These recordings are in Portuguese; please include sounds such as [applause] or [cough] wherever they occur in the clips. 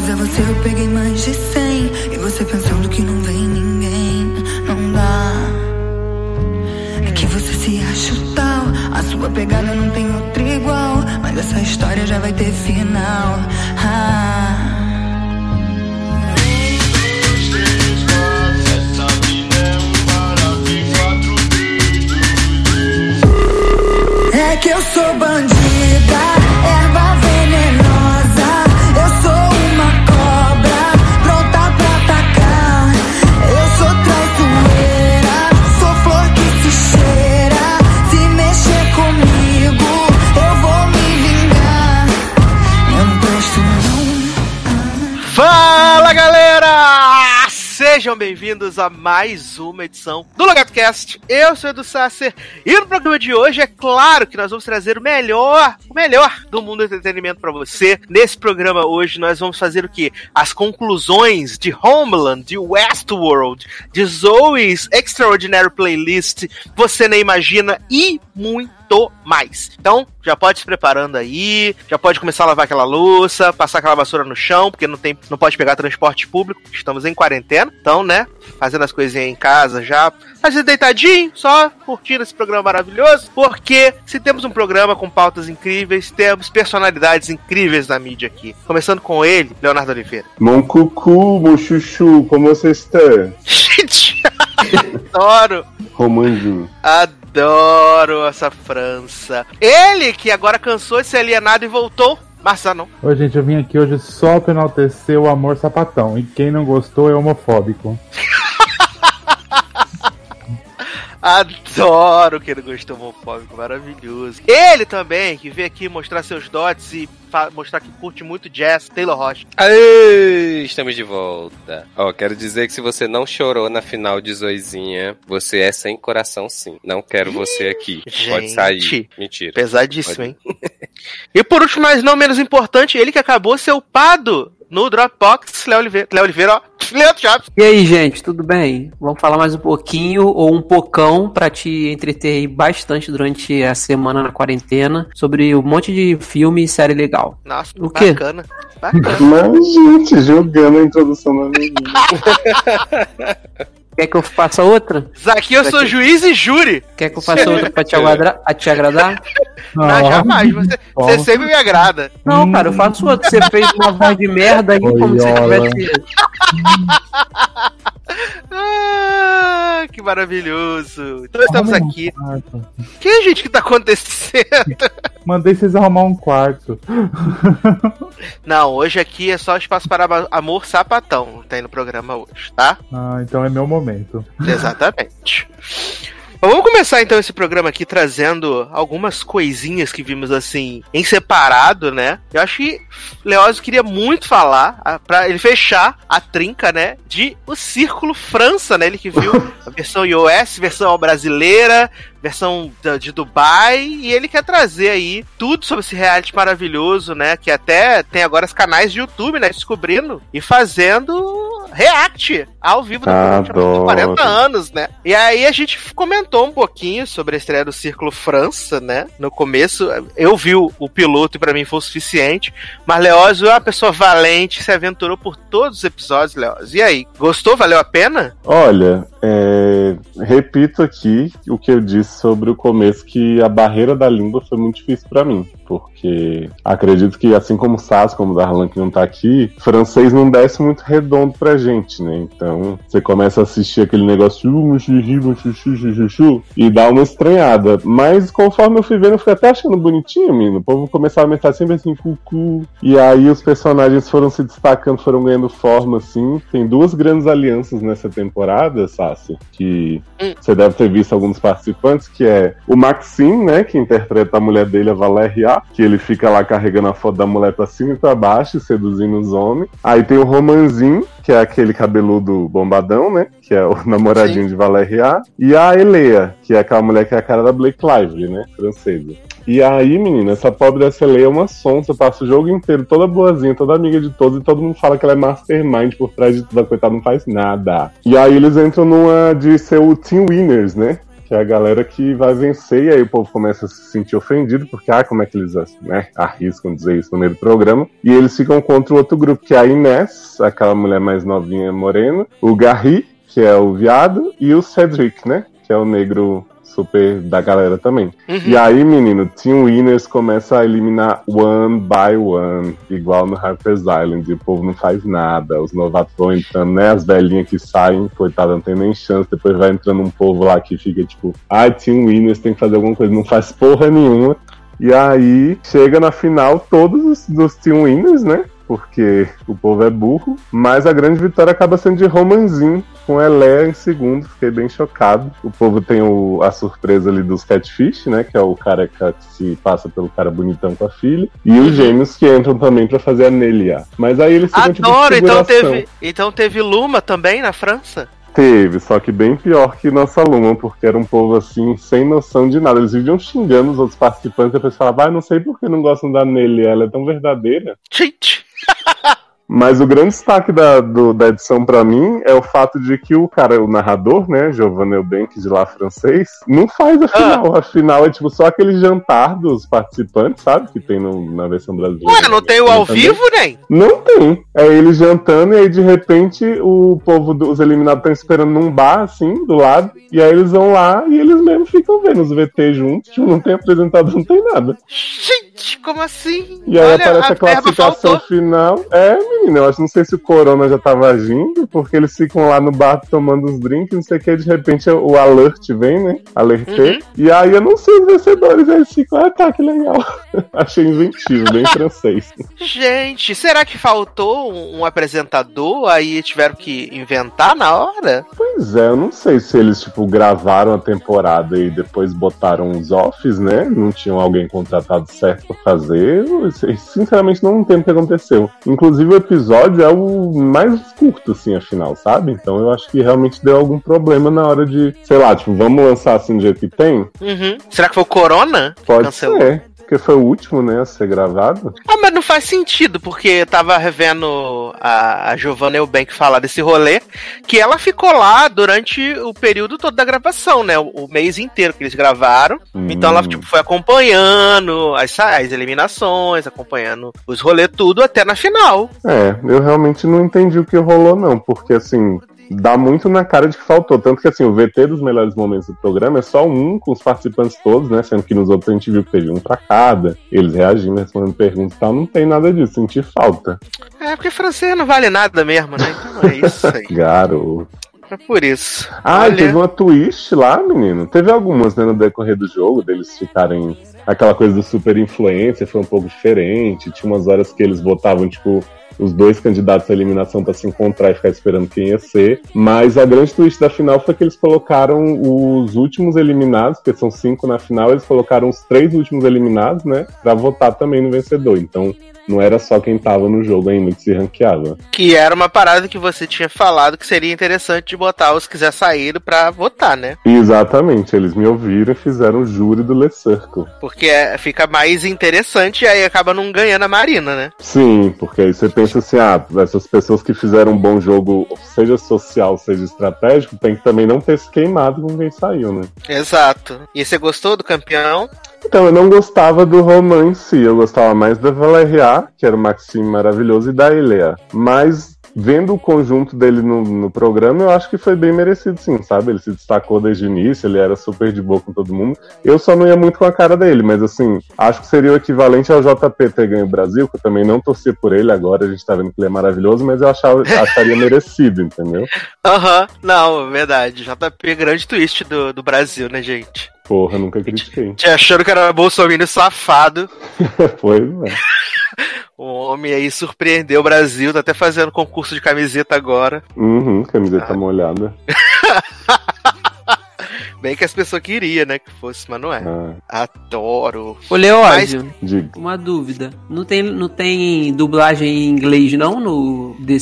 Após a você eu peguei mais de cem. E você pensando que não vem ninguém. Não dá. É que você se acha o tal. A sua pegada não tem outra igual. Mas essa história já vai ter final. Ah. É que eu sou bem-vindos a mais uma edição do LogadoCast. Eu sou Edu Sasser e no programa de hoje é claro que nós vamos trazer o melhor, o melhor do mundo do entretenimento para você. Nesse programa hoje nós vamos fazer o que? As conclusões de Homeland, de Westworld, de Zoe's Extraordinary Playlist, Você Nem Imagina e muito mais. Então, já pode se preparando aí, já pode começar a lavar aquela louça, passar aquela vassoura no chão, porque não tem, não pode pegar transporte público, estamos em quarentena. Então, né, fazendo as coisinhas em casa já, fazendo deitadinho, só curtindo esse programa maravilhoso, porque se temos um programa com pautas incríveis, temos personalidades incríveis na mídia aqui. Começando com ele, Leonardo Oliveira. Mon cucu, mon chuchu, como você está? [laughs] Gente, [laughs] adoro, Romandinho. adoro essa França. Ele que agora cansou de ser alienado e voltou. Marça não. Ô, gente, eu vim aqui hoje só pra enaltecer o amor sapatão. E quem não gostou é homofóbico. [laughs] Adoro que ele gostou homofóbico, maravilhoso. Ele também, que veio aqui mostrar seus dotes e mostrar que curte muito jazz, Taylor Rocha. Aê, estamos de volta. Ó, quero dizer que se você não chorou na final de Zoizinha, você é sem coração sim. Não quero você aqui. Pode Gente. sair. Mentira. Pesadíssimo, hein? [laughs] e por último, mas não menos importante, ele que acabou ser upado no Dropbox, Léo Oliveira, Léo Oliveira, ó, Leandro Chaves. E aí, gente, tudo bem? Vamos falar mais um pouquinho ou um pocão pra te entreter aí bastante durante a semana na quarentena sobre um monte de filme e série legal. Nossa, O quê? bacana. Bacana. Mas, gente, jogando a introdução da menina. [laughs] Quer que eu faça outra? Aqui eu sou juiz e júri. Quer que eu faça outra pra te, te agradar? [laughs] Não, Ah, jamais. Você, você sempre me agrada. Não, cara, eu faço outra. Você fez uma voz de merda aí, como se tivesse. Ah, que maravilhoso. Então estamos Arruma um aqui. quarto. Que gente que tá acontecendo? Mandei vocês arrumar um quarto. Não, hoje aqui é só espaço para amor sapatão. Tem no programa hoje, tá? Ah, então é meu momento. Exatamente. Bom, Vamos começar então esse programa aqui trazendo algumas coisinhas que vimos assim em separado, né? Eu acho que Leózio queria muito falar pra ele fechar a trinca, né? De o Círculo França, né? Ele que viu [laughs] a versão iOS, versão brasileira, versão de Dubai, e ele quer trazer aí tudo sobre esse reality maravilhoso, né? Que até tem agora os canais de YouTube, né? Descobrindo e fazendo react ao vivo do programa de Adoro. 40 anos, né? E aí a gente comentou um pouquinho sobre a estreia do Círculo França, né? No começo, eu vi o, o piloto e pra mim foi o suficiente, mas Leózio é uma pessoa valente, se aventurou por todos os episódios, Leózio. E aí, gostou? Valeu a pena? Olha, é, repito aqui o que eu disse sobre o começo, que a barreira da língua foi muito difícil pra mim. Porque acredito que, assim como o Sas, como o Darlan que não tá aqui, francês não desce muito redondo pra gente, né? Então, você começa a assistir aquele negócio "Uh, muxixiu, muxixiu, chuchuchu", e dá uma estranhada. Mas conforme eu fui vendo, eu fui até achando bonitinho, menino. O povo começava a mensagem sempre assim, cucu. E aí os personagens foram se destacando, foram ganhando forma, assim. Tem duas grandes alianças nessa temporada, Sassi, que Hum. você deve ter visto alguns participantes, que é o Maxime, né, que interpreta a mulher dele, a Valéria, que ele fica lá carregando a foto da mulher pra cima e pra baixo, seduzindo os homens. Aí tem o Romanzinho, que é aquele cabeludo bombadão, né, que é o [laughs] namoradinho de Valéria, e a Elea, que é aquela mulher que é a cara da Blake Lively, né, francesa. E aí, menina, essa pobre dessa Elea é uma sonsa, passa o jogo inteiro toda boazinha, toda amiga de todos, e todo mundo fala que ela é mastermind por trás de tudo, a coitada não faz nada. E aí eles entram numa de ser o Team Winners, né? Que é a galera que vai vencer, e aí o povo começa a se sentir ofendido, porque, ah, como é que eles né, arriscam dizer isso no meio do programa. E eles ficam contra o outro grupo, que é a Inés, aquela mulher mais novinha, morena, o Garri, que é o viado, e o Cedric, né? Que é o negro super da galera também. Uhum. E aí, menino, Team Winners começa a eliminar one by one, igual no Harper's Island, e o povo não faz nada. Os novatos vão entrando, né? As velhinhas que saem, coitada, não tem nem chance. Depois vai entrando um povo lá que fica tipo, ai, Team Winners tem que fazer alguma coisa, não faz porra nenhuma. E aí, chega na final, todos os dos Team Winners, né? Porque o povo é burro. Mas a grande vitória acaba sendo de Romanzinho, com Elé em segundo. Fiquei bem chocado. O povo tem o- a surpresa ali dos Catfish, né? Que é o cara que se passa pelo cara bonitão com a filha. E os gêmeos que entram também pra fazer a Nelia. Mas aí eles ficam tipo Adoro, então figuração. teve, então teve Luma também na França? Teve, só que bem pior que nossa Luma, porque era um povo assim, sem noção de nada. Eles viviam xingando os outros participantes e depois falavam, ah, não sei por que não gostam da Nelly, ela é tão verdadeira. Gente, [laughs] Mas o grande destaque da, do- da edição pra mim é o fato de que o cara, o narrador, né, Giovanni Eubank, de lá francês, não faz a final. A final é tipo só aquele jantar dos participantes, sabe? Que tem no- na versão brasileira. ué, não tem o ao também. vivo, nem? Não tem. É eles jantando e aí de repente o povo dos eliminados estão esperando num bar, assim, do lado. E aí eles vão lá e eles mesmo ficam vendo os VT juntos. Tipo, não tem apresentador, não tem nada. Gente, como assim? E aí Olha, aparece a, verba classificação final. É, menina, eu acho, não sei se o Corona já tava agindo, porque eles ficam lá no bar tomando os drinks, não sei o que, de repente o alert vem, né? Alertei. Uhum. E aí eu não sei os vencedores, aí eles ficam, ah, tá, que legal. [laughs] Achei inventivo, bem [laughs] francês. Gente, será que faltou um, apresentador? Aí tiveram que inventar na hora? Pois é, eu não sei se eles, tipo, gravaram a temporada e depois botaram os offs, né? Não tinham alguém contratado certo pra fazer. Eu, sinceramente, não entendo o que aconteceu. Inclusive, episódio é o mais curto, assim, afinal, sabe? Então eu acho que realmente deu algum problema na hora de, sei lá, tipo, vamos lançar assim do jeito que tem? Uhum. Será que foi o Corona? Pode cancelou? ser. Porque foi o último, né, a ser gravado. Ah, mas não faz sentido, porque eu tava revendo a, a Giovanna Eubank falar desse rolê, que ela ficou lá durante o período todo da gravação, né? O, o mês inteiro que eles gravaram. Então ela Hum. tipo, foi acompanhando as, as eliminações, acompanhando os rolês tudo até na final. É, eu realmente não entendi o que rolou, não, porque assim, dá muito na cara de que faltou. Tanto que assim, o VT dos melhores momentos do programa é só um com os participantes todos, né? Sendo que nos outros a gente viu que teve um pra cada, eles reagindo, respondendo perguntas e tal. Não tem nada disso, senti falta. É, porque francês não vale nada mesmo, né? Então é isso aí. [laughs] Garoto. É por isso. Ah, Olha. teve uma twist lá, menino. Teve algumas, né, no decorrer do jogo, deles ficarem. Aquela coisa do super influência foi um pouco diferente. Tinha umas horas que eles botavam, tipo, os dois candidatos à eliminação pra se encontrar e ficar esperando quem ia ser. Mas a grande twist da final foi que eles colocaram os últimos eliminados, porque são cinco na final, eles colocaram os três últimos eliminados, né? Pra votar também no vencedor. Então. Não era só quem tava no jogo ainda que se ranqueava. Que era uma parada que você tinha falado que seria interessante de botar os que quiser sair pra votar, né? Exatamente, eles me ouviram e fizeram o júri do Le Circle. Porque é- fica mais interessante e aí acaba não ganhando a Marina, né? Sim, porque aí você pensa assim, ah, essas pessoas que fizeram um bom jogo, seja social, seja estratégico, tem que também não ter se queimado com quem saiu, né? Exato. E você gostou do campeão? Então, eu não gostava do Roman em si, eu gostava mais da Valeria, que era o Maxime maravilhoso, e da Elea. Mas, vendo o conjunto dele no, no programa, eu acho que foi bem merecido sim, sabe? Ele se destacou desde o início, ele era super de boa com todo mundo. Eu só não ia muito com a cara dele, mas assim, acho que seria o equivalente ao JP ter ganho o Brasil, que eu também não torcia por ele agora, a gente tá vendo que ele é maravilhoso, mas eu achava, acharia merecido, entendeu? [laughs] Aham, não, verdade. JP, grande twist do, do Brasil, né, gente? Porra, nunca critiquei. Tinha achando que era Bolsonaro safado. [laughs] pois [laughs] é. O homem aí surpreendeu o Brasil, tá até fazendo concurso de camiseta agora. Uhum, camiseta molhada. [laughs] Bem que as pessoas queriam, né, que fosse, mas não é. Ah, Adoro. Ô, Leózio, diga. uma dúvida. Não tem, não tem dublagem em inglês, não, no The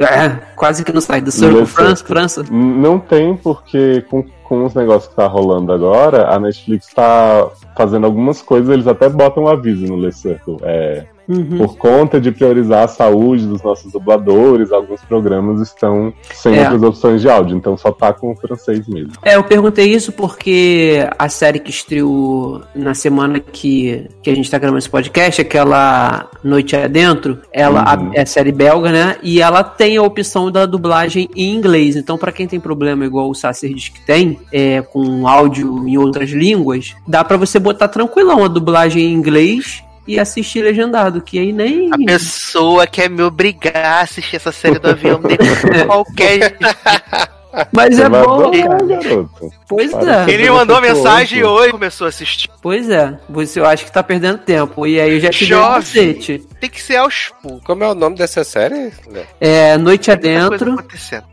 Ah, quase que não sai. The Circle Circle. França. Não tem, porque com, com os negócios que tá rolando agora, a Netflix tá fazendo algumas coisas, eles até botam um aviso no Le Circle. É, Uhum. Por conta de priorizar a saúde dos nossos dubladores, alguns programas estão sem É. outras opções de áudio, então só tá com o francês mesmo. É, eu perguntei isso porque a série que estreou na semana que, que a gente tá gravando esse podcast, aquela Noite Adentro, ela Uhum. a- é série belga, né? E ela tem a opção da dublagem em inglês. Então, pra quem tem problema igual o Sacer diz que tem, é, com áudio em outras línguas, dá pra você botar tranquilão a dublagem em inglês e assistir legendado, que aí nem. A pessoa quer me obrigar a assistir essa série do avião de [laughs] qualquer. Mas Você é bom, adorar, cara. garoto. Pois Para. é. Ele me mandou mensagem louco. hoje começou a assistir. Pois é. Você, eu acho que tá perdendo tempo. E aí eu já te dei um Jovem. cacete. Tem que ser aos poucos. Como é o nome dessa série? É Noite Adentro.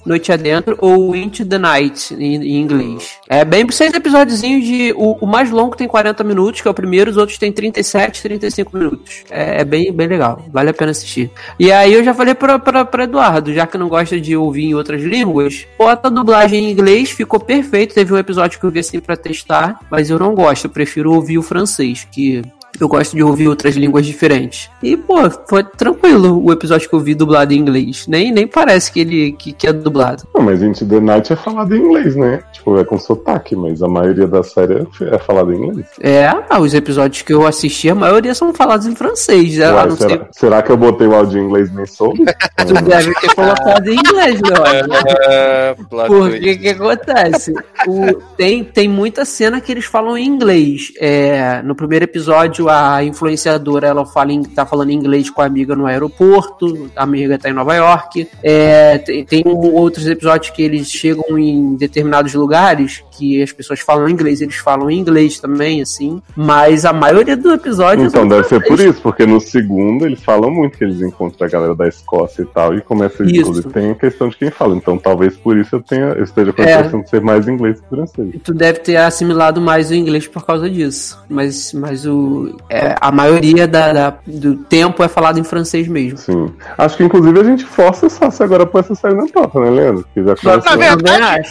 Noite Adentro ou Into the Night em, em inglês. É bem seis episódiozinhos de. O, o mais longo tem 40 minutos, que é o primeiro, os outros tem 37, 35 minutos. É, é bem, bem legal, vale a pena assistir. E aí eu já falei pra, pra, pra Eduardo, já que não gosta de ouvir em outras línguas, bota a dublagem em inglês, ficou perfeito. Teve um episódio que eu vi assim pra testar, mas eu não gosto, eu prefiro ouvir o francês, que. Eu gosto de ouvir outras línguas diferentes. E, pô, foi tranquilo o episódio que eu vi dublado em inglês. Nem, nem parece que ele que, que é dublado. Não, mas Into the Night é falado em inglês, né? Tipo, é com sotaque, mas a maioria da série é, é falada em inglês. É, ah, os episódios que eu assisti, a maioria são falados em francês. né? Ué, a não ser será, será que eu botei o áudio em inglês nem soube? [laughs] tu deve ter colocado em inglês, meu. Plot Porque que acontece? O- tem, tem muita cena que eles falam em inglês. É, no primeiro episódio, a influenciadora ela fala em, tá falando inglês com a amiga no aeroporto, a amiga tá em Nova York. É, tem, tem outros episódios que eles chegam em determinados lugares que as pessoas falam inglês, eles falam inglês também, assim. Mas a maioria do episódio. Então são deve ser por isso, porque no segundo eles falam muito que eles encontram a galera da Escócia e tal, e começa, Isso. inclusive, tem a questão de quem fala. Então talvez por isso eu tenha, eu esteja com a É. de ser mais inglês que francês. Tu deve ter assimilado mais o inglês por causa disso. Mas, mas o, é, a maioria da, da- do tempo é falado em francês mesmo. Sim. Acho que inclusive a gente força o Sassi agora pra essa série na pauta, né, Leandro? Que já Na começou. verdade,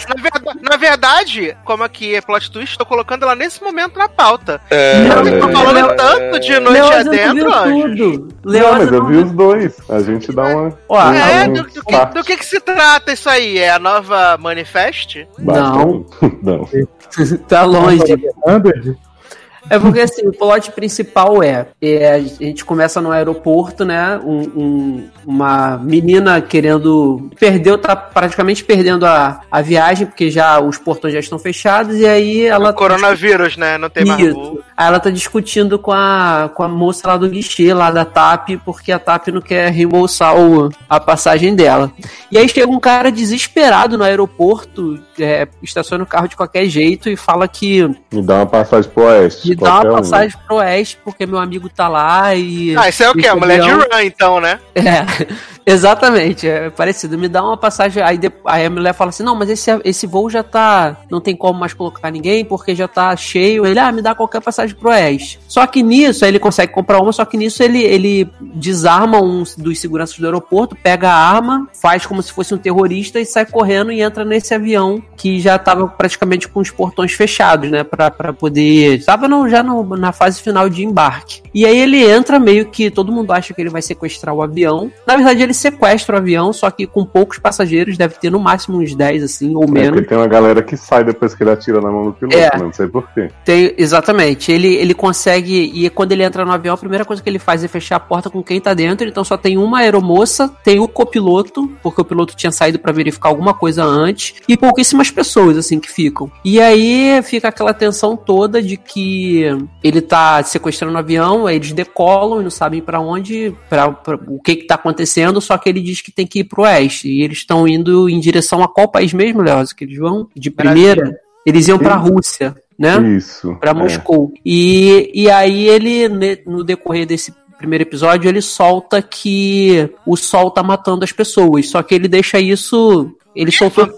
na, verdade, na verdade, como aqui é plot twist, tô colocando ela nesse momento na pauta. É, Não, Eu tô é. falando Leo- tanto de noite Leoza, tu adentro. Não, mas eu vi viu- os dois. A gente dá uma. Ó, um- É, um do, do que, do que que se trata isso aí? É a nova Manifest? Não. [laughs] Não. tá longe. Hundred? É porque assim, o plot principal é, é, a gente começa no aeroporto, né? um- um- uma menina querendo. Perdeu, tá praticamente perdendo a, a viagem, porque já os portões já estão fechados, e aí ela. O coronavírus, né? Não tem mais Isso. Aí ela tá discutindo com a, com a moça lá do guichê, lá da TAP, porque a TAP não quer reembolsar o, a passagem dela. E aí chega um cara desesperado no aeroporto, é, estaciona o carro de qualquer jeito e fala que Me dá uma passagem pro oeste. Me dá uma um. passagem pro oeste, porque meu amigo tá lá e. Ah, isso é o quê? A mulher de Run, então, né? É, exatamente, é parecido. Me dá uma passagem. Aí, a mulher fala assim: não, mas esse, esse voo já tá. Não tem como mais colocar ninguém, porque já tá cheio. Ele, ah, me dá qualquer passagem pro Oeste. Só que nisso, aí ele consegue comprar uma, só que nisso ele, ele desarma um dos seguranças do aeroporto, pega a arma, faz como se fosse um terrorista e sai correndo e entra nesse avião que já tava praticamente com os portões fechados, né? Pra, pra poder. Tava no- já no- na fase final de embarque. E aí ele entra meio que todo mundo acha que ele vai sequestrar o avião. Na verdade, ele sequestra o avião, só que com poucos passageiros, deve ter no máximo uns 10, assim, ou É, menos. porque tem uma galera que sai depois que ele atira na mão do piloto, É. né? Não sei porquê. Tem, exatamente. Ele, ele consegue. E quando ele entra no avião, a primeira coisa que ele faz é fechar a porta com quem tá dentro. Então só tem uma aeromoça, tem o copiloto, porque o piloto tinha saído pra verificar alguma coisa antes, e pouquíssimas pessoas, assim, que ficam. E aí fica aquela tensão toda de que ele tá sequestrando o avião, aí eles decolam e não sabem pra onde, pra- o que que tá acontecendo, só que ele diz que tem que ir pro oeste. E eles estão indo em direção a qual país mesmo, Leoz? Que eles vão? De primeira? Eles iam pra Sim. Rússia, né? Isso. Pra é. Moscou. E, e aí ele, no decorrer desse primeiro episódio, ele solta que o sol tá matando as pessoas. Só que ele deixa isso. Ele soltou.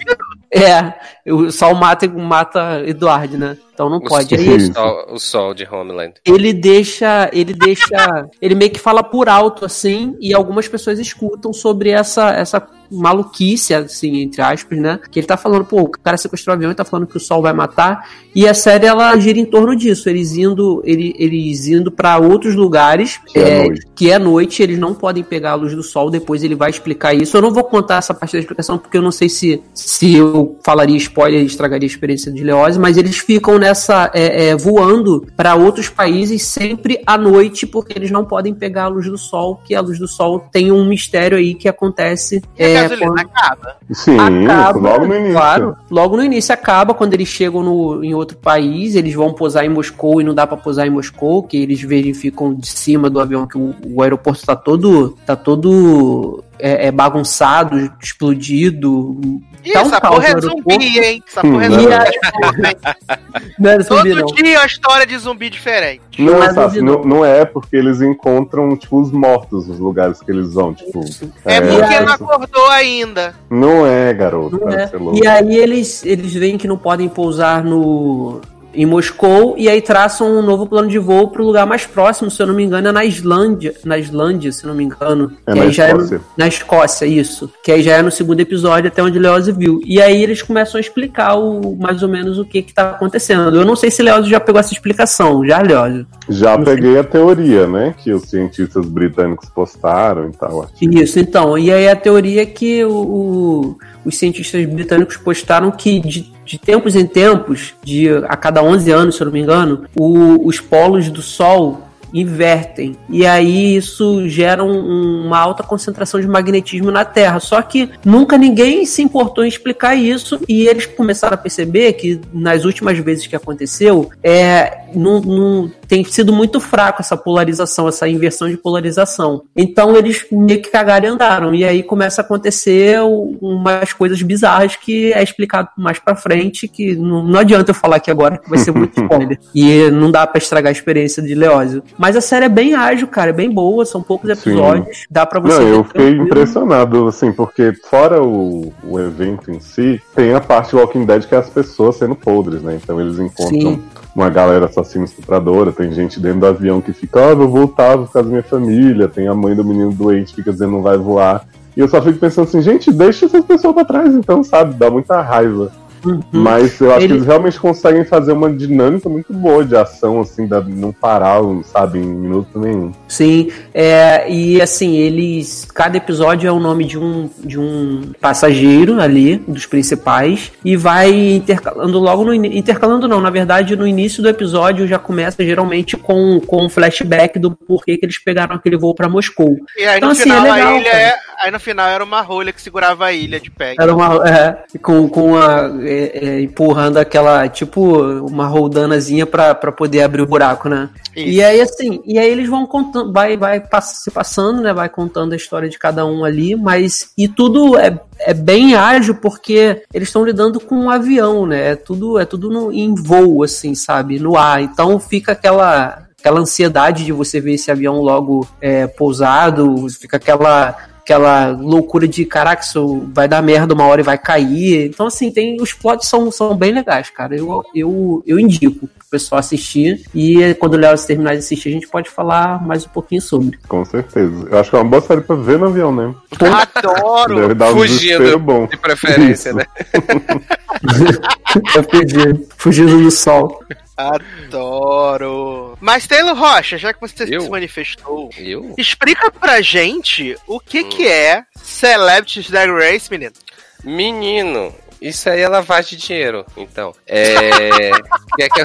É, o sol mata, mata Eduardo, né? Então não O pode. sol- ele, Isso. Sol- o sol de Homeland. ele deixa, ele deixa, ele meio que fala por alto assim, e algumas pessoas escutam sobre essa essa maluquice, assim, entre aspas, né? Que ele tá falando, pô, o cara sequestrou o avião e tá falando que o sol vai matar. E a série ela gira em torno disso, eles indo, ele, eles indo para outros lugares, Que é é, noite. que é noite, eles não podem pegar a luz do sol, depois ele vai explicar isso. Eu não vou contar essa parte da explicação porque eu não sei se, se eu falaria spoiler e estragaria a experiência de Leose, mas eles ficam nessa é, é, voando para outros países sempre à noite porque eles não podem pegar a luz do sol, que a luz do sol tem um mistério aí que acontece E a é, gasolina quando- acaba. Sim, acaba, logo no início. Claro, logo no início acaba quando eles chegam no, em outro país, eles vão posar em Moscou e não dá pra posar em Moscou, que eles verificam de cima do avião que o, o aeroporto tá todo tá todo é, é bagunçado, explodido. Ih, Tá um essa porra é zumbi, hein? Essa Hum, porra é não. zumbi. E [laughs] Não era zumbi, Todo não. dia é uma história de zumbi diferente. Não, Não é zumbi, não, não é porque eles encontram, tipo, os mortos nos lugares que eles vão, tipo. É, porque é, não acordou ainda. Não é, garoto. É. louco. E aí eles, eles veem que não podem pousar no em Moscou e aí traçam um novo plano de voo para o lugar mais próximo, se eu não me engano, é na Islândia, na Islândia, se eu não me engano. É que na aí já Escócia. É no, na Escócia, isso. Que aí já é no segundo episódio, até onde Leose viu. E aí eles começam a explicar o, mais ou menos o que que tá acontecendo. Eu não sei se Leose já pegou essa explicação. Já, Leose? Já peguei a teoria, né? Que os cientistas britânicos postaram e tal. artigo. Isso, então. E aí a teoria é que o, o- os cientistas britânicos postaram que de, de tempos em tempos, de a cada 11 anos, se eu não me engano, o- os polos do Sol invertem. E aí isso gera um- uma alta concentração de magnetismo na Terra. Só que nunca ninguém se importou em explicar isso e eles começaram a perceber que nas últimas vezes que aconteceu, é, não, não- tem sido muito fraco essa polarização, essa inversão de polarização. Então eles meio que cagaram e andaram. E aí começa a acontecer umas coisas bizarras que é explicado mais pra frente, que não, não adianta eu falar aqui agora, que vai ser muito [laughs] spoiler. E não dá pra estragar a experiência de Leózio. Mas a série é bem ágil, cara, é bem boa, são poucos Sim. episódios, dá pra você Não, eu fiquei tranquilo. impressionado, assim, porque fora o, o evento em si, tem a parte do Walking Dead que é as pessoas sendo podres, né? Então eles encontram Sim. uma galera assassina estupradora, tem gente dentro do avião que fica, ah, vou voltar, vou ficar com minha família, tem a mãe do menino doente que fica dizendo não vai voar. E eu só fico pensando assim, gente, deixa essas pessoas pra trás, então, sabe? Dá muita raiva. Uhum. Mas eu acho Ele- que eles realmente conseguem fazer uma dinâmica muito boa de ação, assim, da, não parar, sabe, em minuto nenhum. Sim, é, e assim, eles. Cada episódio é o nome de um, de um passageiro ali, dos principais, e vai intercalando logo no. Intercalando não, na verdade, no início do episódio já começa geralmente com, com um flashback do porquê que eles pegaram aquele voo pra Moscou. E aí Então, no assim, final é legal, a ilha é. Aí no final era uma rolha que segurava a ilha de pé. Era uma. É, com, com a, é, é, empurrando aquela, tipo, uma roldanazinha pra, pra poder abrir o buraco, né? Isso. E aí, assim, e aí eles vão contando, vai, vai pass- se passando, né? Vai contando a história de cada um ali, mas. E tudo é, é bem ágil porque eles estão lidando com um avião, né? É tudo, é tudo no, em voo, assim, sabe? No ar. Então fica aquela. Aquela ansiedade de você ver esse avião logo é, pousado, fica aquela aquela loucura de caraca, isso vai dar merda uma hora e vai cair. Então, assim, tem os plots são, são bem legais, cara. Eu, eu, eu indico pro pessoal assistir. E quando o Léo terminar de assistir, a gente pode falar mais um pouquinho sobre. Com certeza. Eu acho que é uma boa série pra ver no avião, né? Adoro! Deve dar um Fugindo, bom. De preferência, Isso. né? [laughs] Eu fugi, fugindo do sol. Adoro! Mas Taylor Rocha, já que você Eu? se manifestou, Eu? explica pra gente o que que é Celebrity Drag Race, menino. Menino, isso aí é lavagem de dinheiro, então. É. O [laughs] que, é que,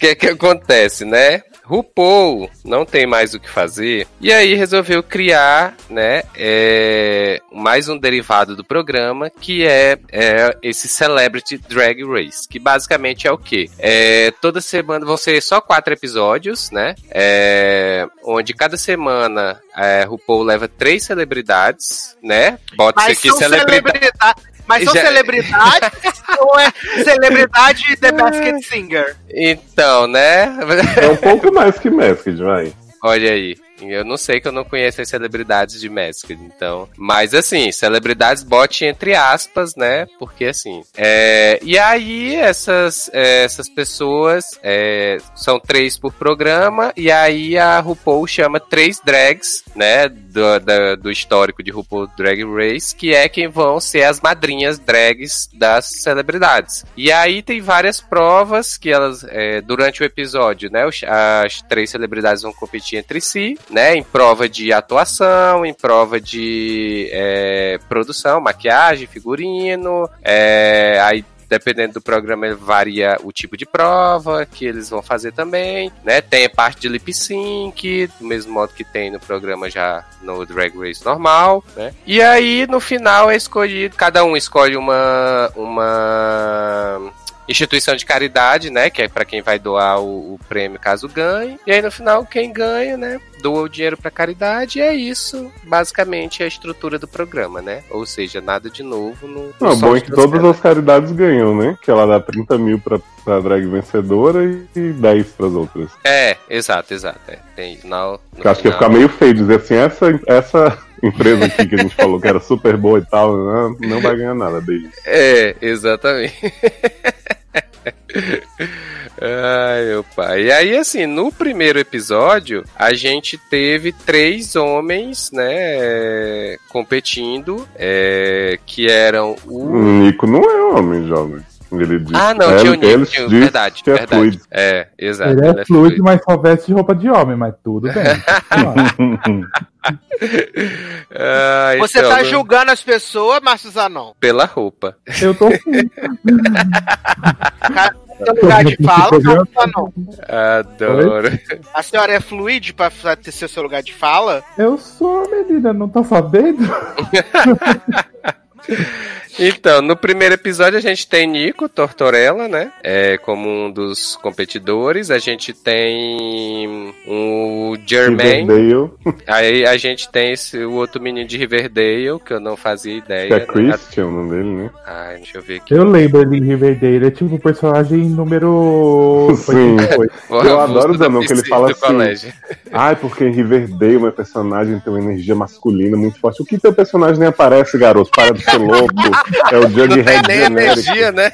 que é que acontece, né? RuPaul não tem mais o que fazer e aí resolveu criar, né, é, mais um derivado do programa que é, é esse Celebrity Drag Race, que basicamente é o quê? É, toda semana vão ser só quatro episódios, né? É, onde cada semana é, RuPaul leva três celebridades, né? Bota Mas isso aqui celebridade. Mas são Já- celebridades [laughs] ou é celebridade The Basket Singer? Então, né? É um pouco mais que Masked, vai. Olha aí. Eu não sei que eu não conheço as celebridades de Masked, então. Mas assim, celebridades bote entre aspas, né? Porque assim. É... E aí, essas, é, essas pessoas é, são três por programa, e aí a RuPaul chama três drags, né? Do, da, do histórico de RuPaul Drag Race, que é quem vão ser as madrinhas drags das celebridades. E aí tem várias provas que elas, é, durante o episódio, né? As três celebridades vão competir entre si, né? Em prova de atuação, em prova de é, produção, maquiagem, figurino, é, aí dependendo do programa, varia o tipo de prova que eles vão fazer também, né? Tem a parte de lip sync, do mesmo modo que tem no programa já no Drag Race normal, né? E aí, no final, é escolhido, cada um escolhe uma, uma instituição de caridade, né? Que é para quem vai doar o, o, prêmio caso ganhe. E aí no final, quem ganha, né? Doa o dinheiro para caridade. E é isso, basicamente, a estrutura do programa, né? Ou seja, nada de novo no. Não, bom é que todas as caridades ganham, né? Que ela dá 30 mil pra, pra drag vencedora e 10 pras outras. É, exato, exato. É. Tem, no acho que ia ficar meio feio dizer assim, essa. essa empresa aqui que a gente falou que era super boa e tal, não, não vai ganhar nada desde. É, exatamente. [laughs] Ai, meu pai. E aí, assim, no primeiro episódio, a gente teve três homens, né, competindo, é, que eram o... O Nico não é homem, jovem. Ele diz, ah, não, tinha o tinha, verdade, que é verdade. Fluido. É, exato. Ele é, ele é fluido, fluido, mas só veste roupa de homem, mas tudo bem. [laughs] ah, Você então, tá julgando as pessoas, Márcio Zanon? Pela roupa. Eu tô [laughs] seu lugar de fala, Zanon? Adoro. Oi? A senhora é fluide pra ter seu lugar de fala? Eu sou, menina, não tá sabendo? [laughs] Então, no primeiro episódio a gente tem Nico Tortorella, né? É, como um dos competidores. A gente tem o Jermaine. Riverdale. Aí a gente tem esse, o outro menino de Riverdale, que eu não fazia ideia. Que é Christian, o nome dele, né? Ai, deixa eu ver aqui. Eu lembro ele em Riverdale. É tipo o personagem número. [laughs] Sim. [laughs] eu adoro o Zanon, que ele fala assim. Colégio. Ai, porque em Riverdale, meu personagem tem uma energia masculina muito forte. O que teu personagem nem aparece, garoto? Para de ser louco. É o Jughead nem energia, né?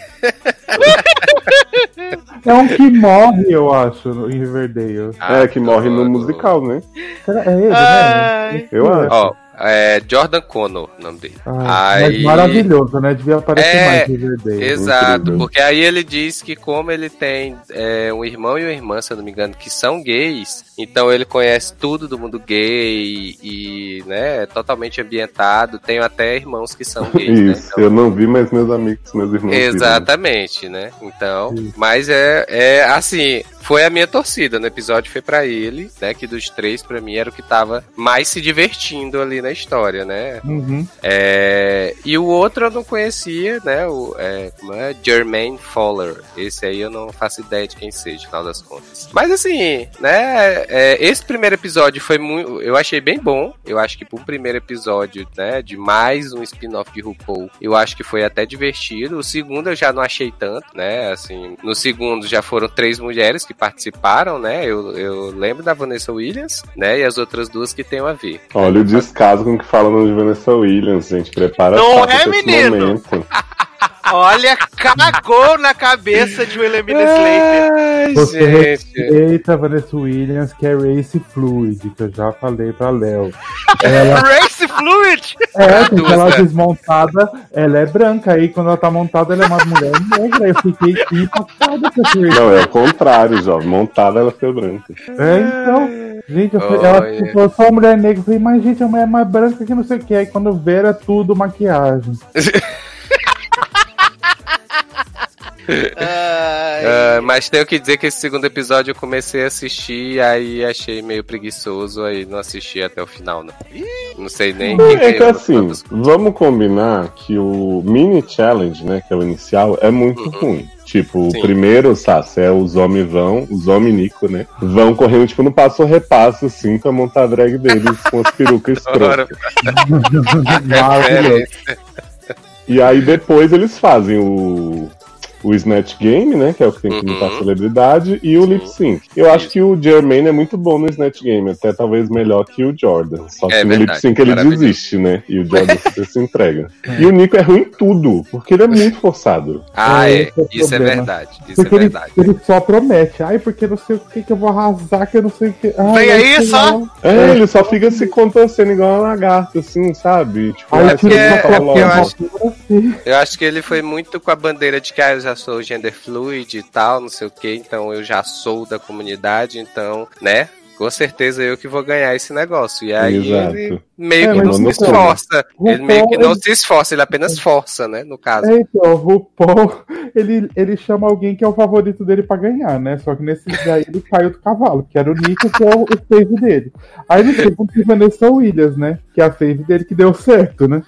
É um que morre, eu acho, em Riverdale. Ah, é, que morre no musical, né? É ele, né? Eu acho. Ó, é Jordan Connor, o nome dele. Ah, aí... maravilhoso, né? Devia aparecer é, mais Riverdale. Exato, incrível. porque aí ele diz que como ele tem é, um irmão e uma irmã, se eu não me engano, que são gays, então ele conhece tudo do mundo gay e, né, é totalmente ambientado. Tenho até irmãos que são gays. Isso, né? então... eu não vi, mas meus amigos, meus irmãos. Exatamente, né? Então, Isso. mas é, é assim, foi a minha torcida no episódio, foi para ele, né? Que dos três, para mim, era o que tava mais se divertindo ali na história, né? Uhum. É, e o outro eu não conhecia, né? O, é, como é? Jermaine Fowler. Esse aí eu não faço ideia de quem seja, no final das contas. Mas assim, né? É, esse primeiro episódio foi muito. Eu achei bem bom. Eu acho que pro primeiro episódio, né, de mais um spin-off de RuPaul, eu acho que foi até divertido. O segundo eu já não achei tanto, né? Assim, no segundo já foram três mulheres que participaram, né? Eu, eu lembro da Vanessa Williams, né? E as outras duas que tem a ver. Olha o descaso com que falam de Vanessa Williams, gente. Prepara Não é, menino? [laughs] Olha, cagou na cabeça de William Slater. Você gente. respeita Vanessa Williams, que é Race Fluid, que eu já falei pra Léo. Ela... [laughs] Race Fluid? É, porque ela desmontada, ela é branca, aí quando ela tá montada, ela é uma mulher negra. Eu fiquei impactada com essa Não, é o contrário, jovem. Montada, ela foi branca. É, então. Gente, eu oh, ela yeah. falou, só mulher negra. Eu falei, mas gente, a mulher é mais branca que não sei o que. Aí quando vê, era tudo maquiagem. [laughs] uh, mas tenho que dizer que esse segundo episódio eu comecei a assistir, aí achei meio preguiçoso, aí não assisti até o final, não. Não sei nem quem É que assim, vamos combinar que o mini challenge, né, que é o inicial, é muito uhum. ruim. Tipo, Sim. o primeiro, Sassi, é os homens vão, os homens Nico, né? Vão correndo, tipo, no passo a repasso, assim, pra montar a drag deles com as perucas [laughs] escrotas. [laughs] é, e aí depois eles fazem o o Snatch Game, né? Que é o que tem que imitar Uhum. a celebridade, e o. Lip Sync. Eu acho que o Jermaine é muito bom no Snatch Game, até talvez melhor que o Jordan. Só que É no verdade, Lip Sync ele desiste, né? E o Jordan [laughs] se entrega. E o Nico é ruim em tudo, porque ele é muito forçado. Ah, É, é. é Isso é problema. verdade. Isso Porque é ele, verdade. ele só promete. Ai, porque não sei o que que eu vou arrasar, que eu não sei o que. Ai, Vem aí, só. É, ele só fica se contorcendo igual uma lagarta, assim, sabe? Tipo, é- ele fala plaquinha eu logo. acho-. Eu acho que ele foi muito com a bandeira de que ah, eu já sou gender fluid e tal, não sei o que, então eu já sou da comunidade, então, né? Com certeza eu que vou ganhar esse negócio. E aí Exato. ele meio É, que não se esforça. como. Ele meio que RuPaul, não ele- se esforça, ele apenas força, né? No caso. É, então, o RuPaul, ele, ele chama alguém que é o favorito dele pra ganhar, né? Só que nesse daí ele caiu do cavalo, que era o Nico, que é o, o save dele. Aí segundo tem Vanessa Williams, né? Que é a save dele que deu certo, né?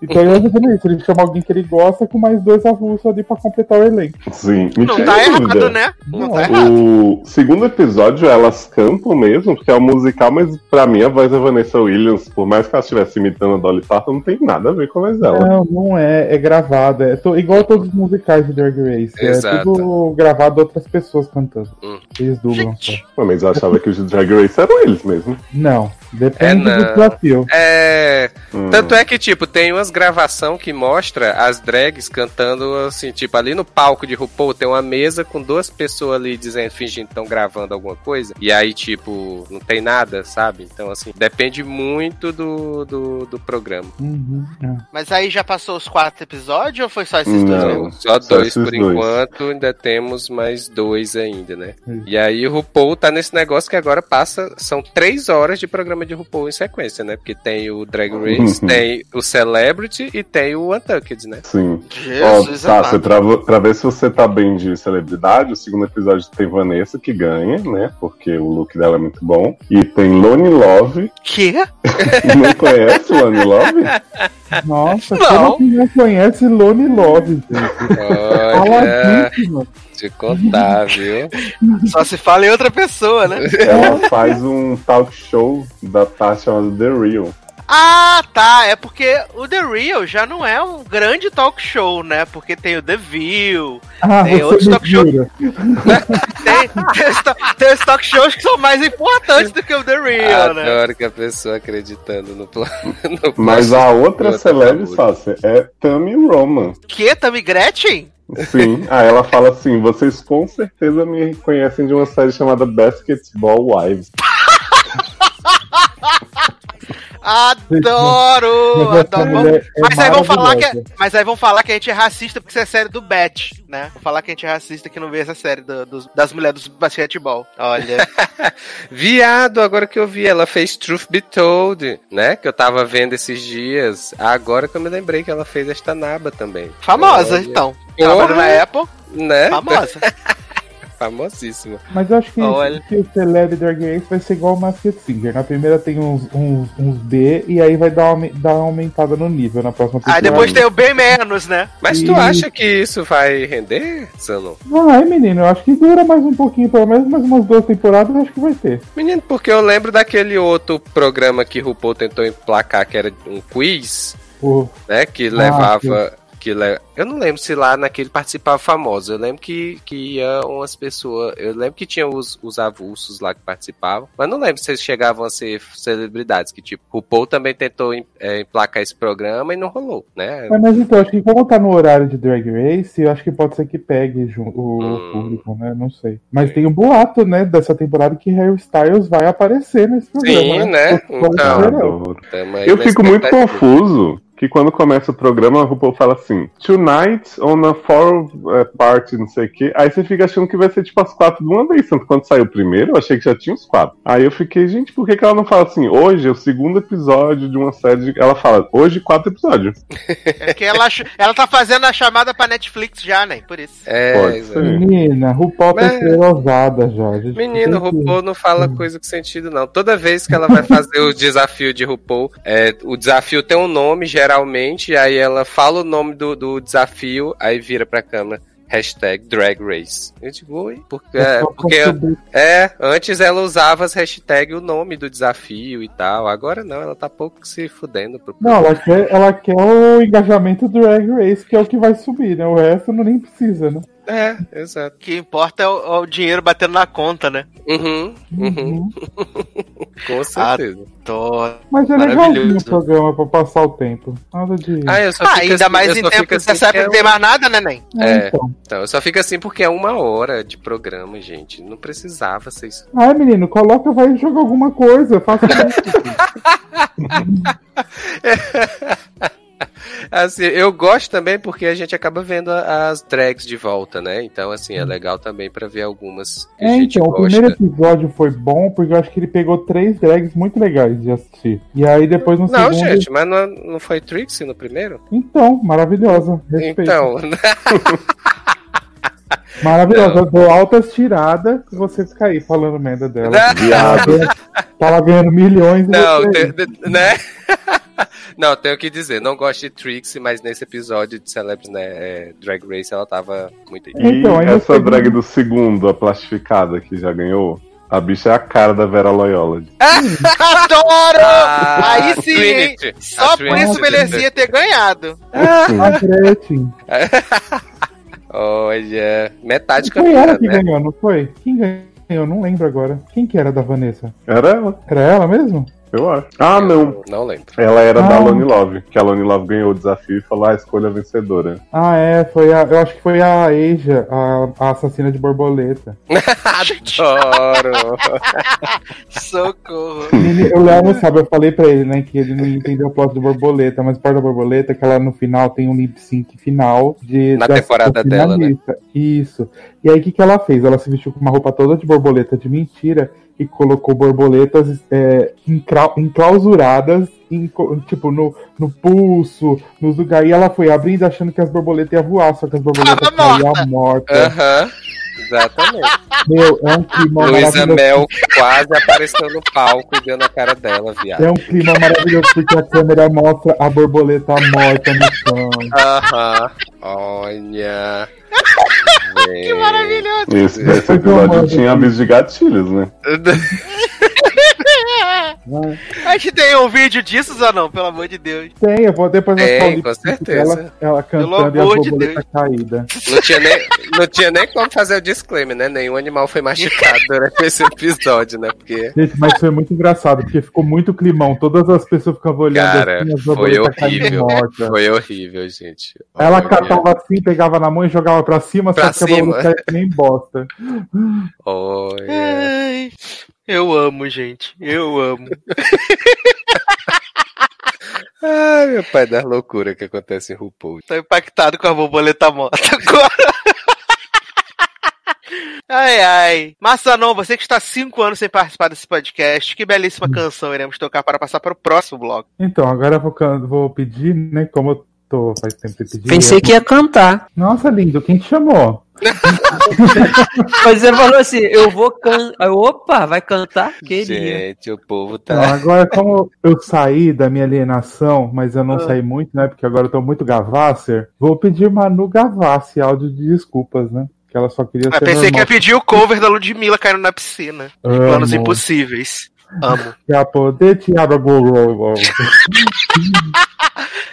Então eu fazendo isso, ele chama alguém que ele gosta com mais dois avulsos ali pra completar o elenco. Sim, Não mentira, tá dúvida. errado, né? Não Não. tá errado. O segundo episódio, elas cantam mesmo, porque é um musical, mas pra mim a voz da Vanessa Williams, por mais que ela estivesse imitando a Dolly Parton, não tem nada a ver com a voz dela. Não, não é, é gravado. É to- igual todos os musicais de Drag Race. Exato. É tudo gravado outras pessoas cantando. Hum. Eles dublam Mas eu achava que os de Drag Race eram eles mesmo. Não, depende É, do desafio. É. Hum. Tanto é que, tipo, tem umas gravação que mostra as drags cantando assim, tipo, ali no palco de RuPaul tem uma mesa com duas pessoas ali dizendo, fingindo que estão gravando alguma coisa. E aí, tipo, não tem nada, sabe? Então, assim, depende muito do, do, do programa. Uhum, é. Mas aí já passou os quatro episódios ou foi só esses dois Não. mesmo? Só Só dois por dois. enquanto, ainda temos mais dois ainda, né? Hum. E aí o RuPaul tá nesse negócio que agora passa, são três horas de programa de RuPaul em sequência, né? Porque tem o Drag Race, Uhum. tem o Celebrity e tem o Untucked, né? Sim. Jesus, tá, amado. você pra, pra ver se você tá bem de celebridade, o segundo episódio tem Vanessa que ganha, né? Porque o look dela é muito bom. E tem Lone Love. Quê? [laughs] Não conhece Lone Love? Nossa, Não. como que não conhece Lone Love, gente? Olha. Te contar, [laughs] viu? Só se fala em outra pessoa, né? Ela faz um talk show da parte chamada The Real. Ah, tá. É porque o The Real já não é um grande talk show, né? Porque tem o The View, Ah, Tem outros talk show- jura. [laughs] tem, tem, os, to- tem os talk shows que são mais importantes do que o The Real, né? Adoro que a pessoa acreditando no plano. [laughs] No Mas a outra celebre. Sácia, é Tammy Roman. Que? Tammy Gretchen? Sim, aí [laughs] ela fala assim: vocês com certeza me conhecem de uma série chamada Basketball Wives. Adoro! [laughs] Adoro. é Mas aí, vão falar que, maravilhosa. mas aí vão falar que a gente é racista porque isso é série do Bet, né? Vão falar que a gente é racista que não vê essa série do- dos- das mulheres do basquetebol. Olha. [laughs] Viado, agora que eu vi, ela fez Truth Be Told, né? Que eu tava vendo esses dias. Agora que eu me lembrei que ela fez esta naba também. Famosa, Olha. então. Trabalhou na Apple, Né? famosa. [laughs] Famosíssima. Mas eu acho que, Olha. que o Celeb Drag Race vai ser igual o Masked Singer. Na primeira tem uns, uns, uns B e aí vai dar uma, dar uma aumentada no nível na próxima Aí temporada. depois tem o bem menos, né? Mas tu E- acha que isso vai render, Sano? Vai, menino, eu acho que dura mais um pouquinho, pelo menos mais umas duas temporadas, eu acho que vai ter. Menino, porque eu lembro daquele outro programa que RuPaul tentou emplacar, que era um quiz, O, né? Que levava. Que le... Eu não lembro se lá naquele participava famoso. Eu lembro que, que ia umas pessoas. Eu lembro que tinha os, os avulsos lá que participavam. Mas não lembro se eles chegavam a ser celebridades. Que tipo, RuPaul também tentou em- é, emplacar esse programa e não rolou, né? Mas, mas então, acho que como tá no horário de Drag Race, eu acho que pode ser que pegue o Hum. público, né? Não sei. Mas tem o boato, né, dessa temporada que Harry Styles vai aparecer nesse programa. Sim, né? Pode Então. Eu fico muito confuso que quando começa o programa, a RuPaul fala assim: Tonight on a four eh, party, não sei o quê. Aí você fica achando que vai ser tipo as quatro de uma vez. Tanto quando saiu o primeiro, eu achei que já tinha os quatro. Aí eu fiquei, gente, por que, que ela não fala assim? Hoje é o segundo episódio de uma série. De... Ela fala, hoje quatro episódios. [laughs] É porque ela, ela tá fazendo a chamada pra Netflix já, né? Por isso. É, Pode ser. Menina, RuPaul tá Mas- estrelosada já. A gente Menino, tem que- RuPaul não fala coisa com sentido, não. Toda vez que ela vai fazer o desafio de RuPaul, é, o desafio tem um nome, geralmente, aí ela fala o nome do, do desafio, aí vira pra câmera. Hashtag Drag Race. Eu digo, oi? Porque, É porque é, antes ela usava as hashtags o nome do desafio e tal. Agora não, ela tá pouco se fudendo pro Não, ela quer, ela quer o engajamento do Drag Race, que é o que vai subir, né? O resto não nem precisa, né? É, exato. O que importa é o, é o dinheiro batendo na conta, né? Uhum, uhum. [laughs] Com certeza. Tô... Mas é legalzinho o programa pra passar o tempo. Nada de. Ah, eu só Ah, ainda assim- mais eu em só tempo que assim você sabe que não tem é mais nada, né, Nen? É. então. um- Então, eu só fico assim porque é uma hora de programa, gente. Não precisava ser isso. Ai, menino, coloca, vai jogar alguma coisa. Faça isso. [laughs] [laughs] Assim, eu gosto também porque a gente acaba vendo as drags de volta, né? Então, assim, é legal também pra ver algumas É, gente então, o gosta. primeiro episódio foi bom porque eu acho que ele pegou três drags muito legais de assistir. E aí depois no Não, segundo. gente, mas não, não foi Trixie no primeiro? Então, maravilhosa. Respeito. Então, [laughs] [laughs] Maravilhosa. Eu dou altas tiradas e você fica aí falando merda dela. Viado. [laughs] Tava ganhando milhões e não, tem- né? [laughs] Não, tenho que dizer, não gosto de Trixie, mas nesse episódio de Celebs, né, é, Drag Race, ela tava muito... E Então, essa segundo- drag do segundo, a plastificada, que já ganhou, a bicha é a cara da Vera Loyola. [laughs] Adoro! Ah, Aí sim, Trinity. hein? A Só por Trinity. isso merecia ter ganhado. A Gretchen. Olha, metade Foi ela campeã, que né? ganhou, não foi? Quem ganhou? Não lembro agora. Quem que era da Vanessa? Era ela, Era ela mesmo? Eu acho. Ah, não. Não lembro. Ela era da Ah. Lone Love, que a Lone Love ganhou o desafio e falou a escolha vencedora. Ah, é, foi a. Eu acho que foi a Asia, a, a assassina de borboleta. [laughs] Adoro. [laughs] Socorro. Ele, o Léo não sabe, eu falei pra ele, né, que ele não entendeu o plot do borboleta, mas o plot da borboleta é que ela no final tem um lip sync final de. Na da- temporada da dela, né? Isso. E aí o que, que ela fez? Ela se vestiu com uma roupa toda de borboleta de mentira e colocou borboletas é, enclausuradas em tipo, no, no pulso, nos lugares. E ela foi abrindo achando que as borboletas iam voar, só que as borboletas Tava caíam mortas. Aham, exatamente. Meu, é um clima Luísa maravilhoso. Mel quase apareceu no palco e deu na cara dela, viado. É um clima maravilhoso porque a câmera mostra a borboleta morta no chão. Aham, olha. [laughs] que Maravilhoso. Esse, esse episódio tinha aviso de gatilhos, né? [laughs] Vai. A gente tem um vídeo disso ou não? Pelo amor de Deus. Tem, eu vou depois Tem, mostrar o lip com certeza. dela, ela cantando Pelo e a amor de borboleta caída. Não tinha, nem, não tinha nem como fazer o disclaimer, né? Nenhum animal foi machucado durante esse episódio, né? Porque, Gente, mas foi muito engraçado, porque ficou muito climão. Todas as pessoas ficavam olhando cara, assim, as foi horrível. Foi horrível, gente. Ela Olha, catava assim, pegava na mão e jogava pra cima, Pra só que a cima. borboleta caía que nem bosta. Olha. Ai, eu amo, gente. Eu amo. [laughs] Ai, meu pai das loucuras que acontece em RuPaul. Tô impactado com a borboleta morta agora. Ai, ai. Massanon, você que está há cinco anos sem participar desse podcast, que belíssima canção iremos tocar para passar para o próximo bloco. Então, agora eu vou, vou pedir, né? Como eu tô faz tempo que pedi. Pensei que ia cantar. Nossa, lindo, quem te chamou? [laughs] Mas você falou assim, eu vou cantar. Opa, vai cantar? Queria. Gente, o povo tá. agora, como eu saí da minha alienação, mas eu não Ah. saí muito, né? Porque agora eu tô muito Gavasser, vou pedir Manu Gavassi áudio de desculpas, né? Que ela só queria Eu ser pensei que normal. ia pedir o cover da Ludmilla caindo na piscina. Amo. Planos impossíveis. Amo. Pra poder tirar gol.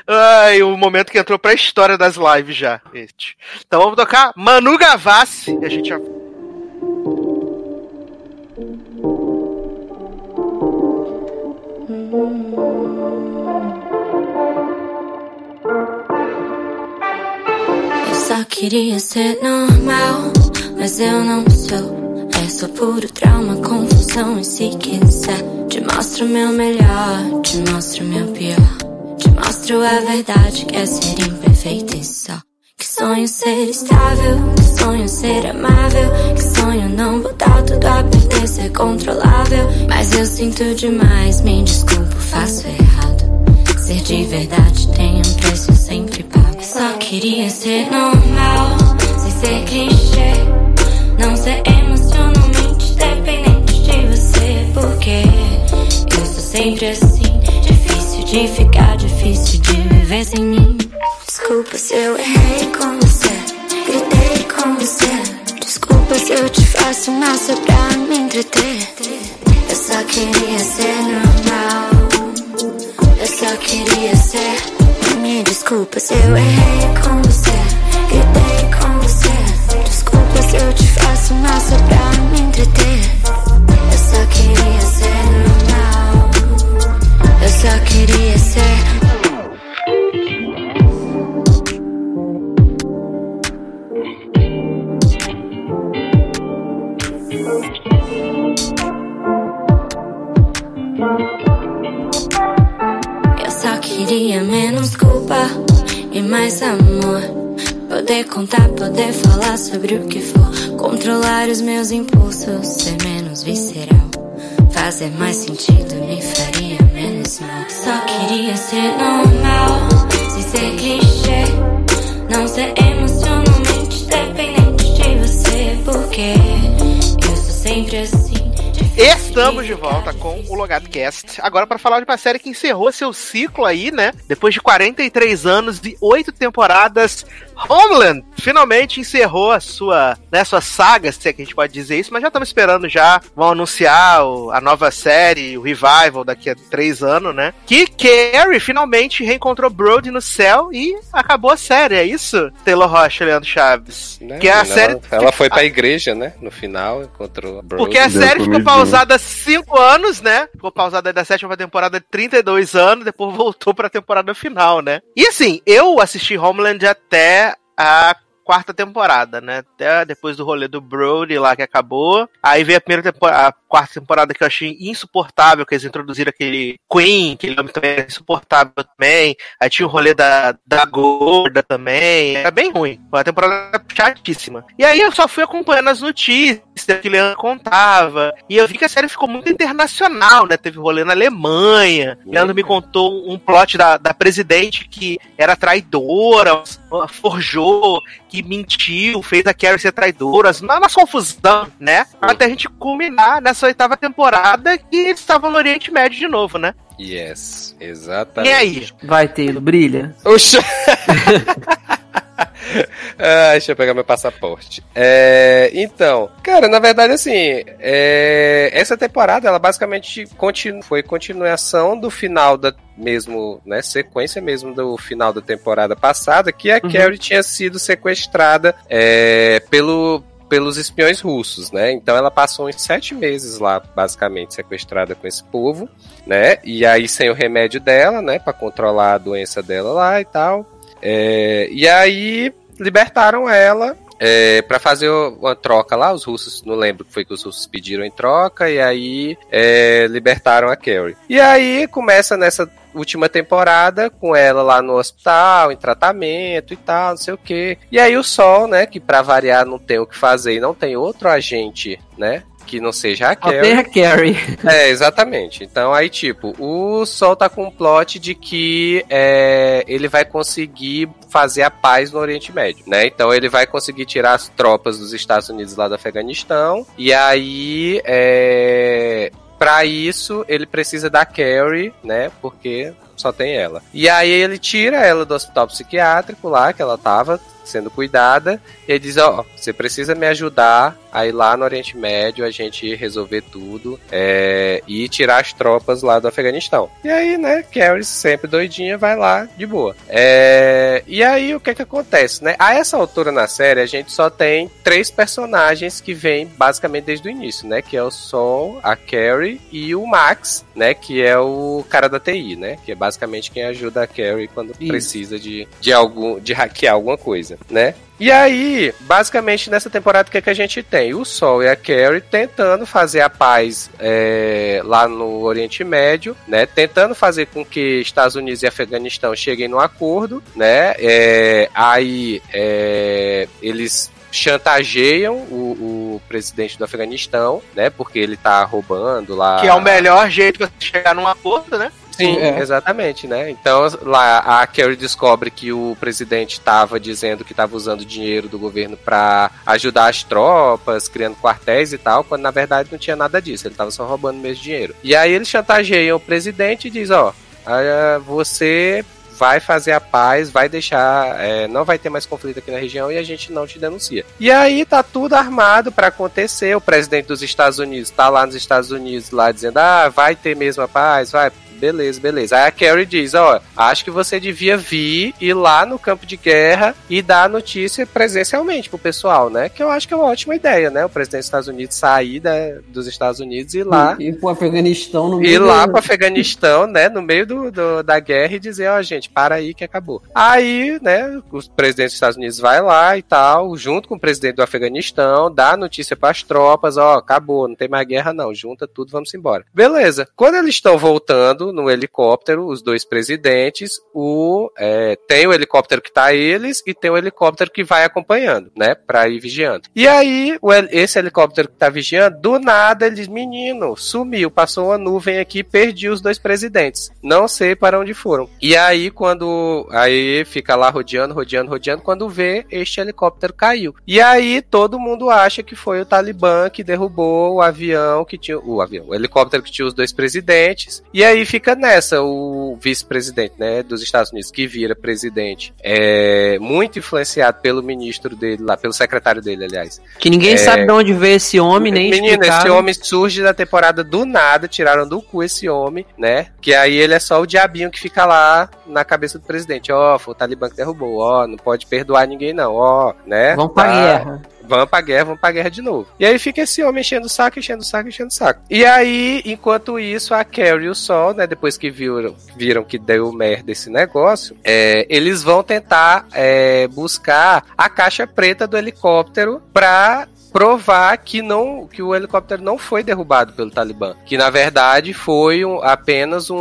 Ai, o momento que entrou pra história das lives já. Este. Então vamos tocar Manu Gavassi. E a gente já. Eu só queria ser normal, mas eu não sou. É só puro trauma, confusão. E se quiser, te mostro meu melhor, te mostro meu pior. Te mostro a verdade que é ser imperfeito e só. Que sonho ser estável, que sonho ser amável. Que sonho não botar tudo a perder, ser controlável. Mas eu sinto demais, me desculpo, faço errado. Ser de verdade tem um preço sempre pago. Só queria ser normal, sem ser clichê. Não ser eu sou sempre assim. Difícil de ficar, difícil de viver sem mim. Desculpa se eu errei com você, gritei com você. Desculpa se eu te faço mal só pra me entreter. Eu só queria ser normal. Eu só queria ser. Me desculpa se eu errei com você. Gritei com você. que eu te faço mal só pra me entreter. O Logado Cast. Agora para falar de uma série que encerrou seu ciclo aí, né? Depois de 43 anos e 8 temporadas, Homeland finalmente encerrou a sua, né, sua saga, se é que a gente pode dizer isso, mas já estamos esperando já. Vão anunciar o- a nova série, o revival daqui a 3 anos, né? Que Carrie finalmente reencontrou Brody no céu e acabou a série, é isso? Taylor Rocha, Leandro Chaves. Né? Que é a Ela- série Ela foi pra igreja, né? No final, encontrou a Brody. Porque a série ficou pausada 5 anos, né? Ficou pausada da sétima temporada 32 anos, depois [laughs] voltou pra temporada final, né? E assim, eu assisti Homeland até a quarta temporada, né? Até depois do rolê do Brody lá que acabou. Aí veio a primeira temporada, a quarta temporada que eu achei insuportável, que eles introduziram aquele Queen, aquele homem também era insuportável também. Aí tinha o rolê da, da gorda também. Era bem ruim. Foi uma temporada chatíssima. E aí eu só fui acompanhando as notícias que o Leandro contava. E eu vi que a série ficou muito internacional, né? Teve rolê na Alemanha. O Leandro me contou um plot da, da presidente que era traidora, forjou, que mentiu, fez a Carrie ser traidora. Na nossa confusão, né? Até a gente culminar nessa oitava temporada que eles estavam no Oriente Médio de novo, né? Yes, E exatamente. aí? Vai, Taylor, brilha. Oxa! [laughs] [laughs] Ah, deixa eu pegar meu passaporte. É, então, cara, na verdade, assim, é, essa temporada, ela basicamente continu, foi continuação do final da mesmo, né, sequência mesmo do final da temporada passada, que a Uhum. Carrie tinha sido sequestrada é, pelo pelos espiões russos, né? Então ela passou uns sete meses lá, basicamente, sequestrada com esse povo, né? E aí sem o remédio dela, né? Pra controlar a doença dela lá e tal. É, e aí libertaram ela é, para fazer uma troca lá. Os russos, não lembro o que foi que os russos pediram em troca, e aí é, libertaram a Carrie. E aí começa nessa última temporada com ela lá no hospital, em tratamento e tal, não sei o que. E aí o Sol, né, que pra variar não tem o que fazer e não tem outro agente, né? Que não seja a Carrie. a Carrie. [laughs] É, exatamente. Então aí, tipo, o Sol tá com um plot de que é, ele vai conseguir fazer a paz no Oriente Médio, né? Então ele vai conseguir tirar as tropas dos Estados Unidos lá do Afeganistão. E aí, é, para isso, ele precisa da Carrie, né? Porque só tem ela. E aí ele tira ela do hospital psiquiátrico lá, que ela tava sendo cuidada, e ele diz, ó, você precisa me ajudar a ir lá no Oriente Médio, a gente resolver tudo é, e tirar as tropas lá do Afeganistão. E aí, né, Carrie, sempre doidinha, vai lá de boa. É, e aí, o que que acontece, né? A essa altura na série, a gente só tem três personagens que vêm basicamente desde o início, né? Que é o Sol, a Carrie e o Max, né? Que é o cara da TI, né? Que é basicamente quem ajuda a Carrie quando Isso. precisa de, de, algum, de hackear alguma coisa, né? E aí, basicamente nessa temporada, o que, é que a gente tem? O Sol e a Carrie tentando fazer a paz é, lá no Oriente Médio, né? Tentando fazer com que Estados Unidos e Afeganistão cheguem num acordo, né? É, aí é, eles chantageiam o, o presidente do Afeganistão, né? Porque ele tá roubando lá. Que é o melhor jeito de chegar num acordo, né? Sim, É. exatamente, né? Então lá a Carrie descobre que o presidente estava dizendo que estava usando dinheiro do governo para ajudar as tropas, criando quartéis e tal, quando na verdade não tinha nada disso, ele estava só roubando mesmo dinheiro. E aí eles chantageiam o presidente e diz, ó, ah, você vai fazer a paz, vai deixar, é, não vai ter mais conflito aqui na região e a gente não te denuncia. E aí tá tudo armado para acontecer. O presidente dos Estados Unidos tá lá nos Estados Unidos lá dizendo, ah, vai ter mesmo a paz, vai, beleza, beleza. Aí a Carrie diz, ó, acho que você devia vir ir lá no campo de guerra e dar a notícia presencialmente pro pessoal, né? Que eu acho que é uma ótima ideia, né? O presidente dos Estados Unidos sair dos Estados Unidos e ir lá. E pro Afeganistão no Ir meio lá do- pro Afeganistão, né, no meio do, do- da guerra e dizer, ó, gente, para aí que acabou. Aí, né, o presidente dos Estados Unidos vai lá e tal, junto com o presidente do Afeganistão, dá a notícia pras tropas, ó, acabou, não tem mais guerra não, junta tudo, vamos embora. Beleza. Quando eles estão voltando no helicóptero, os dois presidentes, o é, tem o helicóptero que tá eles e tem o helicóptero que vai acompanhando, né, pra ir vigiando. E aí, o esse helicóptero que tá vigiando, do nada ele diz, menino, sumiu, passou uma nuvem aqui, perdi os dois presidentes. Não sei para onde foram. E aí, quando. Aí fica lá rodeando, rodeando, rodeando, quando vê, este helicóptero caiu. E aí todo mundo acha que foi o Talibã que derrubou o avião que tinha. O avião, o helicóptero que tinha os dois presidentes. E aí fica nessa, o vice-presidente, né, dos Estados Unidos, que vira presidente, é muito influenciado pelo ministro dele lá, pelo secretário dele, aliás. Que ninguém É. sabe de onde veio esse homem, nem Menino, esse homem surge da temporada do nada, tiraram do cu esse homem, né? Que aí ele é só o diabinho que fica lá na cabeça do presidente. Ó, foi o Talibã que derrubou, ó, não pode perdoar ninguém não, ó, né? Vamos pra Tá. guerra. Vamos pra guerra, vamos pra guerra de novo. E aí fica esse homem enchendo o saco, enchendo o saco, enchendo o saco. E aí, enquanto isso, a Carrie e o Sol, né, depois que viram, viram que deu merda esse negócio, é, eles vão tentar é, buscar a caixa preta do helicóptero pra provar que não que o helicóptero não foi derrubado pelo Talibã, que na verdade foi um- apenas um,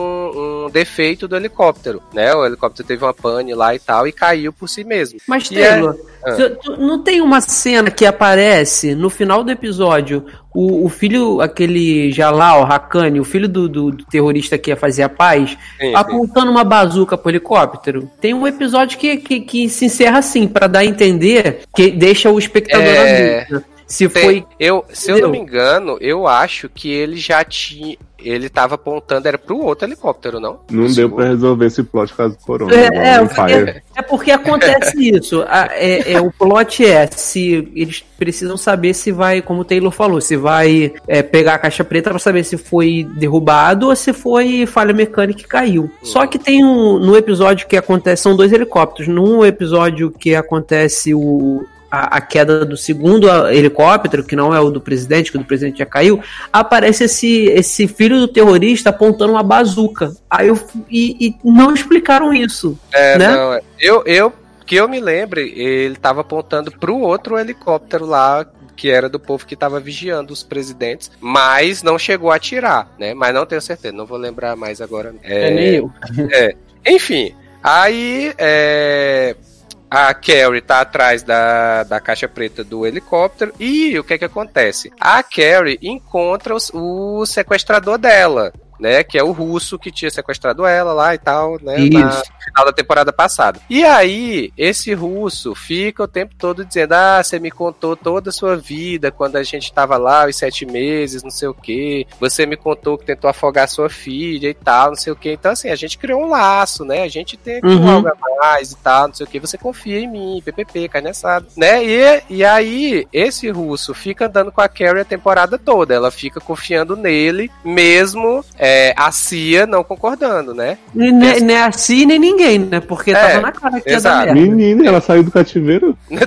um defeito do helicóptero, né? O helicóptero teve uma pane lá e tal e caiu por si mesmo. Mas, E é- Taylor, Ah. não tem uma cena que aparece no final do episódio, o, o filho, aquele Jalal Hakani, o filho do, do- do terrorista que ia fazer a paz, Sim, sim. apontando uma bazuca pro helicóptero? Tem um episódio que, que, que se encerra assim, pra dar a entender, que deixa o espectador É. na dúvida. Se Tem- foi. eu, se eu não me engano, eu acho que ele já tinha. Ele tava apontando, era pro outro helicóptero, não? Não deu pra segundo. resolver esse plot por causa do corona. É, igual é, Empire. É porque acontece [laughs] isso. A- é, é, o plot é se eles precisam saber se vai, como o Taylor falou, se vai é, pegar a caixa preta pra saber se foi derrubado ou se foi falha mecânica e caiu. Só que tem um no episódio que acontece são dois helicópteros. Num episódio que acontece o a, a queda do segundo helicóptero, que não é o do presidente, que o do presidente já caiu, aparece esse, esse filho do terrorista apontando uma bazuca. Aí eu, e, e não explicaram isso. É, né? não. é. Eu, eu, que eu me lembre, ele tava apontando pro outro helicóptero lá. Que era do povo que tava vigiando os presidentes, mas não chegou a atirar, né? Mas não tenho certeza, não vou lembrar mais agora. É, nem eu. Enfim, aí é, a Carrie tá atrás da, da caixa preta do helicóptero e o que que acontece? A Carrie encontra o sequestrador dela. Né, que é o russo que tinha sequestrado ela lá e tal, né? Na Isso. final da temporada passada. E aí, esse russo fica o tempo todo dizendo: Ah, você me contou toda a sua vida quando a gente tava lá, os sete meses, não sei o quê. Você me contou que tentou afogar sua filha e tal, não sei o quê. Então, assim, a gente criou um laço, né? A gente tem aqui Uhum. um algo a mais e tal, não sei o quê. Você confia em mim, PPP, carne assada, né? E, e aí, esse russo fica andando com a Carrie a temporada toda. Ela fica confiando nele, mesmo é, a CIA não concordando, né? Nem, nem nem a Si, nem ninguém, né? Porque É, tava na cara que ia dar exato. merda. Menina, ela saiu do cativeiro? [laughs] né?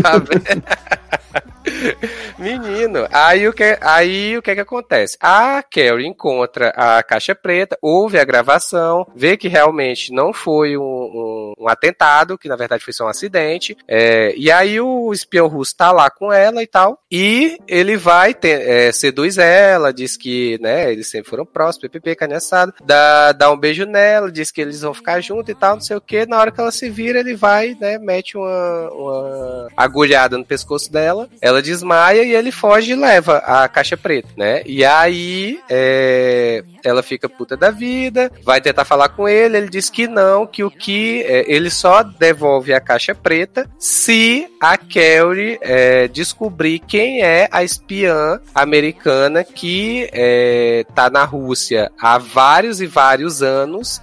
Tá vendo? [laughs] [laughs] Menino, aí o, que, aí o que que acontece? A Carrie encontra a caixa preta, ouve a gravação, vê que realmente não foi um, um- um atentado, que na verdade foi só um acidente, é, e aí o espião russo tá lá com ela e tal, e ele vai, ter, é, seduz ela, diz que, né, eles sempre foram próximos, ppp, canhaçado, dá, dá um beijo nela, diz que eles vão ficar juntos e tal, não sei o que, na hora que ela se vira, ele vai, né, mete uma, uma agulhada no pescoço dela, ela desmaia e ele foge e leva a caixa preta, né? E aí é, ela fica puta da vida, vai tentar falar com ele, ele diz que não, que o que é, ele só devolve a caixa preta se a Carrie é, descobrir quem é a espiã americana que é, tá na Rússia há vários e vários anos.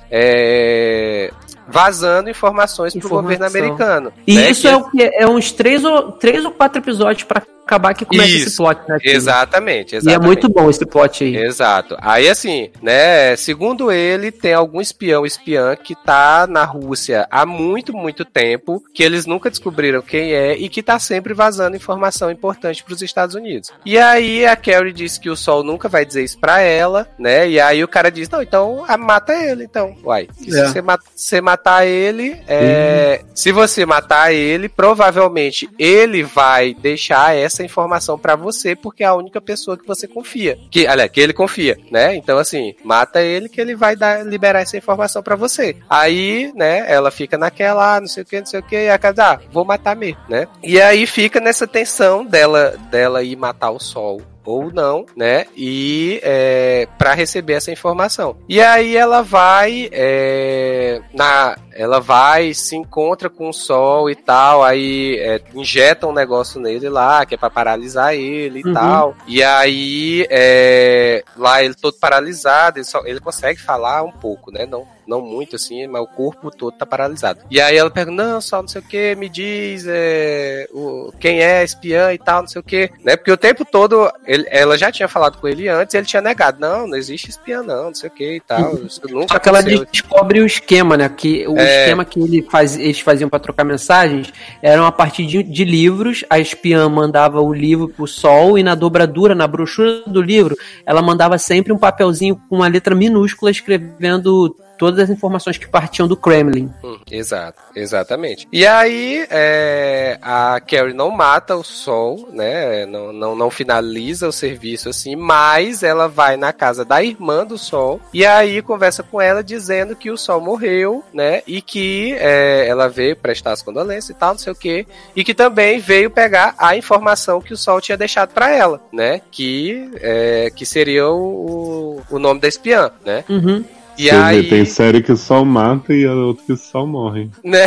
Vazando informações pro Informação. governo americano. E né? isso Que é o que? É uns três ou, três ou quatro episódios pra acabar que começa Isso, esse plot, né? Taylor? Exatamente, E é exatamente. muito bom esse plot aí. Exato. Aí assim, né, segundo ele, tem algum espião espiã que tá na Rússia há muito, muito tempo, que eles nunca descobriram quem é e que tá sempre vazando informação importante pros Estados Unidos. E aí a Carrie disse que o Sol nunca vai dizer isso pra ela, né? E aí o cara diz: "Não, então mata ele, então". Uai. E se É. você, ma- você matar ele, é, se você matar ele, provavelmente ele vai deixar essa informação pra você, porque é a única pessoa que você confia. Que, aliás, que ele confia, né? Então, assim, mata ele que ele vai dar, liberar essa informação pra você. Aí, né, ela fica naquela, ah, não sei o que, não sei o que, e a casa, ah, vou matar mesmo, né? E aí fica nessa tensão dela, dela ir matar o sol ou não, né? E é, para receber essa informação. E aí ela vai é, na, ela vai se encontra com o sol e tal, aí é, injeta um negócio nele lá que é para paralisar ele e Uhum. tal. E aí é, lá ele todo paralisado, ele, só, ele consegue falar um pouco, né? Não não muito assim, mas o corpo todo tá paralisado. E aí ela pergunta, não, só não sei o que, me diz é, o, quem é espiã e tal, não sei o que, né? Porque o tempo todo ele- ela já tinha falado com ele antes, e ele tinha negado, não, não existe espiã não, não sei o que e tal, isso nunca Só que ela descobre o esquema, né? Que o É. esquema que ele faz, eles faziam pra trocar mensagens eram a partir de, de livros. A espiã mandava o livro pro sol e na dobradura, na brochura do livro, ela mandava sempre um papelzinho com uma letra minúscula escrevendo todas as informações que partiam do Kremlin. Hum, exato, exatamente. E aí, é, a Carrie não mata o Sol, né? Não, não, não finaliza o serviço assim, mas ela vai na casa da irmã do Sol e aí conversa com ela dizendo que o Sol morreu, né? E que é, ela veio prestar as condolências e tal, não sei o quê. E que também veio pegar a informação que o Sol tinha deixado pra ela, né? Que, é, que seria o, o nome da espiã, né? Uhum. E aí. tem série que só mata e a outra que só morre. né?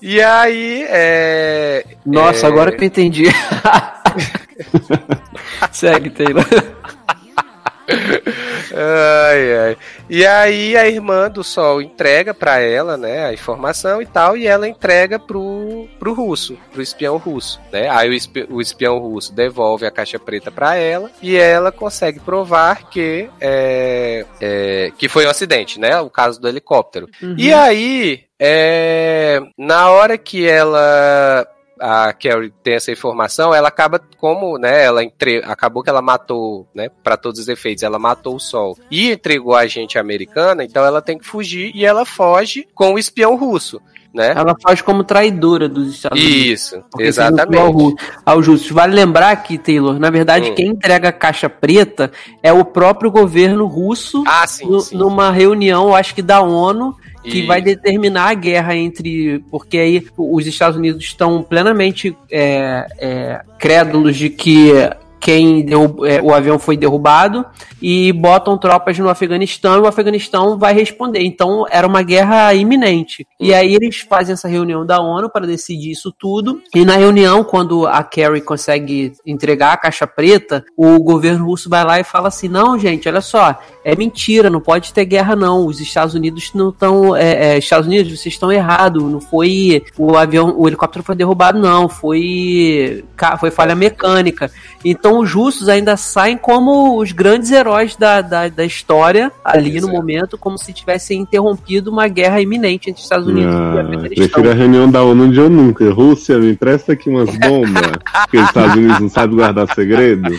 e aí, é. Nossa, é, agora que eu entendi. [laughs] Segue, Taylor. [laughs] Ai, ai. E aí a irmã do Sol entrega pra ela, né, a informação e tal, e ela entrega pro, pro russo, pro espião russo, né? Aí o, espi- o espião russo devolve a caixa preta pra ela e ela consegue provar que é, é, que foi um acidente, né? O caso do helicóptero. E aí, é, na hora que ela a Carrie tem essa informação, ela acaba como, né, ela entre... acabou que ela matou, né, para todos os efeitos, ela matou o Sol e entregou a gente americana, então ela tem que fugir e ela foge com o espião russo, né? Ela faz como traidora dos Estados Unidos. Isso, exatamente. Ao Justus. Vale lembrar que, Taylor, na verdade, Hum. quem entrega a caixa preta é o próprio governo russo Ah, sim, no- sim. numa reunião, acho que da ONU, que E- vai determinar a guerra entre. Porque aí os Estados Unidos estão plenamente é, é, crédulos de que quem é, o avião foi derrubado e botam tropas no Afeganistão e o Afeganistão vai responder. Então era uma guerra iminente. E aí eles fazem essa reunião da ONU para decidir isso tudo. E na reunião, quando a Carrie consegue entregar a caixa preta, o governo russo vai lá e fala assim: não, gente, olha só, é mentira, não pode ter guerra, não. Os Estados Unidos não estão. É, é, Estados Unidos, vocês estão errados. Não foi. O avião, o helicóptero foi derrubado, não. Foi. Foi falha mecânica. Então os russos ainda saem como os grandes heróis da, da, da história ali Pois no é. momento, como se tivessem interrompido uma guerra iminente entre Estados Unidos e Ah, Afeganistão. prefiro a reunião da ONU de eu nunca. Rússia, me empresta aqui umas [laughs] bombas. porque os Estados Unidos não sabem guardar segredo.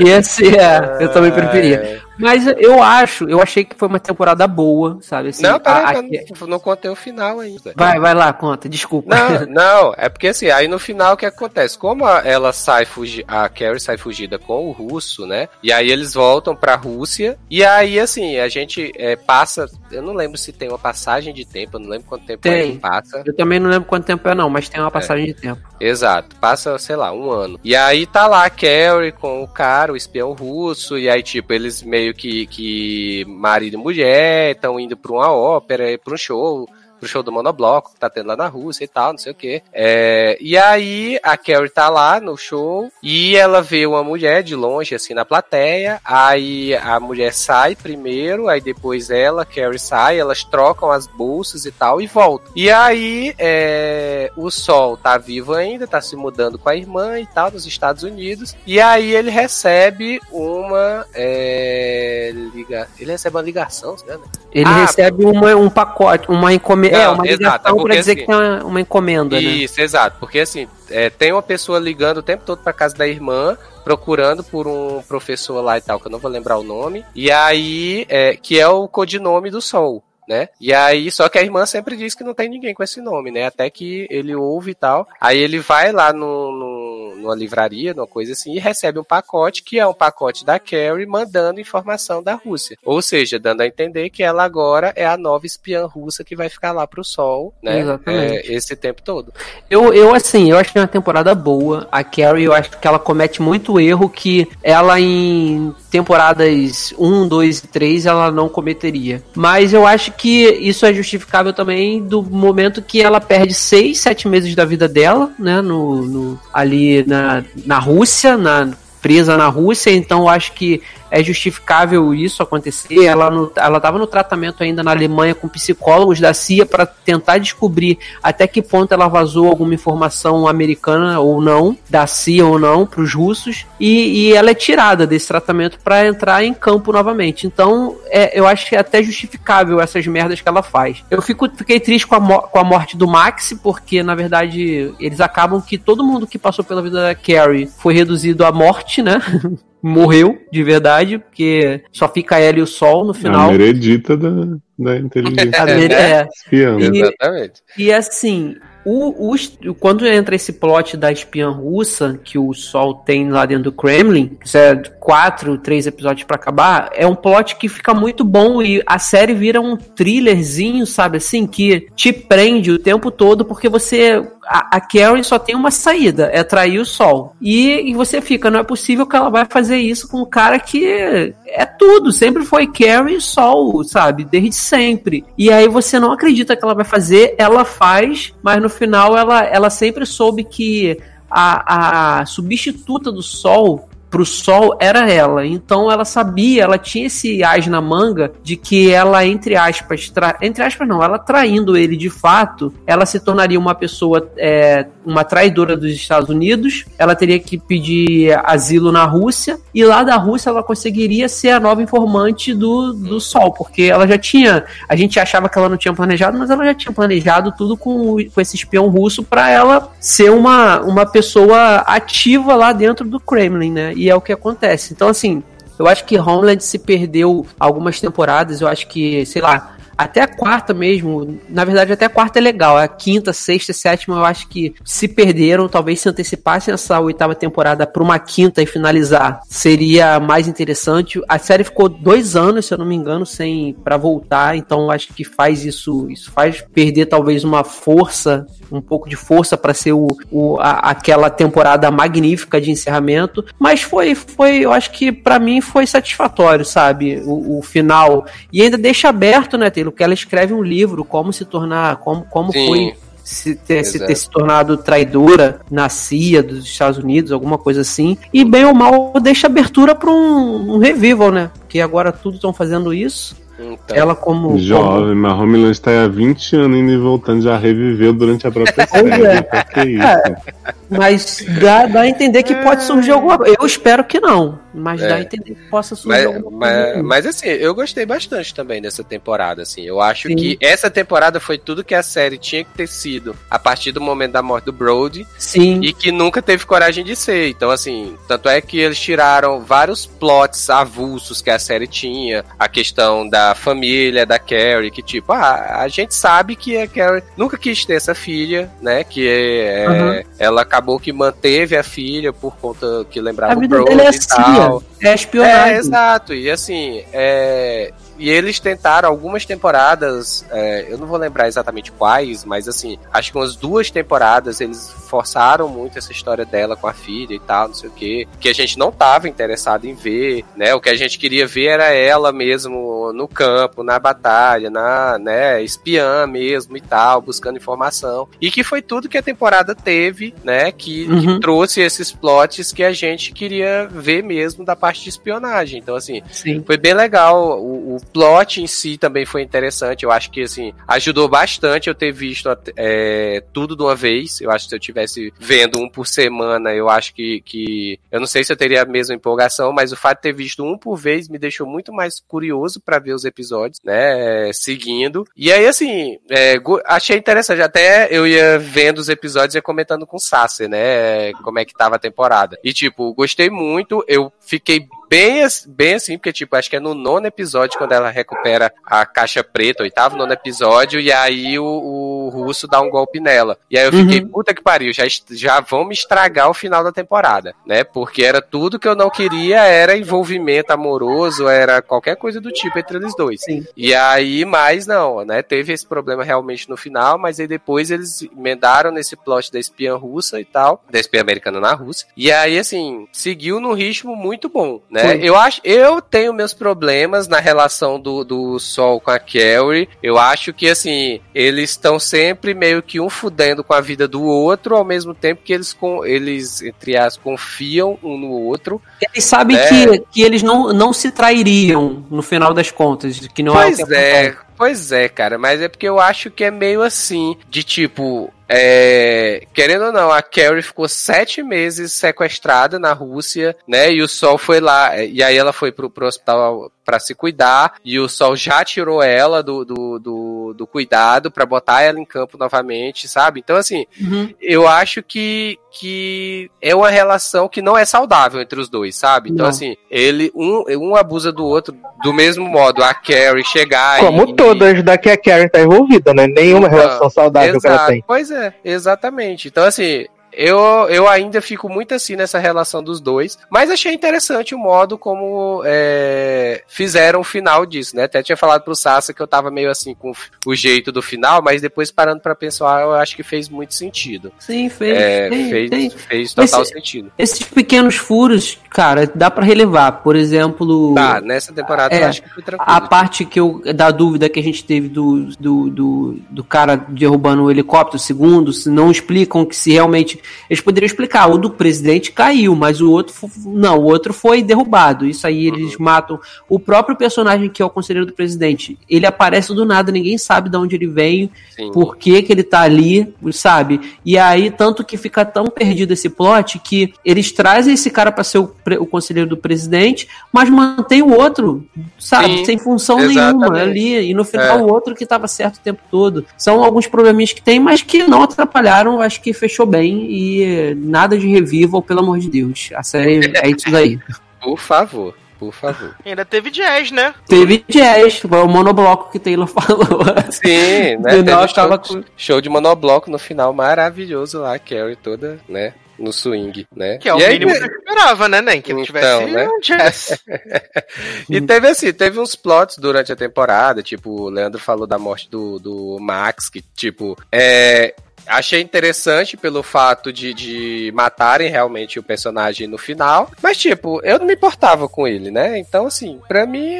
Esse é, eu também preferia. Mas eu acho, eu achei que foi uma temporada boa, sabe? Assim, Não, peraí, a- não, não contei o final ainda. Vai, vai lá, conta, desculpa. Não, [laughs] não, é porque assim, aí no final o que acontece? Como a- ela sai fugi a Carrie sai fugida com o russo, né? E aí eles voltam pra Rússia, e aí assim, a gente é, passa, eu não lembro se tem uma passagem de tempo, eu não lembro quanto tempo Tem. é que passa. Eu também não lembro quanto tempo é, não, mas tem uma passagem de tempo. Exato, passa, sei lá, um ano. E aí tá lá a Carrie com o cara, o espião russo, e aí, tipo, eles meio que, que marido e mulher estão indo pra uma ópera, pra um show, pro show do Monobloco, que tá tendo lá na Rússia e tal, não sei o quê. É, e aí a Carrie tá lá no show e ela vê uma mulher de longe, assim, na plateia. Aí a mulher sai primeiro, aí depois ela, Carrie sai, elas trocam as bolsas e tal e voltam. E aí é, o Sol tá vivo ainda, tá se mudando com a irmã e tal, nos Estados Unidos. E aí ele recebe uma. É, liga, ele recebe uma ligação, né? Ele Ah, recebe uma, um pacote, uma encomenda. É, uma exato, ligação é porque pra dizer assim- que tem uma, uma encomenda, né? Isso, exato. Porque assim, é, tem uma pessoa ligando o tempo todo pra casa da irmã, procurando por um professor lá e tal, que eu não vou lembrar o nome. E aí, é, que é o codinome do Sol. Né? E aí, só que a irmã sempre diz que não tem ninguém com esse nome, né? Até que ele ouve e tal. Aí ele vai lá no, no- numa livraria, numa coisa assim, e recebe um pacote que é um pacote da Carrie mandando informação da Rússia. Ou seja, dando a entender que ela agora é a nova espiã russa que vai ficar lá pro sol, né? Exatamente. É, esse tempo todo. Eu, eu, assim, eu acho que é uma temporada boa. A Carrie, eu acho que ela comete muito erro que ela em temporadas 1, 2 e 3 ela não cometeria. Mas eu acho que isso é justificável também do momento que ela perde 6, 7 meses da vida dela, né? No, no- ali na, na Rússia, na, presa na Rússia, então acho que é justificável isso acontecer. Ela ela estava no tratamento ainda na Alemanha com psicólogos da CIA para tentar descobrir até que ponto ela vazou alguma informação americana ou não, da CIA ou não, para os russos, e, e ela é tirada desse tratamento para entrar em campo novamente. Então, é, eu acho que é até justificável essas merdas que ela faz. Eu fico, fiquei triste com a, com a morte do Max, porque na verdade eles acabam que todo mundo que passou pela vida da Carrie foi reduzido à morte, né? [laughs] Morreu de verdade, porque só fica ela e o Sol no A final. meredita da, da inteligência [laughs] A é. espiã. né? E- Exatamente. E assim, o, o- quando entra esse plot da espiã russa que o Sol tem lá dentro do Kremlin, isso é quatro, três episódios pra acabar, é um plot que fica muito bom e a série vira um thrillerzinho, sabe assim, que te prende o tempo todo porque você. A, a Karen só tem uma saída, é trair o Sol. E, e você fica, não é possível que ela vai fazer isso com um cara que é tudo, sempre foi Carrie e Sol, sabe? Desde sempre. E aí você não acredita que ela vai fazer, ela faz, mas no final ela, ela sempre soube que a, a substituta do Sol pro Sol era ela. Então ela sabia, ela tinha esse as na manga de que ela, entre aspas, tra... entre aspas não, ela traindo ele de fato, ela se tornaria uma pessoa, é, uma traidora dos Estados Unidos, ela teria que pedir asilo na Rússia, e lá da Rússia ela conseguiria ser a nova informante do, do Sol, porque ela já tinha, a gente achava que ela não tinha planejado, mas ela já tinha planejado tudo com, com esse espião russo para ela ser uma, uma pessoa ativa lá dentro do Kremlin, né? E é o que acontece. Então, assim, eu acho que Homeland se perdeu algumas temporadas, eu acho que, sei lá, até a quarta mesmo, na verdade até a quarta é legal, a quinta, sexta e sétima eu acho que se perderam, talvez se antecipassem essa oitava temporada para uma quinta e finalizar, seria mais interessante. A série ficou dois anos, se eu não me engano, sem para voltar, então acho que faz isso, isso faz perder talvez uma força, um pouco de força para ser o, o a- aquela temporada magnífica de encerramento, mas foi, foi, eu acho que para mim foi satisfatório, sabe, o, o final e ainda deixa aberto, né, que ela escreve um livro como se tornar, como, como Sim. foi se ter, se ter se tornado traidora na CIA dos Estados Unidos, alguma coisa assim. E bem ou mal deixa abertura para um, um revival, né? Porque agora tudo estão fazendo isso. Então, Ela como, como Jovem, mas Homeland está aí há 20 anos indo e voltando, já reviveu durante a própria série. é. Que isso? mas dá, dá a entender que pode surgir alguma coisa. Eu espero que não, mas É. dá a entender que possa surgir Mas, alguma mas, coisa. mas, assim, eu gostei bastante também dessa temporada, assim. Eu acho Sim. que essa temporada foi tudo que a série tinha que ter sido a partir do momento da morte do Brody Sim, e que nunca teve coragem de ser. Então, assim, tanto é que eles tiraram vários plots avulsos que a série tinha, a questão da família da Carrie, que tipo, ah, a gente sabe que a Carrie nunca quis ter essa filha, né? Que é, Uhum. ela acabou que manteve a filha por conta que lembrava a o vida Brody dele é e tal. CIA, é espionagem. É, exato. E assim, é... e eles tentaram algumas temporadas, é, eu não vou lembrar exatamente quais, mas assim, acho que umas duas temporadas eles forçaram muito essa história dela com a filha e tal, não sei o que, que a gente não tava interessado em ver, né? O que a gente queria ver era ela mesmo no campo, na batalha, na, né, espiã mesmo e tal, buscando informação. E que foi tudo que a temporada teve, né? Que, Uhum. que trouxe esses plots que a gente queria ver mesmo da parte de espionagem. Então, assim, Sim. foi bem legal. O, o plot em si também foi interessante. Eu acho que, assim, ajudou bastante eu ter visto é, tudo de uma vez. Eu acho que se eu tivesse vendo um por semana, eu acho que, que. Eu não sei se eu teria a mesma empolgação, mas o fato de ter visto um por vez me deixou muito mais curioso pra ver os episódios, né? Seguindo. E aí, assim, é, achei interessante. Até eu ia vendo os episódios e ia comentando com o Sasser, né? Como é que tava a temporada. E, tipo, gostei muito. Eu fiquei bem, bem assim, porque, tipo, acho que é no nono episódio quando ela recupera a caixa preta, oitavo, nono episódio, e aí o, o russo dá um golpe nela. E aí eu fiquei, puta que pariu, já, já vão me estragar o final da temporada, né? Porque era tudo que eu não queria, era envolvimento amoroso, era qualquer coisa do tipo entre eles dois. Sim. E aí, mas não, né? Teve esse problema realmente no final, mas aí depois eles emendaram nesse plot da espiã russa e tal, da espiã americana na Rússia. E aí, assim, seguiu num ritmo muito bom, né? Foi. Eu acho, eu tenho meus problemas na relação do, do Sol com a Carrie. Eu acho que, assim, eles estão sempre meio que um fudendo com a vida do outro, ao mesmo tempo que eles, com, eles entre as confiam um no outro. Eles sabem É. que, que eles não, não se trairiam no final das contas, que não pois é que é, acontece. Pois é, cara, mas é porque eu acho que é meio assim, de tipo, é, querendo ou não, a Carrie ficou sete meses sequestrada na Rússia, né, e o Sol foi lá, e aí ela foi pro, pro hospital pra se cuidar, e o Sol já tirou ela do, do, do, do cuidado pra botar ela em campo novamente, sabe? Então, assim, Uhum. eu acho que, que é uma relação que não é saudável entre os dois, sabe? Então, Não. assim, ele, um, um abusa do outro do mesmo modo. A Carrie chegar Como e, todas da que a Karen tá envolvida, né? Nenhuma Então, relação saudável que ela tem. Pois é, exatamente. Então, assim, eu, eu ainda fico muito assim nessa relação dos dois, mas achei interessante o modo como é, fizeram o final disso, né? Até tinha falado pro Sassa que eu tava meio assim com o jeito do final, mas depois parando pra pensar, eu acho que fez muito sentido. Sim, fez. É, tem- fez, tem. fez total Esse- sentido. Esses pequenos furos, cara, dá pra relevar. Por exemplo, Tá, nessa temporada eu É, acho que foi tranquilo. a parte que eu, da dúvida que a gente teve do, do, do, do cara derrubando o helicóptero, segundo, se não explicam que se realmente. Eles poderiam explicar, o do presidente caiu, mas o outro. Não, o outro foi derrubado. Isso aí eles matam. O próprio personagem que é o conselheiro do presidente, ele aparece do nada, ninguém sabe de onde ele veio, Sim. por que, que ele tá ali, sabe? E aí, tanto que fica tão perdido esse plot que eles trazem esse cara pra ser o, o conselheiro do presidente, mas mantém o outro, sabe? Sim, Sem função exatamente. nenhuma ali. E no final É. o outro que tava certo o tempo todo. São alguns probleminhas que tem, mas que não atrapalharam. Acho que fechou bem. E nada de revival, pelo amor de Deus. A série é isso daí. [laughs] Por favor, por favor. Ainda teve jazz, né? Teve jazz, foi o monobloco que Taylor [laughs] falou. Sim, né? Teve um show, tava com- show de monobloco no final maravilhoso lá, a Carrie toda, né? No swing, né? Que é o E aí, mínimo que eu esperava, né, Nem? Que não Então, tivesse né? um jazz. [laughs] E teve assim, teve uns plots durante a temporada, tipo, o Leandro falou da morte do, do Max, que, tipo, é. Achei interessante pelo fato de, de matarem realmente o personagem no final. Mas, tipo, eu não me importava com ele, né? Então, assim, pra mim,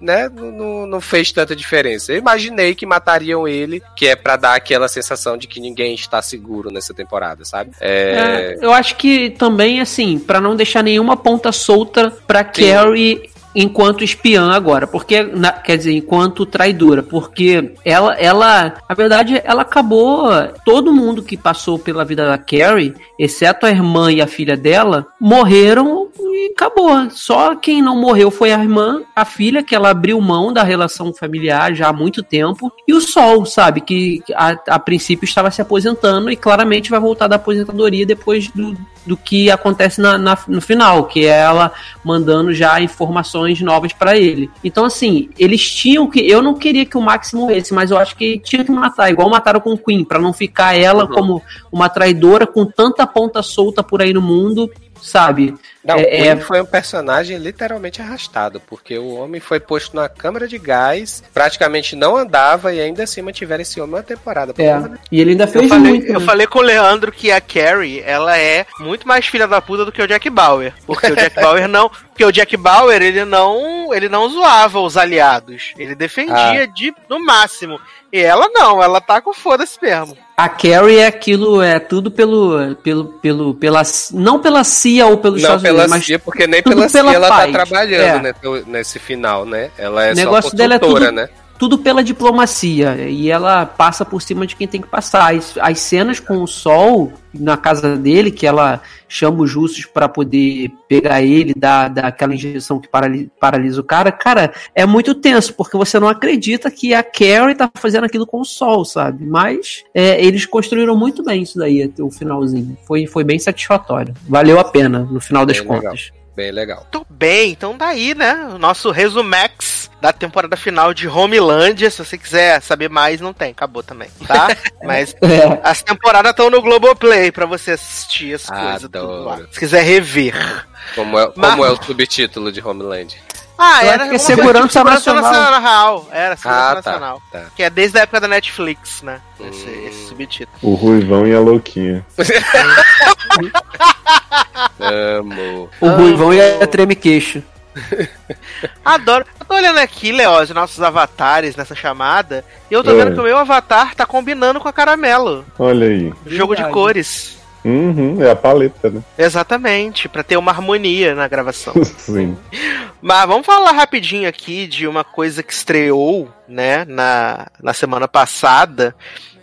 né, não- não, fez tanta diferença. Eu imaginei que matariam ele, que é pra dar aquela sensação de que ninguém está seguro nessa temporada, sabe? É. É, eu acho que também, assim, pra não deixar nenhuma ponta solta pra Carrie enquanto espiã agora, porque na- quer dizer, enquanto traidora, porque ela, ela, na verdade, ela acabou. Todo mundo que passou pela vida da Carrie, exceto a irmã e a filha dela, morreram e acabou. Só quem não morreu foi a irmã, a filha, que ela abriu mão da relação familiar já há muito tempo, e o Sol, sabe, que a, a princípio estava se aposentando e claramente vai voltar da aposentadoria depois do, do que acontece na, na- no final, que é ela mandando já informações novas pra ele. Então, assim, eles tinham que. Eu não queria que o Max morresse, mas eu acho que tinha que matar, igual mataram com o Queen, pra não ficar ela como uma traidora com tanta ponta solta por aí no mundo sabe? Não, É- é- foi um personagem literalmente arrastado, porque o homem foi posto na câmara de gás, praticamente não andava e ainda assim mantiveram esse homem uma temporada. É. Porra? E ele ainda Eu fez falei, muito. eu né? falei com o Leandro que a Carrie, ela é muito mais filha da puta do que o Jack Bauer. Porque o Jack [laughs] Bauer não. Porque o Jack Bauer, ele não. Ele não zoava os aliados. Ele defendia de, no máximo. E ela não, ela tá com foda-se mesmo. A Carrie é aquilo, é tudo pelo, pelo, pelo, pela, não pela CIA ou pelos Não Estados pela Unidos, mas CIA, porque nem pela CIA pela ela paz. tá trabalhando É. né, nesse final, né? Ela é O negócio só dela é tudo- né? Tudo pela diplomacia. E ela passa por cima de quem tem que passar. As, as cenas com o Sol na casa dele, que ela chama os russos para poder pegar ele, dar, dar aquela injeção que parali- paralisa o cara, cara, é muito tenso, porque você não acredita que a Carrie tá fazendo aquilo com o Sol, sabe? Mas é, eles construíram muito bem isso daí, até o finalzinho. Foi, foi bem satisfatório. Valeu a pena, no final das Bem legal. contas. Bem legal. Muito bem, então daí, né? O nosso resumex da temporada final de Homelandia. Se você quiser saber mais, não tem, acabou também, tá? [laughs] Mas É. as temporadas estão no Globoplay pra você assistir as coisas. tudo lá. Se quiser rever. Como é, Mas- como é o subtítulo de Homeland? Ah, Eu era que é segurança tipo nacional. nacional. Era segurança Ah, tá. nacional. tá. Que é desde a época da Netflix, né? Esse, Hum. esse subtítulo. O Ruivão e a Louquinha. [laughs] Amo. O Ruivão e a Treme Queixo. [laughs] Adoro. Eu tô olhando aqui, Léo, os nossos avatares nessa chamada. E eu tô É. vendo que o meu avatar tá combinando com a caramelo. Olha aí. Jogo de Verdade. cores. Uhum, é a paleta, né? Exatamente, pra ter uma harmonia na gravação. [laughs] Sim. Mas vamos falar rapidinho aqui de uma coisa que estreou, né, na, na semana passada.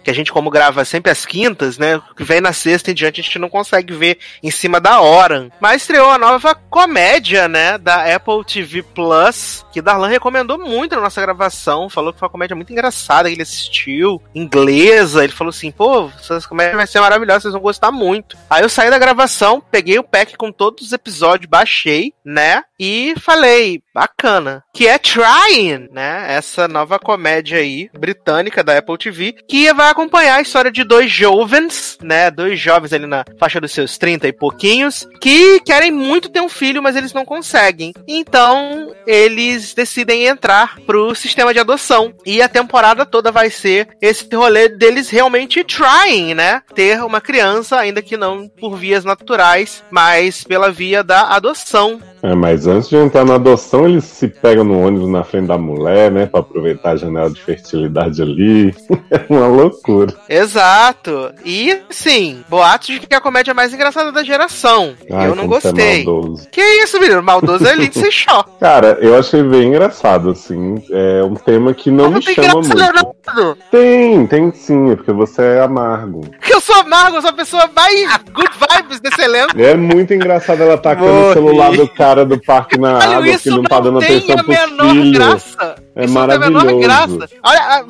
Que a gente, como grava sempre às quintas, né? Que vem na sexta em diante, a gente não consegue ver em cima da hora. Mas estreou a nova comédia, né? Da Apple TV Plus, que Darlan recomendou muito na nossa gravação. Falou que foi uma comédia muito engraçada, que ele assistiu, inglesa. Ele falou assim: pô, essa comédia vai ser maravilhosa, vocês vão gostar muito. Aí eu saí da gravação, peguei o pack com todos os episódios, baixei, né? E falei, bacana. Que é Trying, né? Essa nova comédia aí, britânica da Apple TV, que vai acompanhar a história de dois jovens, né? Dois jovens ali na faixa dos seus 30 e pouquinhos, que querem muito ter um filho, mas eles não conseguem. Então, eles decidem entrar pro sistema de adoção. E a temporada toda vai ser esse rolê deles realmente trying, né? Ter uma criança, ainda que não por vias naturais, mas pela via da adoção. É, mas antes de entrar na adoção, eles se pegam no ônibus na frente da mulher, né? Pra aproveitar a janela de fertilidade ali. [laughs] É uma loucura. Exato. E, sim, boatos de que é a comédia mais engraçada da geração. Ai, eu não como é gostei. maldoso. que isso, menino? Maldoso é Lindsay [laughs] Shaw. Cara, eu achei bem engraçado, assim. É um tema que não Não me tem chama muito. Tem, tem sim, é porque você é amargo. Eu sou amargo, eu sou a pessoa mais good vibes desse elenco. É muito engraçado ela tacando Morri. o celular do cara do parque na Olha, água, que não tá dando atenção pro filho. graça. É isso não maravilhoso. graça. Olha,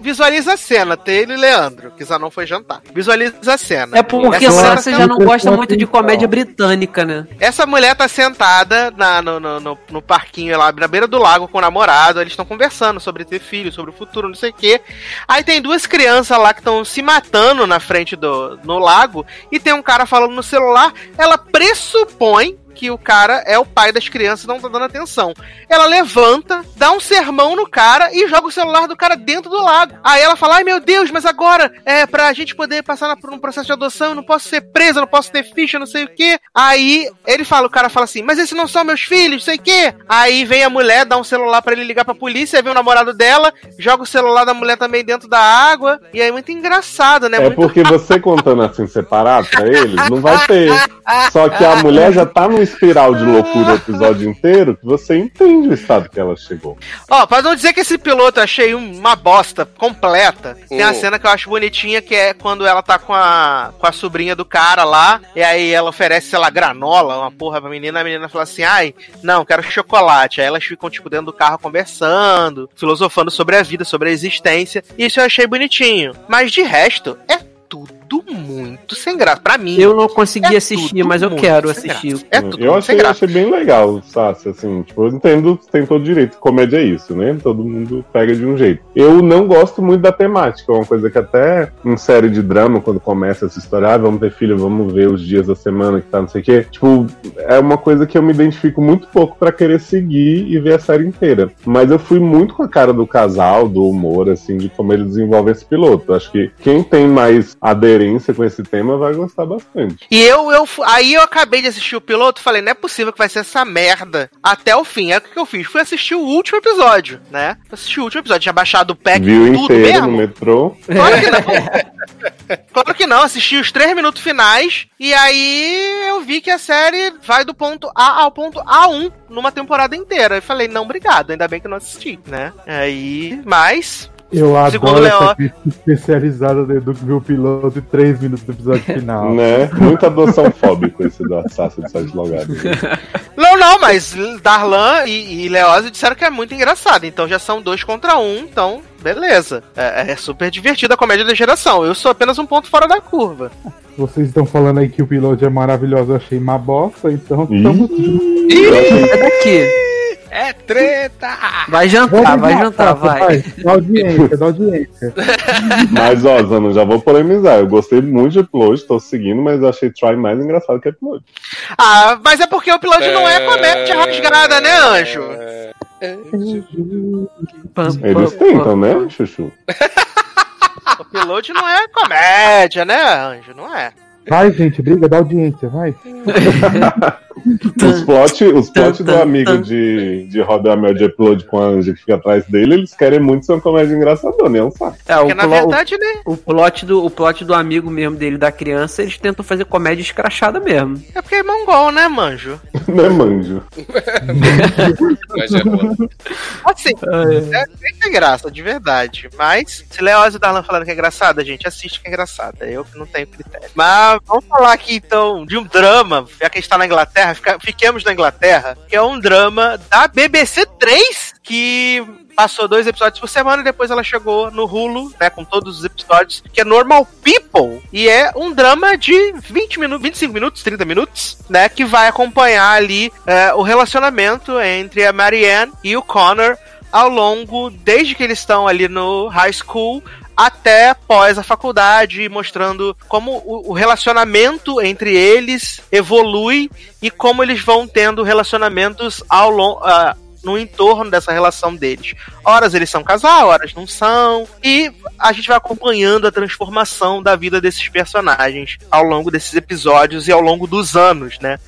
visualiza a cena, Taylor e Leandro, que já não foi jantar. Visualiza a cena. É porque Essa já não gosta muito de comédia britânica, né? Essa mulher tá sentada na- no, no, no- no parquinho lá, na beira do lago com o namorado. Eles estão conversando sobre ter filho, sobre o futuro, não sei o quê. Aí tem duas crianças lá que estão se matando na frente do no lago. E tem um cara falando no celular. Ela pressupõe que o cara é o pai das crianças e não tá dando atenção. Ela levanta, dá um sermão no cara e joga o celular do cara dentro do lago. Aí ela fala: Ai meu Deus, mas agora é pra gente poder passar na- por um processo de adoção, eu não posso ser presa, não posso ter ficha, não sei o quê. Aí ele fala: O cara fala assim, mas esses não são meus filhos, sei o quê. Aí vem a mulher, dá um celular pra ele ligar pra polícia, vem o namorado dela, joga o celular da mulher também dentro da água. E aí é muito engraçado, né? É muito porque você contando assim separado pra eles, não vai ter. Só que a mulher já tá num espiral de loucura o episódio inteiro que você entende o estado que ela chegou. Ó, pra não dizer que esse piloto eu achei uma bosta completa, tem a Hum. cena que eu acho bonitinha, que é quando ela tá com a, com a sobrinha do cara lá, e aí ela oferece, sei lá, granola, uma porra pra menina, a menina fala assim, ai, não, quero chocolate. Aí elas ficam, tipo, dentro do carro conversando, filosofando sobre a vida, sobre a existência. Isso eu achei bonitinho. Mas de resto, é tudo muito sem graça. Pra mim. Eu não consegui É assistir, mas eu quero assistir. É tudo eu achei, achei bem legal, Sassi, assim, tipo, eu entendo, tem todo direito, comédia é isso, né? Todo mundo pega de um jeito. Eu não gosto muito da temática, é uma coisa que até em série de drama, quando começa essa história, ah, vamos ter filho, vamos ver os dias da semana que tá, não sei o quê, tipo, é uma coisa que eu me identifico muito pouco pra querer seguir e ver a série inteira. Mas eu fui muito com a cara do casal, do humor, assim, de como ele desenvolve esse piloto. Acho que quem tem mais aderência com esse tema vai gostar bastante. E eu, eu, aí eu acabei de assistir o piloto, falei, não é possível que vai ser essa merda até o fim. Aí o que eu fiz? Fui assistir o último episódio, né? Assisti o último episódio, tinha baixado o pack Viu e tudo inteiro mesmo. no metrô. Claro que não. [laughs] claro que não, assisti os três minutos finais e aí eu vi que a série vai do ponto A ao ponto A1 numa temporada inteira. Eu falei, não, obrigado, ainda bem que eu não assisti, né? Aí, mas. Eu Segundo adoro Leo- essa crítica especializada do Edu que viu o piloto e três minutos do episódio [laughs] final. Né? Muito adoção fóbico esse do Assassin de Sete Logados. [laughs] Não, não, mas Darlan e, e Leose disseram que é muito engraçado, então já são dois contra um, então beleza. É, é super divertida a comédia da geração. Eu sou apenas um ponto fora da curva. Vocês estão falando aí que o piloto é maravilhoso, eu achei uma bosta, então estamos juntos. É daqui. É treta! Vai jantar, vai jantar, vai. Dá audiência, dá audiência. Mas, ó, Zano, já vou polemizar. Eu gostei muito de Upload, tô seguindo, mas eu achei Try mais engraçado que Upload. Ah, mas é porque o piloto não é comédia rasgada, né, Anjo? Pam, Eles tentam, né, Chuchu? [laughs] O piloto não é comédia, né, Anjo? Não é. Vai, gente, briga, dá audiência, vai. [laughs] [laughs] Os plot, os plot do amigo de, de Rob Amel de Upload com a Anja que fica atrás dele, eles querem muito ser uma comédia engraçadona, é um saco. É, o, Porque na verdade, né? o, plot do, o plot do amigo mesmo dele, da criança, eles tentam fazer comédia escrachada mesmo. É porque é mongol, né, manjo? [laughs] Né, manjo? [laughs] Mas é boa. Assim, é bem sem graça, de verdade. Mas, se Leoz e Darlan falando que é engraçada, gente, assiste que é engraçada. Eu que não tenho critério. Mas vamos falar aqui então de um drama, já que a gente tá na Inglaterra, fica- fiquemos na Inglaterra, que é um drama da BBC 3, que passou dois episódios por semana e depois ela chegou no Hulu, né, com todos os episódios, que é Normal People, e é um drama de 20 minutos, 25 minutos, 30 minutos, né, que vai acompanhar ali é, o relacionamento entre a Marianne e o Connor ao longo, desde que eles estão ali no high school até após a faculdade, mostrando como o, relacionamento entre eles evolui e como eles vão tendo relacionamentos ao longo. no entorno dessa relação deles. Horas eles são casal, horas não são. E a gente vai acompanhando a transformação da vida desses personagens ao longo desses episódios e ao longo dos anos, né?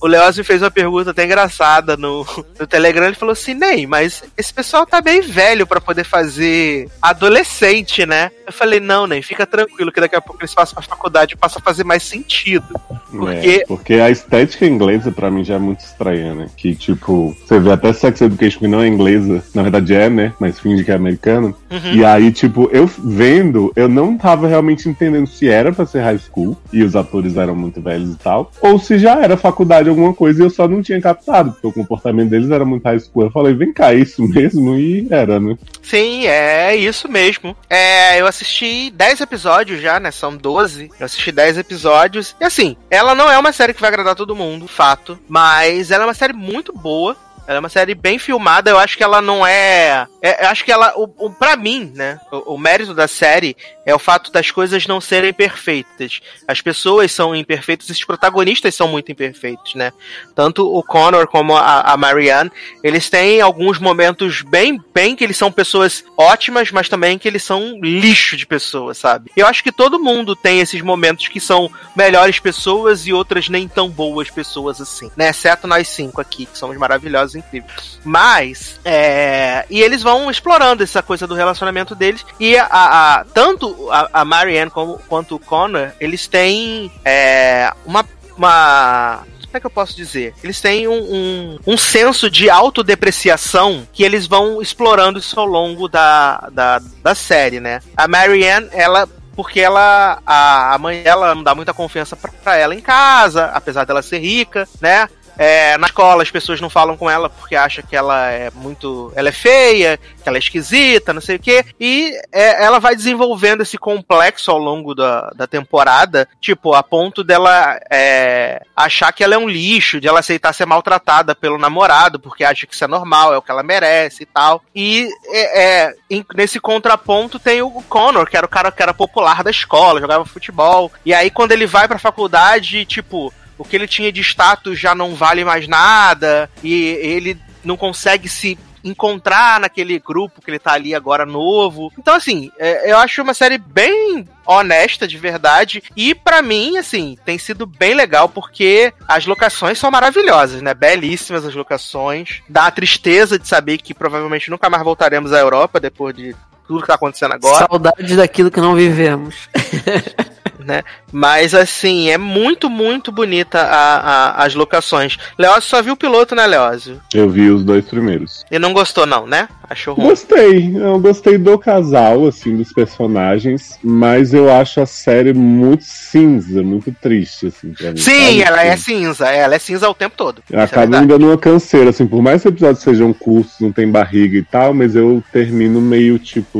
O Leoz me fez uma pergunta até engraçada no, no Telegram. Ele falou assim: Ney, mas esse pessoal tá bem velho pra poder fazer adolescente, né? Eu falei: Não, Ney, fica tranquilo que daqui a pouco eles passam pra faculdade e passa a fazer mais sentido. Porque- É, porque a estética inglesa pra mim já é muito estranha, né? Que tipo, você vê até Sex Education que não é inglesa, na verdade é, né? Mas finge que é americano. Uhum. E aí, tipo, eu vendo, eu não tava realmente entendendo se era pra ser high school e os atores eram muito velhos e tal, ou se já era faculdade alguma coisa e eu só não tinha captado, porque o comportamento deles era muito high school. Eu falei, vem cá, é isso mesmo? E era, né? Sim, é isso mesmo. É, eu assisti 10 episódios já, né? São 12. Eu assisti 10 episódios. E assim, ela não é uma série que vai agradar todo mundo, fato. Mas ela é uma série muito boa. Ela é uma série bem filmada. Eu acho que ela não é. é eu acho que ela. O, o, pra mim, né? O, o mérito da série é o fato das coisas não serem perfeitas. As pessoas são imperfeitas, os protagonistas são muito imperfeitos, né? Tanto o Connor como a, a Marianne, eles têm alguns momentos bem, bem que eles são pessoas ótimas, mas também que eles são lixo de pessoas, sabe? Eu acho que todo mundo tem esses momentos que são melhores pessoas e outras nem tão boas pessoas assim, né? Exceto nós cinco aqui, que somos maravilhosos e incríveis. Mas, é... E eles vão explorando essa coisa do relacionamento deles e a, a- tanto a, a Marianne como, quanto o Connor, eles têm é, uma, uma como é que eu posso dizer? Eles têm um, um, um senso de autodepreciação que eles vão explorando isso ao longo da, da, da série, né? A Marianne, ela porque ela a, a mãe dela não dá muita confiança pra ela em casa, apesar dela ser rica, né? É, na escola as pessoas não falam com ela porque acham que ela é muito. Ela é feia, que ela é esquisita, não sei o quê. E é, ela vai desenvolvendo esse complexo ao longo da, da temporada, tipo, a ponto dela é, achar que ela é um lixo, de ela aceitar ser maltratada pelo namorado, porque acha que isso é normal, é o que ela merece e tal. E é, é, em- nesse contraponto tem o Connor, que era o cara que era popular da escola, jogava futebol. E aí, quando ele vai pra faculdade, tipo, o que ele tinha de status já não vale mais nada, e ele não consegue se encontrar naquele grupo que ele tá ali agora novo. Então, assim, é, eu acho uma série bem honesta, de verdade. E pra mim, assim, tem sido bem legal porque as locações são maravilhosas, né? Belíssimas as locações. Dá a tristeza de saber que provavelmente nunca mais voltaremos à Europa depois de tudo que tá acontecendo agora. Saudade daquilo que não vivemos. [laughs] né? Mas assim, é muito, muito bonita a, a- as locações. Leózio só viu o piloto, né, Leózio? Eu vi os dois primeiros. E não gostou, não, né? Achou ruim. Gostei, eu gostei do casal, assim, dos personagens, mas eu acho a série muito cinza, muito triste, assim, pra mim. Sim, sabe? ela é cinza. Ela é cinza o tempo todo. É Acaba me dando uma canseira, assim, por mais que os episódios sejam curtos, não tem barriga e tal, mas eu termino meio tipo,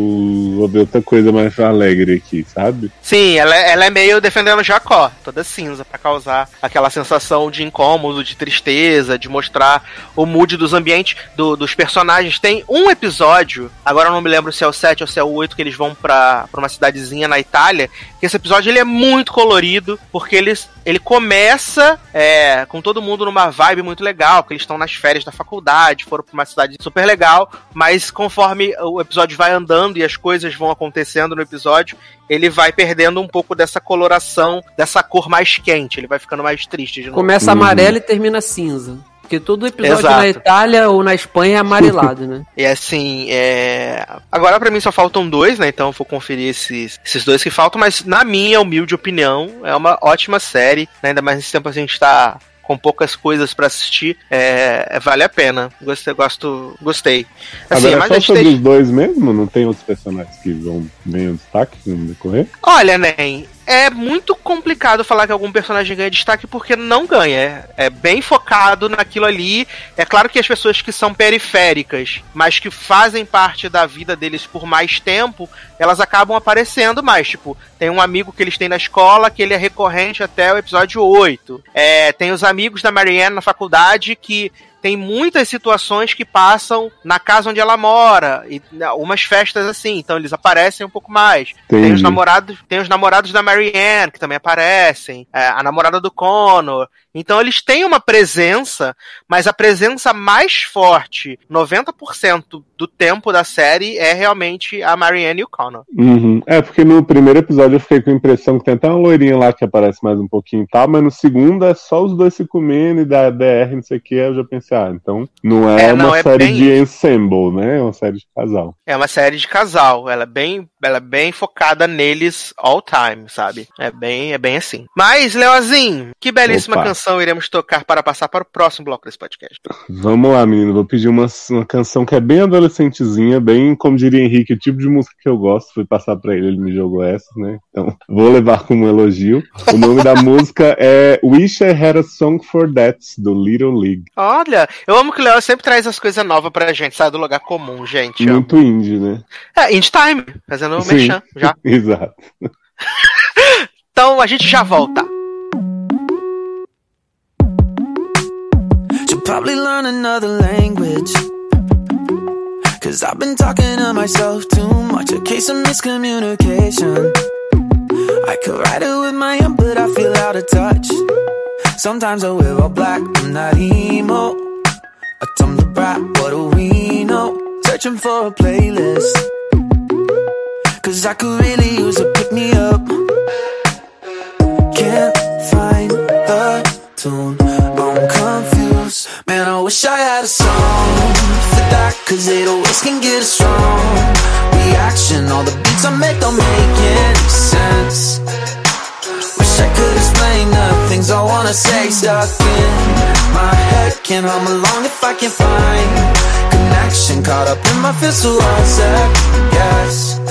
vou ver outra coisa mais alegre aqui, sabe? Sim, ela, é- ela é meio defendendo Jacó, toda cinza, pra causar aquela sensação de incômodo, de tristeza, de mostrar o mood dos ambientes, do- dos personagens. Tem um episódio, agora eu não me lembro se é o 7 ou se é o 8, que eles vão pra, pra uma cidadezinha na Itália, que esse episódio ele é muito colorido, porque eles, ele começa é, com todo mundo numa vibe muito legal, porque eles estão nas férias da faculdade, foram pra uma cidade super legal, mas conforme o episódio vai andando e as coisas vão acontecendo no episódio, ele vai perdendo um pouco dessa coloração, dessa cor mais quente, ele vai ficando mais triste de novo. Começa Uhum. amarelo e termina cinza. Porque todo episódio Exato. na Itália ou na Espanha é amarelado, né? [laughs] E assim, é... agora pra mim só faltam dois, né? Então eu vou conferir esses, esses dois que faltam, mas na minha humilde opinião, é uma ótima série, né? ainda mais nesse tempo a gente tá com poucas coisas pra assistir, é, é- vale a pena. Gostei, gosto, gostei. Assim, Agora, mas só sobre tem- os dois mesmo? Não tem outros personagens que vão ganhar destaque no decorrer? Olha, Nen, é muito complicado falar que algum personagem ganha destaque porque não ganha. É, é bem focado naquilo ali. É claro que as pessoas que são periféricas, mas que fazem parte da vida deles por mais tempo, elas acabam aparecendo mais. Tipo, tem um amigo que eles têm na escola que ele é recorrente até o episódio 8. É, tem os amigos da Marianne na faculdade que tem muitas situações que passam na casa onde ela mora e né, umas festas assim, então eles aparecem um pouco mais. Tem os Entendi. namorados, tem os namorados da Marianne que também aparecem, é, a namorada do Connor. Então eles têm uma presença, mas a presença mais forte, 90% do tempo da série é realmente a Marianne e o Connor. Uhum. É, porque no primeiro episódio eu fiquei com a impressão que tem até uma loirinha lá que aparece mais um pouquinho e tal, mas no segundo é só os dois se comendo e da DR, não sei o que, eu já pensei, ah, então não é, É, não, uma é série bem de ensemble, né? É uma série de casal. É uma série de casal, ela é bem, ela é bem focada neles all time, sabe? É bem, é bem assim. Mas Leozinho, que belíssima Opa. canção iremos tocar para passar para o próximo bloco desse podcast. Vamos lá, menino, vou pedir uma, uma canção que é bem adolescentezinha, bem, como diria Henrique, o tipo de música que eu gosto, fui passar pra ele, ele me jogou essa, né? Então, vou levar como elogio. O nome da [laughs] música é Wish I Had a Song for That, do Little League. Olha, eu amo que o Léo sempre traz as coisas novas pra gente, sai do lugar comum, gente. amo. Muito indie, né? É, Indie Time, fazendo o Sim. merchan já. [laughs] Exato. [laughs] Então a gente já volta. Probably learn another language. Cause I've been talking to myself too much. A case of miscommunication. I could write it with my hand, but I feel out of touch. Sometimes I wear all black, I'm not emo. A Tumblr brat, what do we know? Searching for a playlist. Cause I could really use a pick me up. Can't find the tune. I'm confused. Man, I wish I had a song for that. Cause it always can get a strong reaction. All the beats I make don't make any sense. Wish I could explain the things I wanna say. Stuck in my head. Can't hum along if I can find connection. Caught up in my fist, so I guess.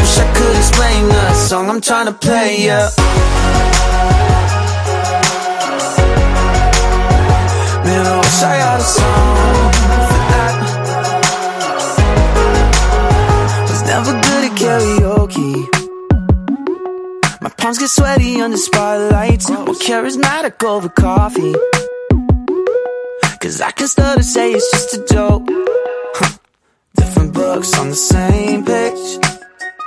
Wish I could explain the song I'm trying to play, yeah. Wish I had a song for that. Was never good at karaoke. My palms get sweaty under spotlights. More charismatic over coffee. Cause I can stutter, say it's just a joke. Different books on the same page.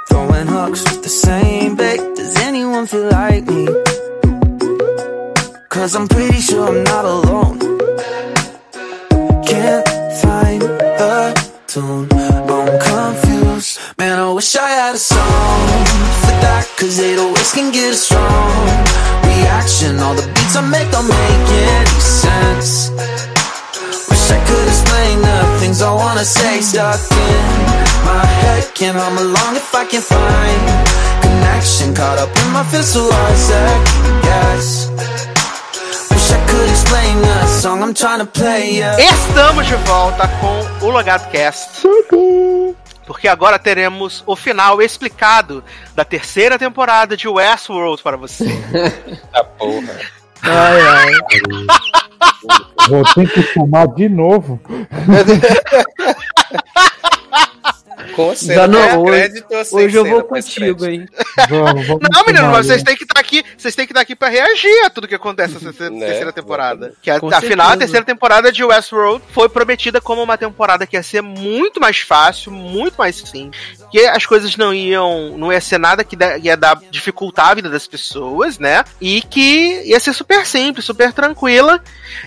Throwing hooks with the same bait. Does anyone feel like me? Cause I'm pretty sure I'm not alone. Can't find the tune. I'm confused. Man, I wish I had a song for that. Cause 808s can get a strong reaction. All the beats I make don't make any sense. Wish I could explain the things I wanna say. Stuck in my head. Can't hum along if I can find connection. Caught up in my fist, so I second guess. Estamos de volta com o Logado Cast. Porque agora teremos o final explicado da terceira temporada de Westworld para você. A [laughs] porra. Ai, ai. Vou ter que tomar de novo. [laughs] Com certeza. Não, é hoje, hoje eu vou contigo, hein? [laughs] Vamos, vamos Não, menino, mas vocês têm que estar aqui, vocês têm que estar aqui para reagir a tudo que acontece nessa terceira, Né? terceira temporada. Que a, Com afinal, a terceira temporada de Westworld foi prometida como uma temporada que ia ser muito mais fácil, muito mais simples, que as coisas não iam, não ia ser nada que ia dar dificultar a vida das pessoas, né? E que ia ser super simples, super tranquila.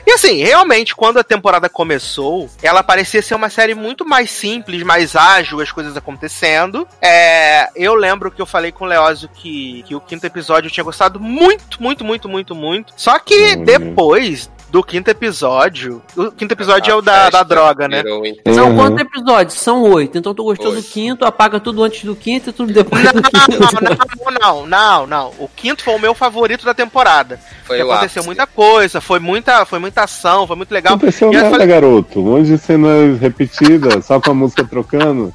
E assim, realmente, quando a temporada começou, ela parecia ser uma série muito mais simples, mais ágil, as coisas acontecendo. É, eu lembro que eu falei com o Leózio que, que o quinto episódio eu tinha gostado muito, muito, muito, muito, muito. Só que Hum. depois do quinto episódio. O quinto episódio é o A da, da droga, né? São Uhum. quantos episódios? São oito. Então tu gostou do Oito. quinto, apaga tudo antes do quinto e tudo depois Não, do quinto. não, não, não, não. O quinto foi o meu favorito da temporada. Foi Porque o aconteceu ápice. muita coisa, foi muita, foi muita ação, foi muito legal. Aconteceu E eu nada, falei- garoto. Um monte de cenas repetidas, só com a música trocando.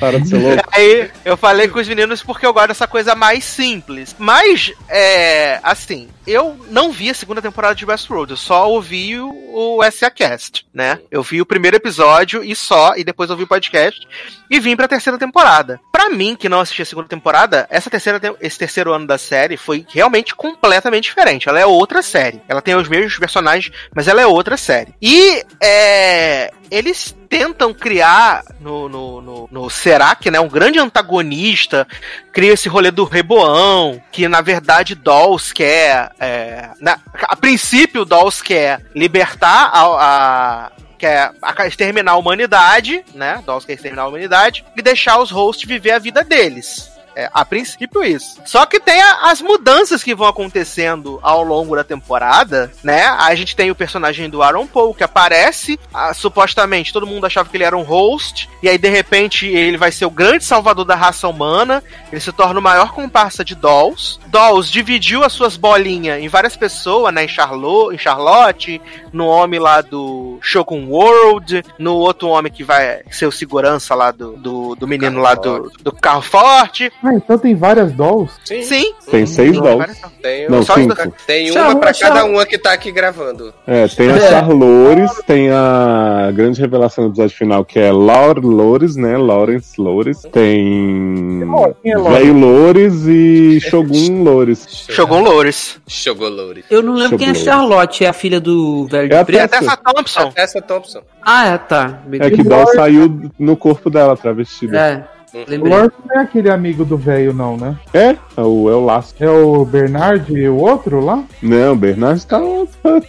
Para de ser [laughs] louco. Aí eu falei com os meninos porque eu gosto dessa coisa mais simples. Mas, é. Assim, eu não vi a segunda temporada de Westworld, eu só ouvi o, o SA Cast, né? Eu vi o primeiro episódio e só, e depois ouvi o podcast e vim pra terceira temporada. Pra mim, que não assisti a segunda temporada, essa terceira, te- esse terceiro ano da série foi realmente completamente diferente. Ela é outra série. Ela tem os mesmos personagens, mas ela é outra série. E é, eles tentam criar no, no, no, no Serac, né, um grande antagonista, cria esse rolê do Reboão, que na verdade Dolls quer, é, na- a princípio Dolls quer libertar a, a quer exterminar a humanidade, né? Dolls quer exterminar a humanidade e deixar os hosts viver a vida deles. É, a princípio isso. Só que tem a- as mudanças que vão acontecendo ao longo da temporada, né? A gente tem o personagem do Aaron Paul que aparece, ah, supostamente todo mundo achava que ele era um host, e aí de repente ele vai ser o grande salvador da raça humana, ele se torna o maior comparsa de Dolls. Dolls dividiu as suas bolinhas em várias pessoas, né? Em Charlotte, em Charlotte no homem lá do Shogun World, no outro homem que vai ser o segurança lá do, do, do menino lá do, do carro forte. Ah, então tem várias dolls? Sim, Sim. Tem seis dolls. tem, Não, uma, só cinco. tem uma pra chama- cada uma que tá aqui gravando. É, tem a É. Charlores, tem a grande revelação do episódio final, que é Laura Lores, né? Lawrence Lores. Tem. Quem é Lawrence? Velho Lores e Shogun [laughs] Lores. Shogun Loures. Chogolores. Eu não lembro quem é. Charlotte, é a filha do velho É de preto? Até essa Thompson. Essa Thompson. Ah, é, tá. É que Doll saiu no corpo dela, travestida. É, O lembrei. Lord não é aquele amigo do velho, não, né? É, é o, é o laço. É o Bernard e o outro lá? Não, o Bernard tá,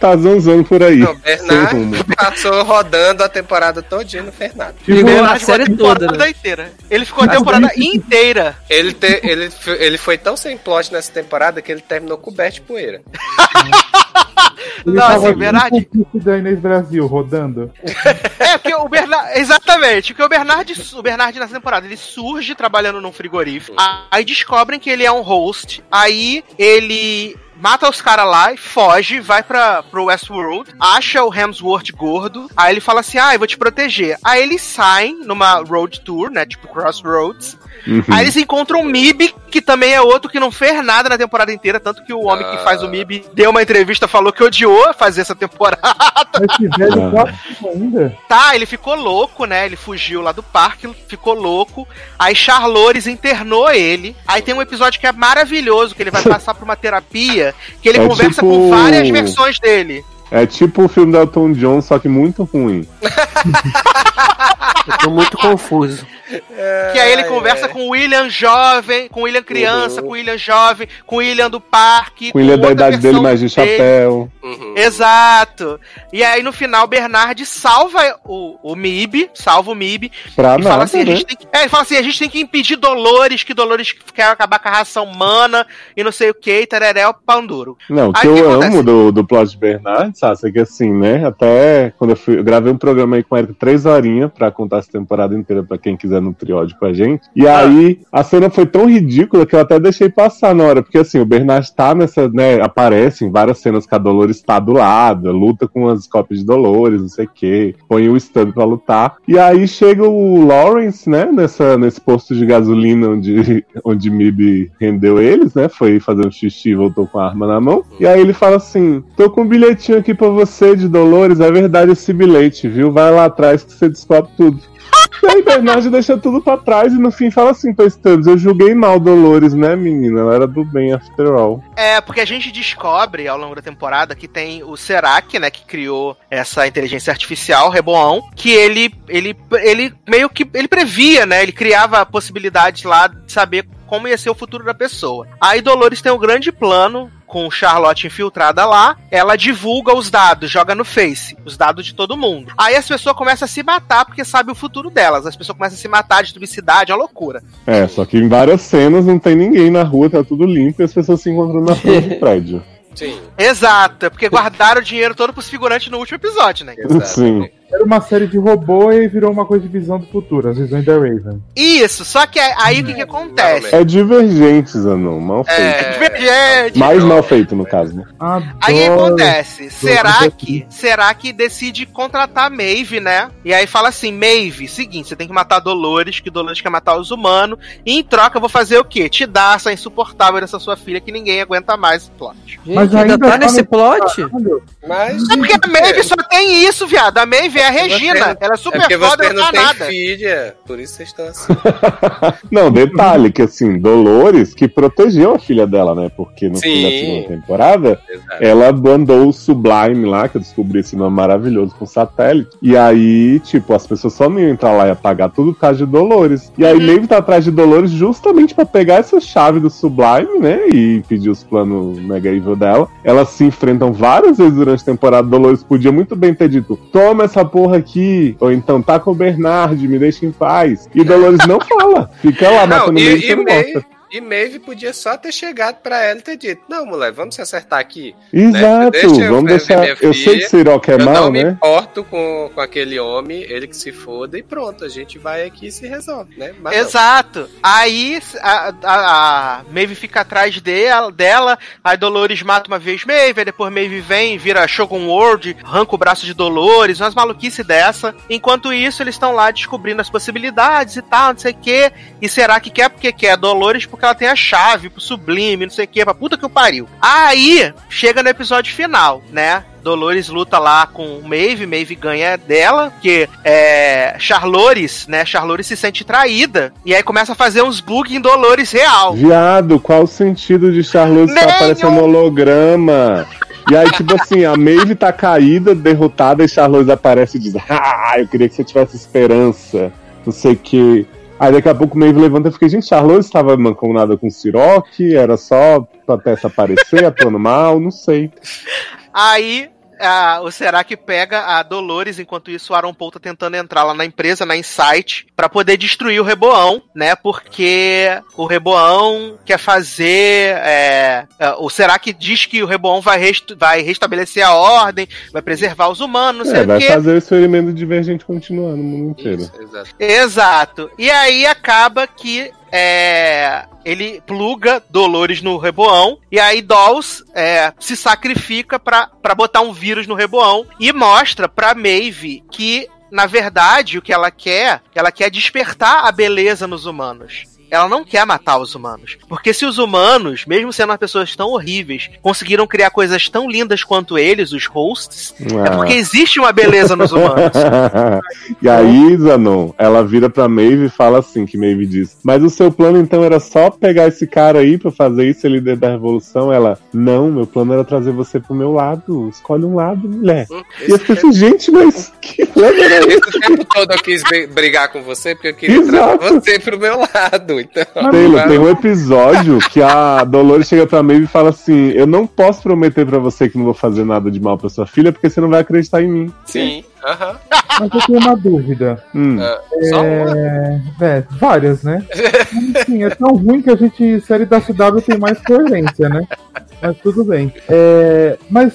tá, zanzando por aí. Não, rumo. Bernard passou rodando a temporada todinha no Fernando. Tipo, a Ele ficou série temporada toda, né? inteira. Ele ficou a temporada inteira. Ele, te- ele, ele foi tão sem plot nessa temporada que ele terminou coberto de poeira. [laughs] ele Não, tava assim, o Kit da Inês Brasil rodando. É, porque o Bernard. Exatamente, porque o Bernard, o Bernard nessa temporada ele surge trabalhando num frigorífico. Aí descobrem que ele é um host. Aí ele mata os caras lá e foge, vai pra, pro Westworld, acha o Hemsworth gordo. Aí ele fala assim: Ah, eu vou te proteger. Aí eles saem numa road tour, né? Tipo Crossroads. Uhum. Aí eles encontram o Mib, que também é outro que não fez nada na temporada inteira, tanto que o homem que faz o Ah. MIB deu uma entrevista, falou que odiou fazer essa temporada. [laughs] Esse velho Ah. tá ainda. Tá, ele ficou louco, né? Ele fugiu lá do parque, ficou louco. Aí Charlores internou ele. Aí tem um episódio que é maravilhoso, que ele vai [laughs] passar por uma terapia, que ele É conversa tipo- com várias versões dele. É tipo o filme do Elton John, só que muito ruim. [laughs] Eu tô muito confuso. Que aí ele conversa com o William jovem, com o William criança, Uhum. com o William jovem, com o William do parque. Com ilha da outra idade dele, mais de chapéu. Uhum. Exato. E aí no final, Bernard salva o, o Mib, salva o Mib, Pra e fala nada, assim, a né? gente tem que, é, ele fala assim, a gente tem que impedir Dolores, que Dolores quer acabar com a raça humana e não sei o que, e tereréu panduro. Não, o que o que eu acontece? amo do, do plot de Bernard, Sassi, é que assim, né? Até quando eu, fui, eu gravei um programa aí com o Eric três horinhas pra contar essa temporada inteira pra quem quiser no triódio com a gente. E Ah. aí a cena foi tão ridícula que eu até deixei passar na hora, porque assim, o Bernard tá nessa, né? Aparece em várias cenas que a Dolores tá do lado, luta com as cópias de Dolores, não sei o quê, põe o stand pra lutar. E aí chega o Lawrence, né? Nessa, nesse posto de gasolina onde, [laughs] onde Mib rendeu eles, né? Foi fazer um xixi e voltou com a arma na mão. E aí ele fala assim: tô com um bilhetinho aqui pra você de Dolores, é verdade esse bilhete, viu? Vai lá atrás que você descobre tudo. [laughs] E aí Bernard deixa tudo pra trás e no fim fala assim pra Stubbs, eu julguei mal Dolores, né, menina? Ela era do bem after all. É, porque a gente descobre ao longo da temporada que tem o Serac, né, que criou essa inteligência artificial, Reboão, que ele, ele, ele meio que, ele previa, né, ele criava possibilidades lá de saber como ia ser o futuro da pessoa. Aí Dolores tem um grande plano com Charlotte infiltrada lá, ela divulga os dados, joga no Face, os dados de todo mundo. Aí as pessoas começam a se matar porque sabe o futuro delas. As pessoas começam a se matar, destruir cidade, é uma loucura. É, só que em várias cenas não tem ninguém na rua, tá tudo limpo e as pessoas se encontrando na frente do [laughs] prédio. Sim, Exato, é porque guardaram o dinheiro todo pros figurantes no último episódio, né? exato. Sim. Era uma série de robô e virou uma coisa de visão do futuro, as visões da Raven. Isso, só que aí, o que que acontece? É divergentes, Anão, mal feito. É divergente. Mais mal feito, no caso, né? Aí acontece? Será que, será que decide contratar a Maeve, né? E aí fala assim, Maeve, seguinte, você tem que matar Dolores, que Dolores quer matar os humanos, e em troca eu vou fazer o quê? Te dar essa insuportável dessa sua filha que ninguém aguenta mais esse plot. Gente, Mas ainda, ainda tá tá nesse no- plot? Mas. É porque a Maeve só tem isso, viado. A Maeve é a Regina. Ela é É super porque foda, você não tem nada. filha, por isso vocês estão assim. [laughs] Não, detalhe que assim, Dolores que protegeu a filha dela, né? Porque no fim da Sim. segunda temporada, Exato. ela mandou o Sublime lá, que eu descobri esse nome maravilhoso com satélite. E aí, tipo, as pessoas só não iam entrar lá e apagar tudo por causa de Dolores. E aí, Maeve tá atrás de Dolores justamente pra pegar essa chave do Sublime, né? E pedir os planos mega evil dela. Elas se enfrentam várias vezes durante a temporada. Dolores podia muito bem ter dito: toma essa porra aqui. Ou então, tá com o Bernard, me deixa em paz. E Dolores não fala. Fica lá Não, matando e, e, não e Maeve podia só ter chegado pra ela e ter dito: Não, mulher, vamos se acertar aqui. Exato, Deixa eu vamos ver deixar. minha Eu sei que filha, Siroc é eu mal, não me né? importo com, com aquele homem, ele que se foda, e pronto, a gente vai aqui e se resolve, né? Mas não. Exato. Aí a, a, a Maeve fica atrás dela, dela, aí Dolores mata uma vez Maeve, aí depois Maeve vem, vira Shogun World, arranca o braço de Dolores, umas maluquices dessa. Enquanto isso, eles estão lá descobrindo as possibilidades e tal, não sei o que. E será que quer porque quer Dolores? Porque ela tem a chave pro sublime, não sei o que, pra puta que o pariu. Aí, chega no episódio final, né? Dolores luta lá com Maeve, Maeve ganha dela, porque é, Charlores, né? Charlores se sente traída. E aí começa a fazer uns bugs em Dolores real. Viado, qual o sentido de Charlotte estar Nenhum. aparecendo holograma? E aí, tipo assim, a Maeve tá caída, derrotada, e Charlotte aparece e diz: Ah, eu queria que você tivesse esperança. Não sei o que. Aí daqui a pouco o Maeve levanta e fica, gente, Charlotte estava mancomunada com Siroc, era só pra peça aparecer, [laughs] atuando mal, não sei. Aí a- o Serac pega a Dolores, enquanto isso o Aaron Paul tá tentando entrar lá na empresa, na Insight, pra poder destruir o Reboão, né? Porque o Reboão quer fazer. é, é, o Serac diz que o Reboão vai, rest- vai restabelecer a ordem, vai preservar os humanos, não sei É, o vai quê. fazer o experimento divergente continuar no mundo inteiro. Isso, exato. Exato. E aí acaba que é, ele pluga Dolores no Reboão e aí Dolls é, se sacrifica pra botar um vírus no Reboão e mostra pra Maeve que na verdade, o que ela quer, ela quer despertar a beleza nos humanos. Ela não quer matar os humanos. Porque se os humanos, mesmo sendo as pessoas tão horríveis, conseguiram criar coisas tão lindas quanto eles, os hosts, é Ah. porque existe uma beleza nos humanos. [laughs] e aí, Zanon, ela vira pra Maeve e fala assim, que Maeve diz, mas o seu plano então era só pegar esse cara aí pra fazer isso, ele líder da revolução? Ela, não, meu plano era trazer você pro meu lado, escolhe um lado, mulher. Hum, E eu fiquei assim, gente, mas que plano era esse? Esse tempo todo eu quis bri- brigar com você porque eu queria Exato. trazer você pro meu lado. Então, Taylor, tem um episódio que a Dolores chega pra Maeve e fala assim, eu não posso prometer pra você que não vou fazer nada de mal pra sua filha, porque você não vai acreditar em mim. Sim, aham. Mas eu tenho uma dúvida. Hum. Ah, Só uma. É, é, várias, né? Enfim, [laughs] é tão ruim que a gente, série da CW tem mais coerência, né? Mas tudo bem. É, mas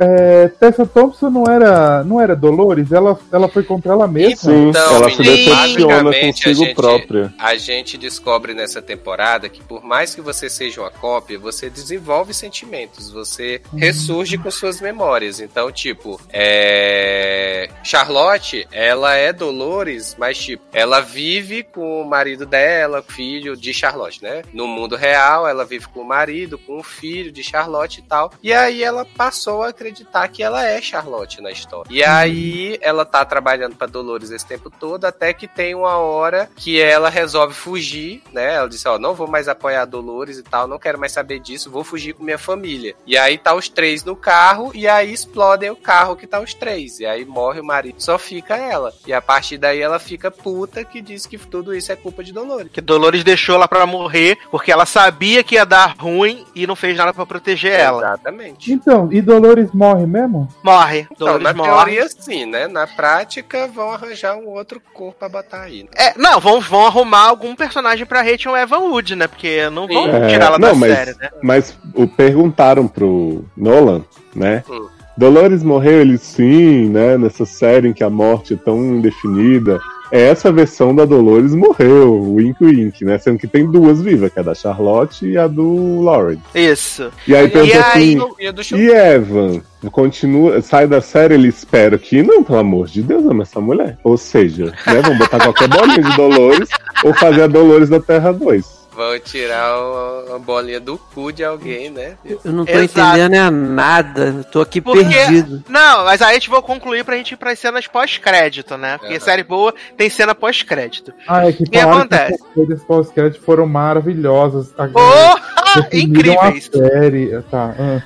é, Tessa Thompson não era, não era Dolores? Ela, ela foi contra ela mesma? Sim, Então, ela se decepciona consigo a gente- própria. A gente descobre nessa temporada que por mais que você seja uma cópia, você desenvolve sentimentos, você ressurge com suas memórias. Então, tipo, é... Charlotte, ela é Dolores, mas tipo, ela vive com o marido dela, filho de Charlotte, né? No mundo real, ela vive com o marido, com o filho de Charlotte e tal. E aí ela passou a acreditar que ela é Charlotte na história. E aí ela tá trabalhando pra Dolores esse tempo todo, até que tem uma hora que ela resolve fugir, né? Ela disse, ó, não vou mais apoiar Dolores e tal, não quero mais saber disso, vou fugir com minha família. E aí tá os três no carro, e aí explodem o carro que tá os três. E aí morre o marido, só fica ela. E a partir daí ela fica puta que diz que tudo isso é culpa de Dolores. Que Dolores deixou ela pra morrer porque ela sabia que ia dar ruim e não fez nada pra proteger ela. Exatamente. Então, e Dolores morre mesmo? Morre. Então, Dolores na morre. teoria, sim, né? Na prática, vão arranjar um outro corpo pra botar aí. né? É, não, vão, vão arrumar algum personagem pra Rachel Evan Wood, né? Porque não vão É, tirar ela não, da mas, série, né? mas o, perguntaram pro Nolan, né? Hum. Dolores morreu, ele sim, né? Nessa série em que a morte é tão indefinida. Essa versão da Dolores morreu, Wink Wink, né? Sendo que tem duas vivas, que é a da Charlotte e a do Lauren. Isso. E aí E pensa aí, assim, E a do e Evan? Continua, sai da série, ele espera que não, pelo amor de Deus, ama essa mulher. Ou seja, né, vamos botar qualquer bolinha de Dolores ou fazer a Dolores da Terra 2. Vão tirar uma bolinha do cu de alguém, né? Eu não tô Exato. entendendo é nada. Eu tô aqui Porque- perdido. Não, mas aí a gente vai concluir pra gente ir pras cenas pós-crédito, né? Porque Aham. série boa tem cena pós-crédito. Ah, é que que acontece? as coisas pós-crédito foram maravilhosas. A- Oh, [laughs] incríveis! A série. Tá, ah.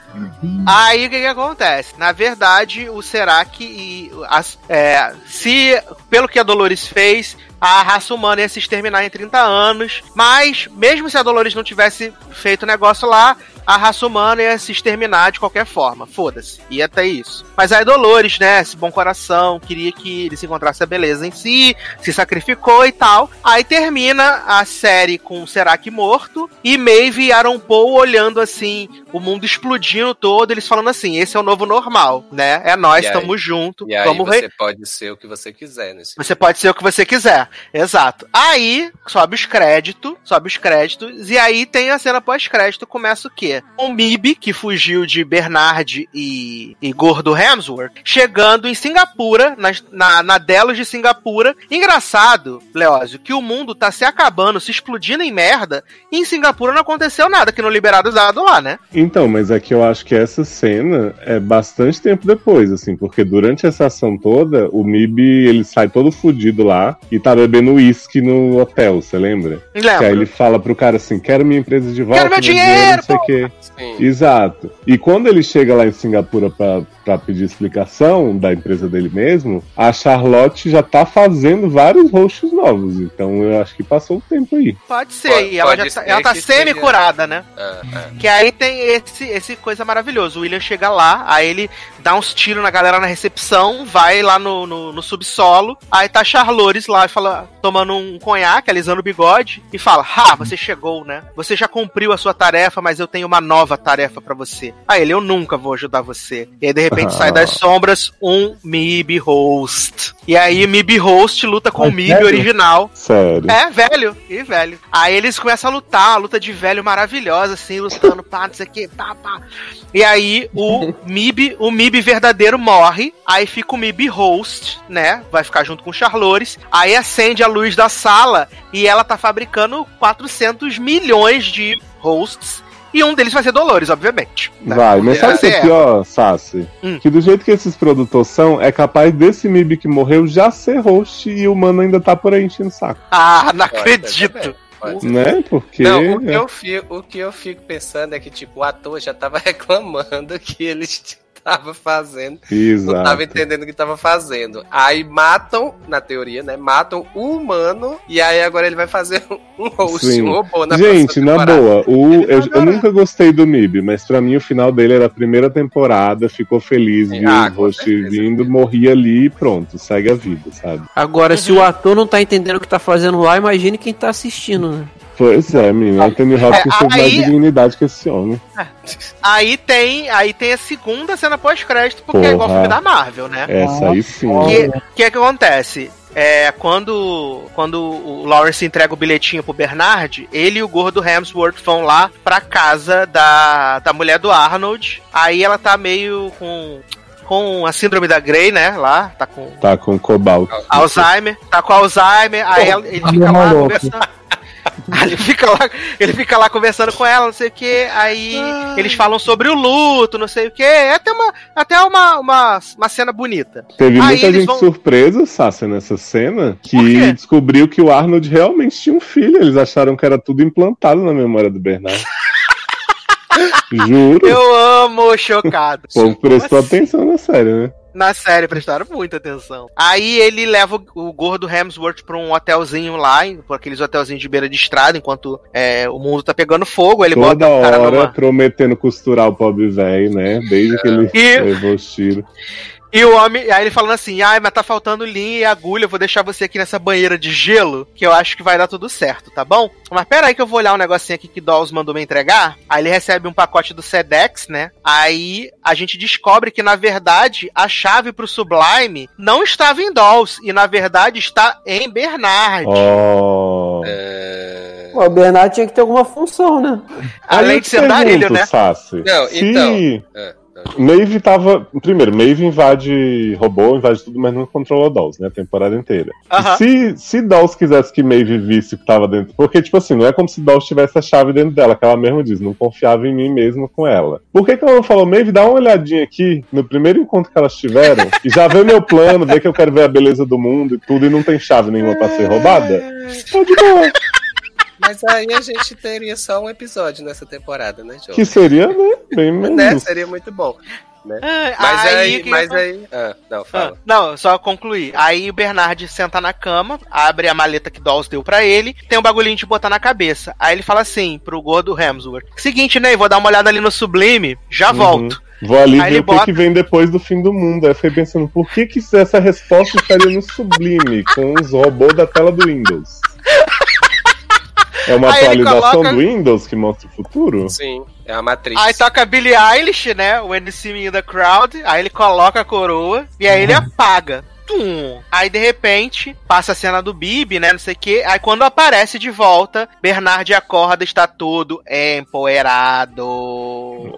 Aí o que, que acontece? Na verdade, o Serac e as, é, se pelo que a Dolores fez, a raça humana ia se exterminar em 30 anos, mas mesmo se a Dolores não tivesse feito o negócio lá, a raça humana ia se exterminar de qualquer forma. Foda-se. Ia ter isso. Mas aí Dolores, né, esse bom coração, queria que ele se encontrasse a beleza em si, se sacrificou e tal. Aí termina a série com o Serac morto e Maeve e Aaron Paul olhando assim, o mundo explodindo todo, eles falando assim: esse é o novo normal, né? É nós, E aí- estamos juntos, E aí vamos você re... pode ser o que você quiser nesse Você pode ser o que você quiser. Exato. Aí, sobe os créditos, sobe os créditos, e aí tem a cena pós-crédito, começa o quê? O Mib, que fugiu de Bernard e, e Gordo Hemsworth, chegando em Singapura, na, na, na Delos de Singapura. Engraçado, Leózio, que o mundo tá se acabando, se explodindo em merda, e em Singapura não aconteceu nada, que não liberaram os dados lá, né? Então, mas é que eu acho que essa cena é bastante tempo depois, assim, porque durante essa ação toda, o Mib, ele sai todo fudido lá e tá bebendo uísque no hotel, você lembra? Que aí ele fala pro cara assim, quero minha empresa de volta, Quero meu dinheiro, não sei o quê. Sim. Exato. E quando ele chega lá em Singapura pra, pra pedir explicação da empresa dele mesmo, a Charlotte já tá fazendo vários roxos novos. Então eu acho que passou o tempo aí. Pode ser, Pode- e ela pode já tá, ela tá semi-curada, né? Ah, ah. Que aí tem esse, esse coisa maravilhoso. O William chega lá, aí ele dá uns tiros na galera na recepção, vai lá no, no, no subsolo, aí tá Charlores lá fala, tomando um conhaque, alisando o bigode, e fala: Ha, você chegou, né? Você já cumpriu a sua tarefa, mas eu tenho uma nova tarefa pra você. Aí ele, eu nunca vou ajudar você. E aí, de repente, Ah. sai das sombras um MIB host. E aí, MIB host luta com Ah, o MIB original. Sério. É, velho, e velho. Aí eles começam a lutar, a luta de velho maravilhosa, assim, lutando, pá, não sei o que, pá, pá. E aí o MIB, o MIB verdadeiro morre, aí fica o MIB host, né? Vai ficar junto com o Charlores. Aí acende a luz da sala e ela tá fabricando 400 milhões de hosts. E um deles vai ser Dolores, obviamente. né? Vai, mas sabe o que Essa é é pior, Sassi? Hum. Que do jeito que esses produtores são, é capaz desse MIB que morreu já ser host e o mano ainda tá por aí enchendo o saco. Ah, não acredito. Né? Porque. Não, o que, eu fico, o que eu fico pensando é que, tipo, o ator já tava [laughs] reclamando que ele tava fazendo. Não tava Exato. entendendo o que tava fazendo. Aí matam, na teoria, né? Matam o humano. E aí agora ele vai fazer [laughs] um host, Sim. um robô na Gente, na boa, o, eu, eu nunca gostei do MIB, mas pra mim o final dele era a primeira temporada, ficou feliz, viu Ah, o host certeza. vindo, morri ali e pronto, segue a vida, sabe? Agora, se o ator não tá entendendo o que tá fazendo lá, imagine quem tá assistindo, né? Pois é, menino, Anthony Hopkins É, teve mais aí- dignidade que esse homem. Aí tem, aí tem a segunda cena pós-crédito, porque é igual Porra. filme da Marvel, né? Essa aí sim. que, que é que acontece? É, quando, quando o Lawrence entrega o bilhetinho pro Bernard, ele e o gordo Hemsworth vão lá pra casa da, da mulher do Arnold. Aí ela tá meio com, com a síndrome da Grey, né? Lá, tá com Tá com cobalt. Alzheimer, tá com Alzheimer, aí ela- ele fica Meu lá maluco. conversando. [laughs] Aí ele fica lá, ele fica lá conversando com ela, não sei o que, aí eles falam sobre o luto, não sei o que, é até uma, até uma, uma, uma cena bonita. Teve Aí muita gente vão- surpresa, Sácia, nessa cena, que descobriu que o Arnold realmente tinha um filho. Eles acharam que era tudo implantado na memória do Bernard. [laughs] Juro. Eu amo chocado. O povo prestou assim? atenção na série, né? Na série, prestaram muita atenção. Aí ele leva o, o gordo Hemsworth pra um hotelzinho lá, por aqueles hotelzinhos de beira de estrada, enquanto é, o mundo tá pegando fogo. Ele Toda bota o cara hora numa. prometendo costurar o pobre velho, né? Desde que ele E- levou os tiros. E o homem, aí ele falando assim: ai, mas tá faltando linha e agulha, eu vou deixar você aqui nessa banheira de gelo, que eu acho que vai dar tudo certo, tá bom? Mas pera aí que eu vou olhar um negocinho aqui que Dolls mandou me entregar. Aí ele recebe um pacote do Sedex, né? Aí a gente descobre que, na verdade, a chave pro Sublime não estava em Dolls, e na verdade está em Bernard. Oh. É... Pô, o Bernardo tinha que ter alguma função, né? Além de ser andarilho, pergunto, né? Sassi, Não, se então. Ah, não. Maeve tava. Primeiro, Maeve invade robô, invade tudo, mas não controla Dolls, né? A temporada inteira. Aham. Se, se Dolls quisesse que Maeve visse o que tava dentro. Porque, tipo assim, não é como se Dolls tivesse a chave dentro dela, que ela mesma diz, não confiava em mim mesmo com ela. Por que, que ela não falou, Maeve, dá uma olhadinha aqui no primeiro encontro que elas tiveram e já vê meu plano, vê que eu quero ver a beleza do mundo e tudo, e não tem chave nenhuma pra ser roubada? Tá de boa. Mas aí a gente teria só um episódio nessa temporada, né, João? Que seria, né? Bem [laughs] Né? menos. Seria muito bom. Ah, Mas aí, que mas aí. Ah, não, Ah, fala. não, só concluir. Aí o Bernard senta na cama, abre a maleta que Dolls deu pra ele, tem um bagulhinho de botar na cabeça. Aí ele fala assim pro gordo Hemsworth: Seguinte, né? Vou dar uma olhada ali no Sublime, já Uhum. volto. Vou ali Aí ver o que, bota- que vem depois do fim do mundo. Aí eu fiquei pensando, por que, que essa resposta estaria no Sublime, com os robôs da tela do Windows? [laughs] É uma Aí atualização coloca- do Windows que mostra o futuro? Sim, é a Matrix. Aí toca Billie Eilish, né? See me in the crowd. Aí ele coloca a coroa e aí ele apaga. Tum. Aí de repente passa a cena do Bibi, né? Não sei o que. Aí quando aparece de volta, Bernard acorda, está todo empoeirado.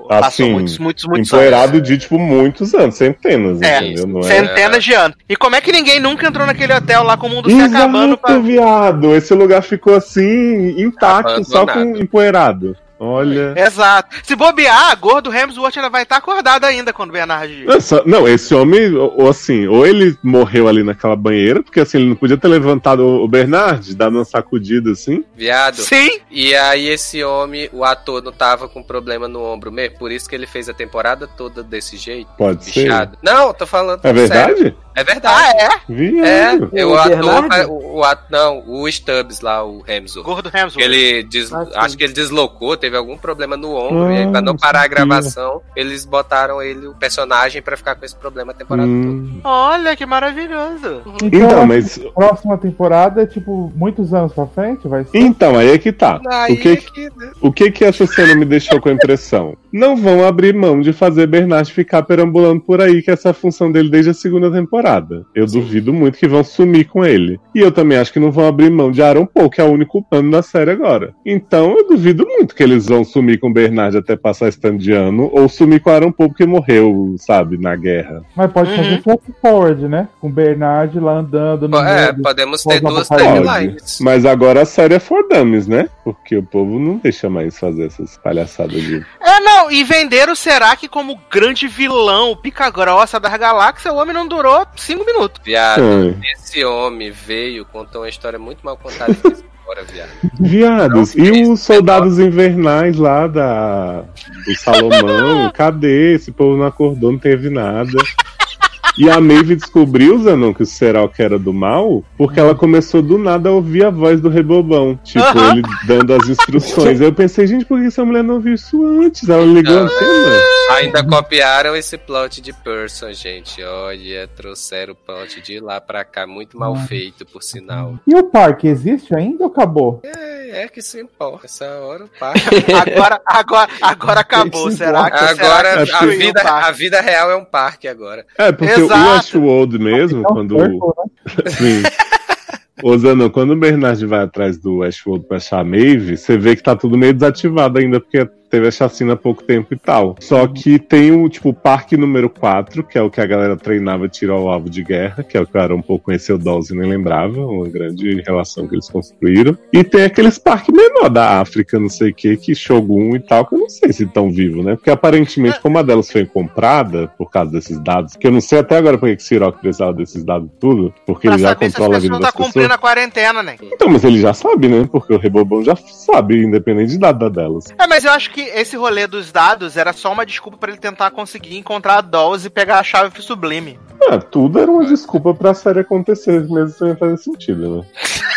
Passou Assim, muitos, muitos, muitos Empoeirado de, tipo, muitos anos, centenas, É, entendeu? Não é... Centenas de anos. E como é que ninguém nunca entrou naquele hotel lá com o mundo se acabando Exato, pra. viado! Esse lugar ficou assim, intacto, só com Abandonado. empoeirado. Olha... Exato. Se bobear, a gordo Hemsworth ela vai estar acordada ainda quando o Bernard. Não, só- não, esse homem, ou, ou assim, ou ele morreu ali naquela banheira, porque assim, ele não podia ter levantado o Bernard, dado uma sacudida assim. Viado. Sim! E aí esse homem, o ator não tava com problema no ombro mesmo, por isso que ele fez a temporada toda desse jeito, Pode ser. bichado. Não, tô falando É sério. verdade? É verdade. Ah, é? É, Viado. é O o ator, o, o ato, não, o Stubbs lá, o Hemsworth. Gordo Hemsworth. Ele des- Ah, acho que ele deslocou, teve algum problema no ombro, e aí, Ah, pra não não parar a gravação, eles botaram ele, o personagem, pra ficar com esse problema a temporada toda. Hum. Olha que maravilhoso. Então, mas. a próxima temporada é tipo muitos anos pra frente, vai ser. Então, aí é que tá. Aí O que, é que, né? o que que essa cena me deixou com a impressão? Não vão abrir mão de fazer Bernard ficar perambulando por aí, que essa é a função dele desde a segunda temporada. Eu duvido muito que vão sumir com ele. E eu também acho que não vão abrir mão de Aaron Paul, que é o único plano da série agora. Então eu duvido muito que eles vão sumir com Bernard até passar esse tanto de ano, ou sumir com Aaron Paul porque morreu, sabe, na guerra. Mas pode Uhum. fazer flash forward, né? Com o Bernard lá andando no É, meio. podemos ter duas timelines. Mas agora a série é for dummies, né? Porque o povo não deixa mais fazer essas palhaçadas de. É, não, e venderam o Serac como grande vilão, o pica grossa da galáxia, o homem não durou cinco minutos. Viado, Ai. esse homem veio, contou uma história muito mal contada viado. Viados, Não, e os soldados invernais lá da do Salomão? [laughs] Cadê? Esse povo não acordou, não teve nada. E a Maeve descobriu, Zanon, que o Seralk era do mal, porque ela começou do nada a ouvir a voz do Rebobão. Tipo, ele dando as instruções. Aí eu pensei, gente, por que essa mulher não viu isso antes? Ela ligou a antena. Ainda copiaram esse plot de Person, gente. Olha, trouxeram o plot de lá pra cá, muito mal feito, por sinal. E o parque existe ainda ou acabou? É, é que se importa. Essa hora o parque. [laughs] Agora, agora, agora acabou, será que Agora Acho a que- vida, a vida real é um parque agora. É, porque o. Ashwold mesmo, quando. Circle, né? [laughs] Sim. Zanon, quando o Bernard vai atrás do Ashwood pra achar a Maeve, você vê que tá tudo meio desativado ainda, porque teve a chacina há pouco tempo e tal. Só que tem o, tipo, o parque número 4, que é o que a galera treinava tirar o alvo de guerra, que é o que era um pouco conheceu Dawes e nem lembrava, uma grande relação que eles construíram. E tem aqueles parques menor da África, não sei o que, que Shogun e tal, que eu não sei se estão vivos, né? Porque aparentemente, como a delas foi comprada por causa desses dados, que eu não sei até agora por que Siroc precisava desses dados tudo, porque Pra ele já controla a vida das tá pessoas. cumprindo a quarentena, né? Então, mas ele já sabe, né? Porque o Rebobão já sabe, independente de dada delas. É, mas eu acho que esse rolê dos dados era só uma desculpa pra ele tentar conseguir encontrar a Dolls e pegar a chave pro Sublime. Ah, tudo era uma desculpa pra série acontecer, mesmo sem fazer sentido, né? [laughs]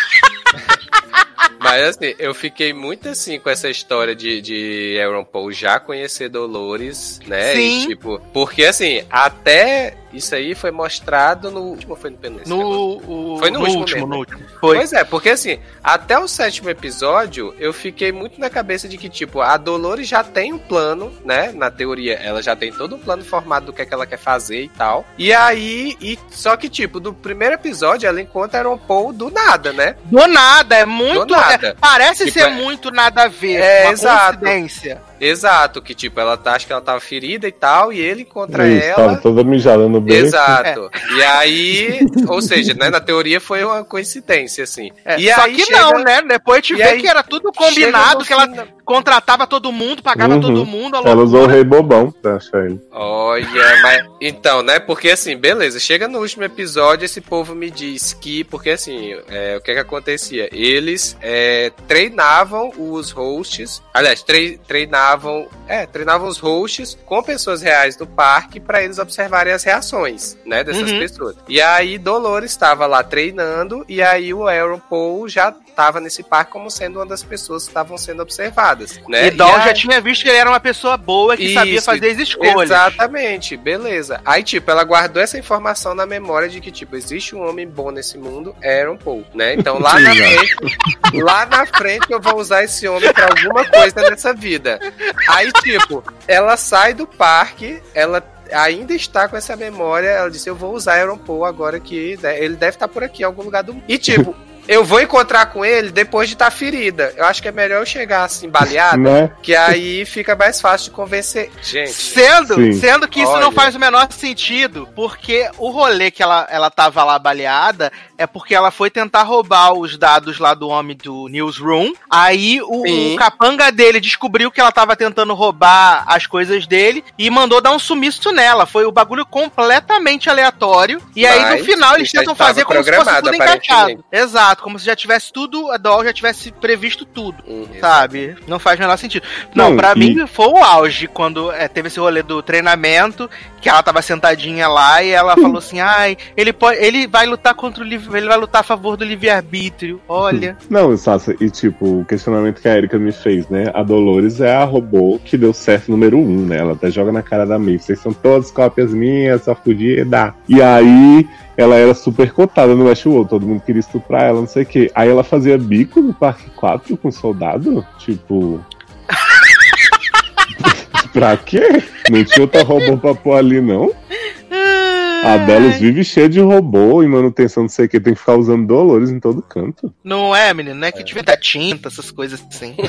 Mas assim, eu fiquei muito assim com essa história de, de Aaron Paul já conhecer Dolores, né? Sim. E, tipo, porque assim, até isso aí foi mostrado no último, foi no penúltimo. No, o- Foi no último último, mesmo. no último. Foi. Pois é, porque assim, até o sétimo episódio, eu fiquei muito na cabeça de que, tipo, a Dolores já tem um plano, né? Na teoria, ela já tem todo um plano formado do que, é que ela quer fazer e tal. E aí, e, só que, tipo, do primeiro episódio, ela encontra Aaron Paul do nada, né? Do nada, é muito. Do nada. é- parece Tipo, ser é- muito nada a ver. É, uma exato. coincidência. Exato, que tipo, ela tá, acho que ela tava ferida e tal, e ele encontra Isso, ela. tava toda mijada no beco. Exato. E aí, ou seja, né, na teoria foi uma coincidência, assim. É, e só aí que chega- não, né? Depois te vê que era tudo combinado, que ela fina- contratava todo mundo, pagava Uhum. todo mundo. a Ela usou o. Rebobão pra achar ele. Olha, mas. Então, né? Porque assim, beleza, chega no último episódio, esse povo me diz que. Porque assim, é, o que que acontecia? Eles é, treinavam os hosts. Aliás, tre- treinavam. É, treinavam os hosts com pessoas reais do parque pra eles observarem as reações, né? Dessas Uhum. pessoas. E aí, Dolores estava lá treinando, e aí o Aaron Paul já tava nesse parque como sendo uma das pessoas que estavam sendo observadas, né? E Doll aí- já tinha visto que ele era uma pessoa boa que sabia Isso, fazer as escolhas. Exatamente, beleza. Aí, tipo, ela guardou essa informação na memória de que, tipo, existe um homem bom nesse mundo, Aaron Paul, né? Então lá na frente, lá na frente eu vou usar esse homem pra alguma coisa nessa vida. Aí, tipo, ela sai do parque, ela ainda está com essa memória, ela disse, eu vou usar Aaron Paul agora que né, ele deve estar por aqui em algum lugar do mundo. E, tipo, eu vou encontrar com ele depois de estar ferida. Eu acho que é melhor eu chegar assim, baleada, Né? que aí fica mais fácil de convencer. Gente, Sendo, Sim. sendo que isso Olha. não faz o menor sentido, porque o rolê que ela, ela tava lá baleada é porque ela foi tentar roubar os dados lá do homem do Newsroom. Aí o, o capanga dele descobriu que ela tava tentando roubar as coisas dele e mandou dar um sumiço nela. Foi o bagulho completamente aleatório. E aí Mas no final eles aí tentam fazer como se fosse tudo encaixado. Exato. Exato, como se já tivesse tudo, a Doll já tivesse previsto tudo, Uhum. sabe? Não faz o menor sentido. Não, Não, pra e- mim foi o auge quando é, teve esse rolê do treinamento, que ela tava sentadinha lá e ela falou assim: ai, ele, pode, ele vai lutar contra o livre. Ele vai lutar a favor do livre-arbítrio. Olha. Não, Sassa, e tipo, o questionamento que a Erika me fez, né? A Dolores é a robô que deu certo número um, né? Ela até joga na cara da Maeve. Vocês são todas cópias minhas, só fodida. E aí, ela era super cotada no Westworld, todo mundo queria estuprar ela, não sei o quê. Aí ela fazia bico no Parque 4 com soldado? Tipo. [laughs] pra quê? Não tinha outra robô pra pôr ali, não? A Delos vive cheia de robô e manutenção, não sei o que, tem que ficar usando Dolores em todo canto. Não é, menino? Não é que tiver da tinta, essas coisas assim. [laughs]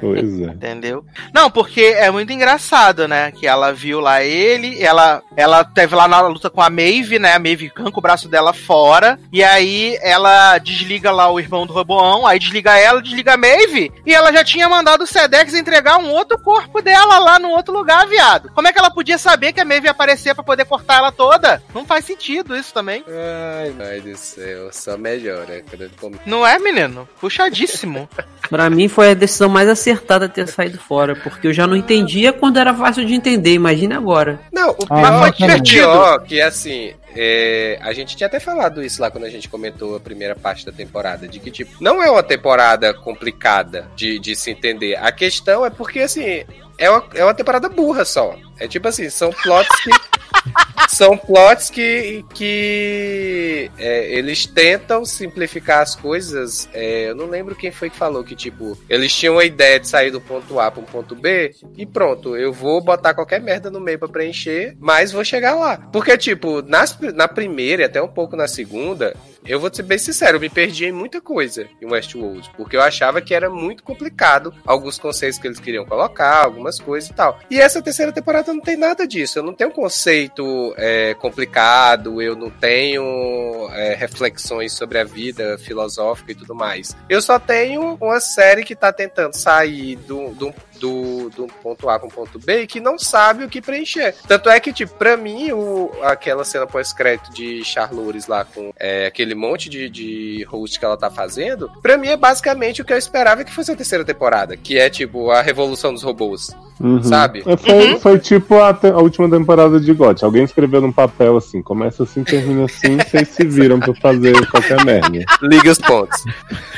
Pois é. Entendeu? Não, porque é muito engraçado, né? Que ela viu lá ele, ela, ela teve lá na luta com a Maeve, né? A Maeve arranca o braço dela fora, e aí ela desliga lá o irmão do Roboão, aí desliga ela, desliga a Maeve, e ela já tinha mandado o Sedex entregar um outro corpo dela lá no outro lugar, viado. Como é que ela podia saber que a Maeve ia aparecer pra poder cortar ela toda? Não faz sentido isso também. Ai, ai do céu, só melhora. come- Não é, menino? Puxadíssimo. [laughs] Pra mim foi a decisão mais acertada ter saído fora, porque eu já não entendia quando era fácil de entender, imagina agora. Não, o Ah, pior, foi o divertido. pior que assim, é, a gente tinha até falado isso lá quando a gente comentou a primeira parte da temporada, de que tipo, não é uma temporada complicada de, de se entender. A questão é porque assim, é uma, é uma temporada burra só. É tipo assim, são plots que. [laughs] São plots que, que é, eles tentam simplificar as coisas. É, eu não lembro quem foi que falou que, tipo, eles tinham a ideia de sair do ponto A para um ponto B e pronto, eu vou botar qualquer merda no meio para preencher, mas vou chegar lá. Porque, tipo, nas, na primeira e até um pouco na segunda, eu vou ser bem sincero, eu me perdi em muita coisa em Westworld, porque eu achava que era muito complicado alguns conceitos que eles queriam colocar, algumas coisas e tal. E essa terceira temporada não tem nada disso. Eu não tenho um conceito é, complicado, eu não tenho é, reflexões sobre a vida filosófica e tudo mais. Eu só tenho uma série que tá tentando sair do, do, do, do ponto A para um ponto B e que não sabe o que preencher. Tanto é que, tipo, pra mim, o, aquela cena pós-crédito de Charlores lá com é, aquele monte de, de host que ela tá fazendo, pra mim é basicamente o que eu esperava que fosse a terceira temporada, que é, tipo, a revolução dos robôs. Uhum. Sabe? É, Foi, foi tipo a, te- a última temporada de GOT. Alguém escreveu num papel assim, começa assim, termina assim, vocês se viram pra fazer qualquer merda. Liga os pontos.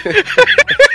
[laughs]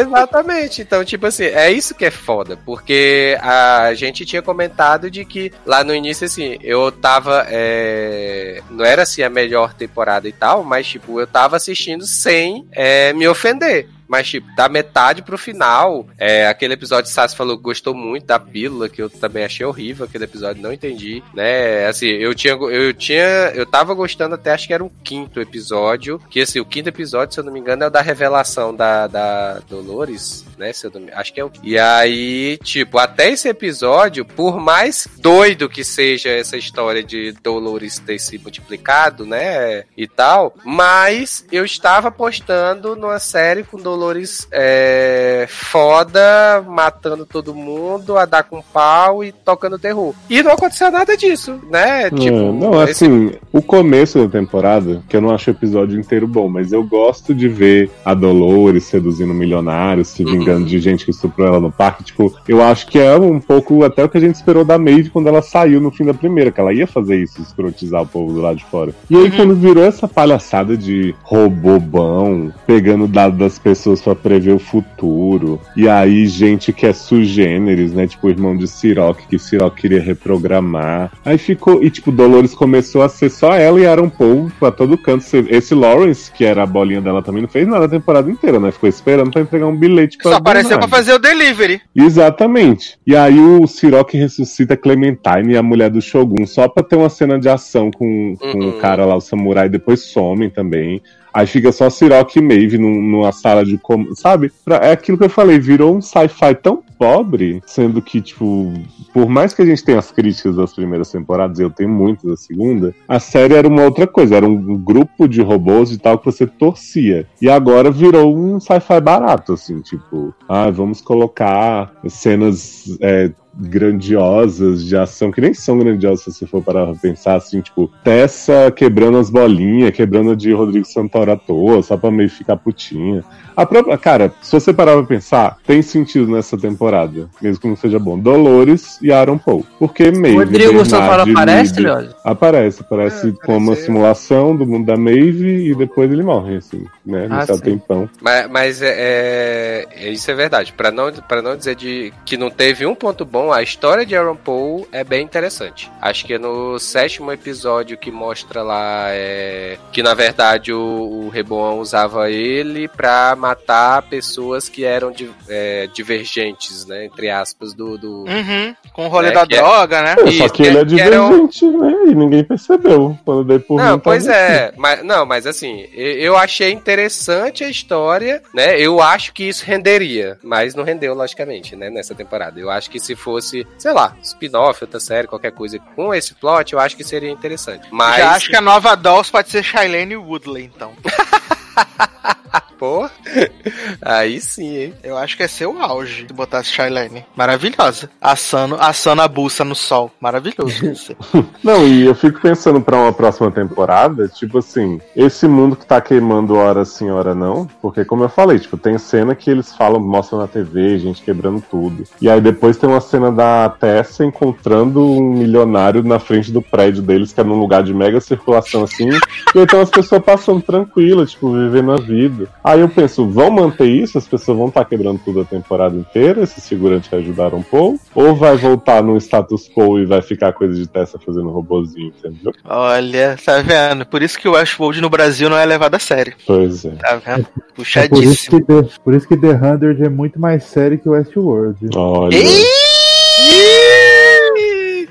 Exatamente. Então, tipo assim, é isso que é foda. Porque a gente tinha comentado de que lá no início, assim, eu tava. é, Não era assim a melhor temporada e tal, mas, tipo, eu tava assistindo sem é, me ofender. Mas, tipo, da metade pro final, é, aquele episódio, Sassi falou que gostou muito da pílula, que eu também achei horrível aquele episódio, não entendi, né? Assim, eu tinha, eu tinha, eu tava gostando até, acho que era o quinto episódio, que assim, o quinto episódio, se eu não me engano, é o da revelação da, da Dolores, né? Se eu não me, acho que é o. E aí, tipo, até esse episódio, por mais doido que seja essa história de Dolores ter se multiplicado, né? E tal, mas eu estava apostando numa série com Dolores é, foda, matando todo mundo, a dar com pau e tocando terror. E não aconteceu nada disso, né? Tipo, É, não, esse- assim, o começo da temporada, que eu não acho o episódio inteiro bom, mas eu gosto de ver a Dolores seduzindo milionários, se vingando de gente que estuprou ela no parque. Tipo, eu acho que é um pouco até o que a gente esperou da Maeve quando ela saiu no fim da primeira, que ela ia fazer isso, escrotizar o povo do lado de fora. E aí, quando virou essa palhaçada de robobão, pegando dados das pessoas pra prever o futuro, e aí gente que é sugêneres, né? Tipo o irmão de Siroc, que Siroc queria reprogramar. Aí ficou, e tipo, Dolores começou a ser só ela e Aaron Paul pra todo canto. Esse Lawrence, que era a bolinha dela também, não fez nada a temporada inteira, né? Ficou esperando pra entregar um bilhete pra Só apareceu pra fazer o delivery. Exatamente. E aí o Siroc ressuscita Clementine e a mulher do Shogun só pra ter uma cena de ação com, com Uhum. o cara lá, o samurai, depois somem também. Aí fica só Siroc e Maeve num- numa sala de com... Sabe? Pra- é aquilo que eu falei, virou um sci-fi tão pobre, sendo que, tipo, por mais que a gente tenha as críticas das primeiras temporadas, eu tenho muitas da segunda, a série era uma outra coisa, era um grupo de robôs e tal que você torcia. E agora virou um sci-fi barato, assim, tipo, ah, vamos colocar cenas é, grandiosas de ação, que nem são grandiosas se você for parar pra pensar, assim, tipo, Tessa quebrando as bolinhas, quebrando a de Rodrigo Santoro à toa, só pra meio ficar putinha. A própria, cara, se você parar pra pensar, tem sentido nessa temporada, mesmo que não seja bom. Dolores e Aaron Paul. Porque Maeve. Rodrigo Santoro aparece, Lídia- Leoz? Aparece, aparece É, como uma simulação do mundo da Maeve e depois ele morre, assim, né? Ah, Nesse sim. tempão. Mas, mas é, é- é- isso é verdade. Pra não, pra não dizer de, que não teve um ponto bom, a história de Aaron Paul é bem interessante. Acho que é no sétimo episódio que mostra lá é, que na verdade o, o Reboão usava ele pra matar pessoas que eram di- é, divergentes, né? Entre aspas, do. do... Uhum, com o rolê É, da que é- droga, né? É, só que ele é um- divergente, né? E ninguém percebeu. Quando dei por Não, mim, pois é, mas não, mas assim, eu achei interessante a história, né? Eu acho que isso renderia, mas não rendeu logicamente, né, nessa temporada. Eu acho que se fosse, sei lá, spin-off, outra série, qualquer coisa com esse plot, eu acho que seria interessante. Mas Já acho que a nova Dolls pode ser Shailene Woodley, então. [laughs] pô, [laughs] aí sim, hein. Eu acho que é seu auge se botasse Shailene. Maravilhosa. Assando, assando a buça no sol. Maravilhoso. [laughs] isso. Não, e eu fico pensando pra uma próxima temporada, tipo assim, esse mundo que tá queimando hora sim, hora não, porque como eu falei, tipo, tem cena que eles falam, mostram na TV, gente quebrando tudo. E aí depois tem uma cena da Tessa encontrando um milionário na frente do prédio deles, que é num lugar de mega circulação assim, e então as pessoas passando tranquilas, tipo, vivendo a vida. Aí eu penso, vão manter isso? As pessoas vão estar quebrando tudo a temporada inteira, esses figurantes que ajudaram um pouco? Ou vai voltar no status quo e vai ficar coisa de Tessa fazendo robozinho, entendeu? Olha, tá vendo? Por isso que o Westworld no Brasil não é levado a sério. Pois é. Tá vendo? É por, isso Puxadíssimo. que The, por isso que The Hundred é muito mais sério que Westworld. Olha.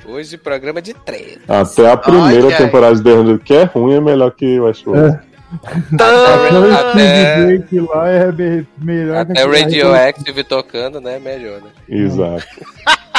Hoje programa de treino. Até a primeira Olha temporada de The 100, que é ruim, é melhor que Westworld. É. Tá. Até- Drake lá é me- melhor Até Radioactive tocando, né? Melhor, né? Exato. [laughs]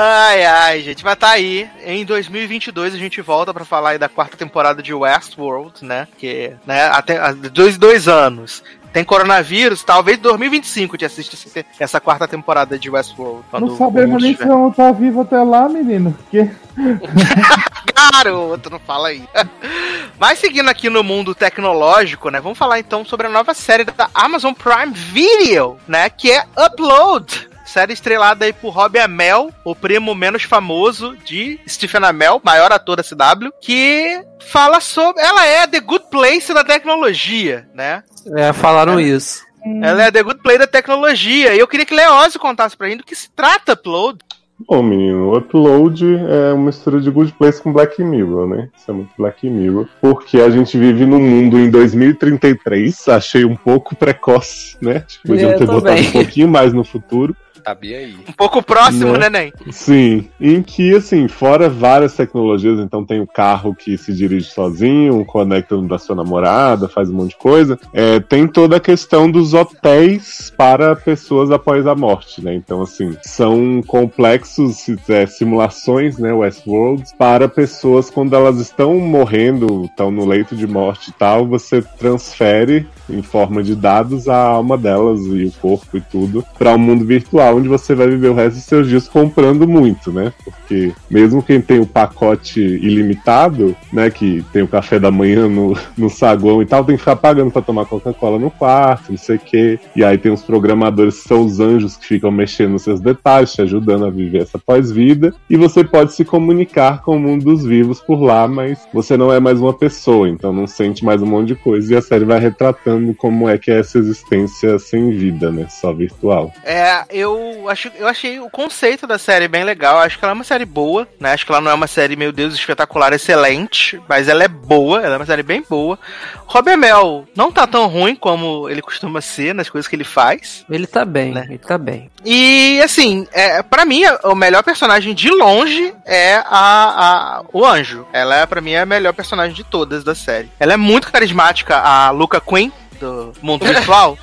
Ai, ai, gente, mas tá aí. Em 2022 a gente volta pra falar aí da quarta temporada de Westworld, né? Que, né, até dois, dois anos. Tem coronavírus, talvez 2025 te assiste esse- essa quarta temporada de Westworld. Não sabemos nem se vamos estar vivo até lá, menino. Porque [laughs] Garoto, não fala aí. [laughs] Mas seguindo aqui no mundo tecnológico, né? Vamos falar então sobre a nova série da Amazon Prime Video, né? Que é Upload. Série estrelada aí por Robbie Amell, o primo menos famoso de Stephen Amell, maior ator da CW, que fala sobre. Ela é The Good Place da tecnologia, né? É, falaram isso. Ela é The Good Place da tecnologia. E eu queria que Leose contasse pra gente do que se trata Upload. Bom, menino, o Upload é uma mistura de Good Place com Black Mirror, né? Isso é muito Black Mirror. Porque a gente vive num mundo em 2033, achei um pouco precoce, né? Acho que podiam É, ter botado também. um pouquinho mais no futuro. Sabia aí. Um pouco próximo, Né? né, Nen? Sim, em que, assim, fora várias tecnologias, então tem o carro que se dirige sozinho, conecta no da sua namorada, faz um monte de coisa, é, tem toda a questão dos hotéis para pessoas após a morte, né? Então, assim, são complexos é, simulações, né, Westworld, para pessoas quando elas estão morrendo, estão no leito de morte e tal, você transfere em forma de dados a alma delas e o corpo e tudo para o mundo virtual, onde você vai viver o resto dos seus dias comprando muito, né? Porque mesmo quem tem o pacote ilimitado, né, que tem o café da manhã no, no saguão e tal, tem que ficar pagando para tomar Coca-Cola no quarto, não sei o quê. E aí tem os programadores que são os anjos que ficam mexendo nos seus detalhes, te ajudando a viver essa pós-vida. E você pode se comunicar com o mundo dos vivos por lá, mas você não é mais uma pessoa, então não sente mais um monte de coisa. E a série vai retratando como é que é essa existência sem vida, né? Só virtual. É, eu, acho, eu achei o conceito da série bem legal. Acho que ela é uma série boa, né? Acho que ela não é uma série, meu Deus, espetacular, excelente, mas ela é boa, ela é uma série bem boa. Robert Mel não tá tão ruim como ele costuma ser nas coisas que ele faz. Ele tá bem, Né? ele tá bem. E assim, é, para mim, o melhor personagem de longe é a, a- o Anjo. Ela é, para mim, a melhor personagem de todas da série. Ela é muito carismática, a Luca Quinn, do Mundo [laughs] Virtual.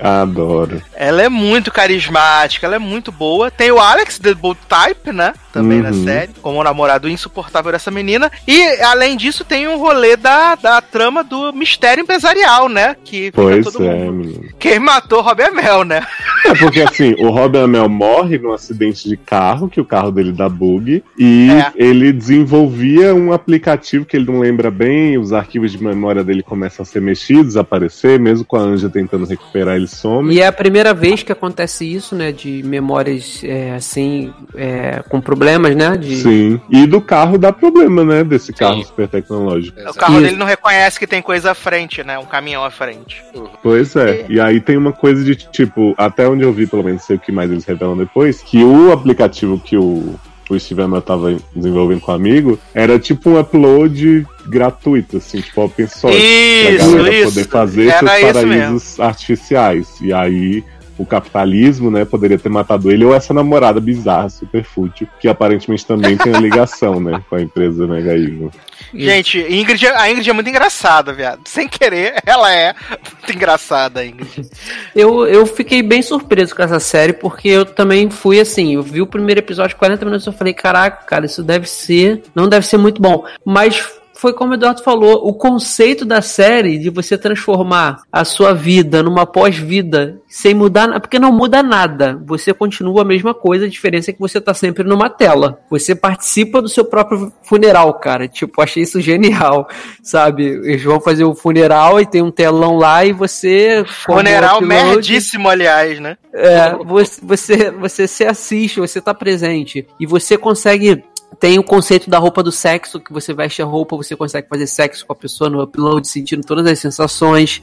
Adoro. Ela é muito carismática, ela é muito boa. Tem o Alex, The Bold Type, né? Também na Uhum. série, como o namorado insuportável dessa menina. E, além disso, tem um rolê da, da trama do mistério empresarial, né? Que fica Pois todo é, mundo. menino. Quem matou Robert Mel, né? É porque assim, o Robin Amell morre num acidente de carro, que o carro dele dá bug, e É. ele desenvolvia um aplicativo que ele não lembra bem, os arquivos de memória dele começam a ser mexidos, a aparecer, mesmo com a Anja tentando recuperar, ele some. E é a primeira vez que acontece isso, né? De memórias é, assim, é, com problemas, né? De... Sim. E do carro dá problema, né? Desse carro Sim. super tecnológico. O carro dele não reconhece que tem coisa à frente, né? Um caminhão à frente. Pois é. E aí tem uma coisa de tipo, até onde eu vi, pelo menos, sei o que mais eles revelam depois, que o aplicativo que o, o Steve Amell tava desenvolvendo com o amigo era tipo um upload gratuito, assim, tipo open source. pra Isso, galera isso. poder fazer Era seus paraísos artificiais. E aí o capitalismo, né, poderia ter matado ele ou essa namorada bizarra, super fútil, que aparentemente também tem ligação, né, com a empresa Mega Evil. Gente, Ingrid, a Ingrid é muito engraçada, viado. Sem querer, ela é muito engraçada, Ingrid. Eu, eu fiquei bem surpreso com essa série, porque eu também fui assim, eu vi o primeiro episódio, 40 minutos, eu falei, caraca, cara, isso deve ser, não deve ser muito bom. Mas foi como o Eduardo falou, o conceito da série de você transformar a sua vida numa pós-vida sem mudar, porque não muda nada. Você continua a mesma coisa, a diferença é que você tá sempre numa tela. Você participa do seu próprio funeral, cara. Tipo, achei isso genial, [laughs] sabe? Eles vão fazer o funeral e tem um telão lá e você Funeral upload- merdíssimo, aliás, né? é, você, você, você se assiste, você tá presente. E você consegue. Tem o conceito da roupa do sexo, que você veste a roupa, você consegue fazer sexo com a pessoa no upload, sentindo todas as sensações.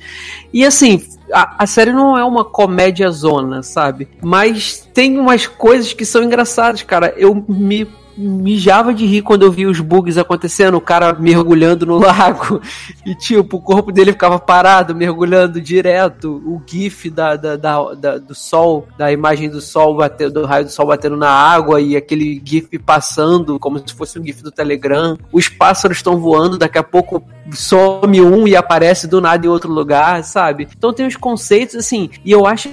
E assim, a, a série não é uma comédia zona, sabe? Mas tem umas coisas que são engraçadas, cara. Eu me mijava de rir quando eu vi os bugs acontecendo, o cara mergulhando no [laughs] lago. E tipo, o corpo dele ficava parado, mergulhando direto, o gif da, da, da- da- do sol, da imagem do sol batendo, do raio do sol batendo na água e aquele gif passando como se fosse um gif do Telegram, os pássaros estão voando, daqui a pouco some um e aparece do nada em outro lugar, sabe? Então tem os conceitos assim, e eu acho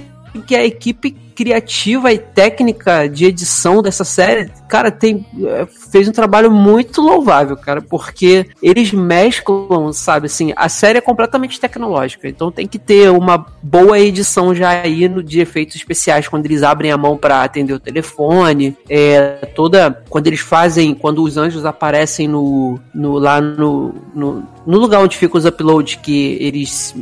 que a equipe criativa e técnica de edição dessa série, cara, tem é, fez um trabalho muito louvável, cara, porque eles mesclam, sabe, assim, a série é completamente tecnológica, então tem que ter uma boa edição já aí no de efeitos especiais quando eles abrem a mão para atender o telefone, é toda quando eles fazem, quando os anjos aparecem no, no lá no, no no lugar onde ficam os uploads que eles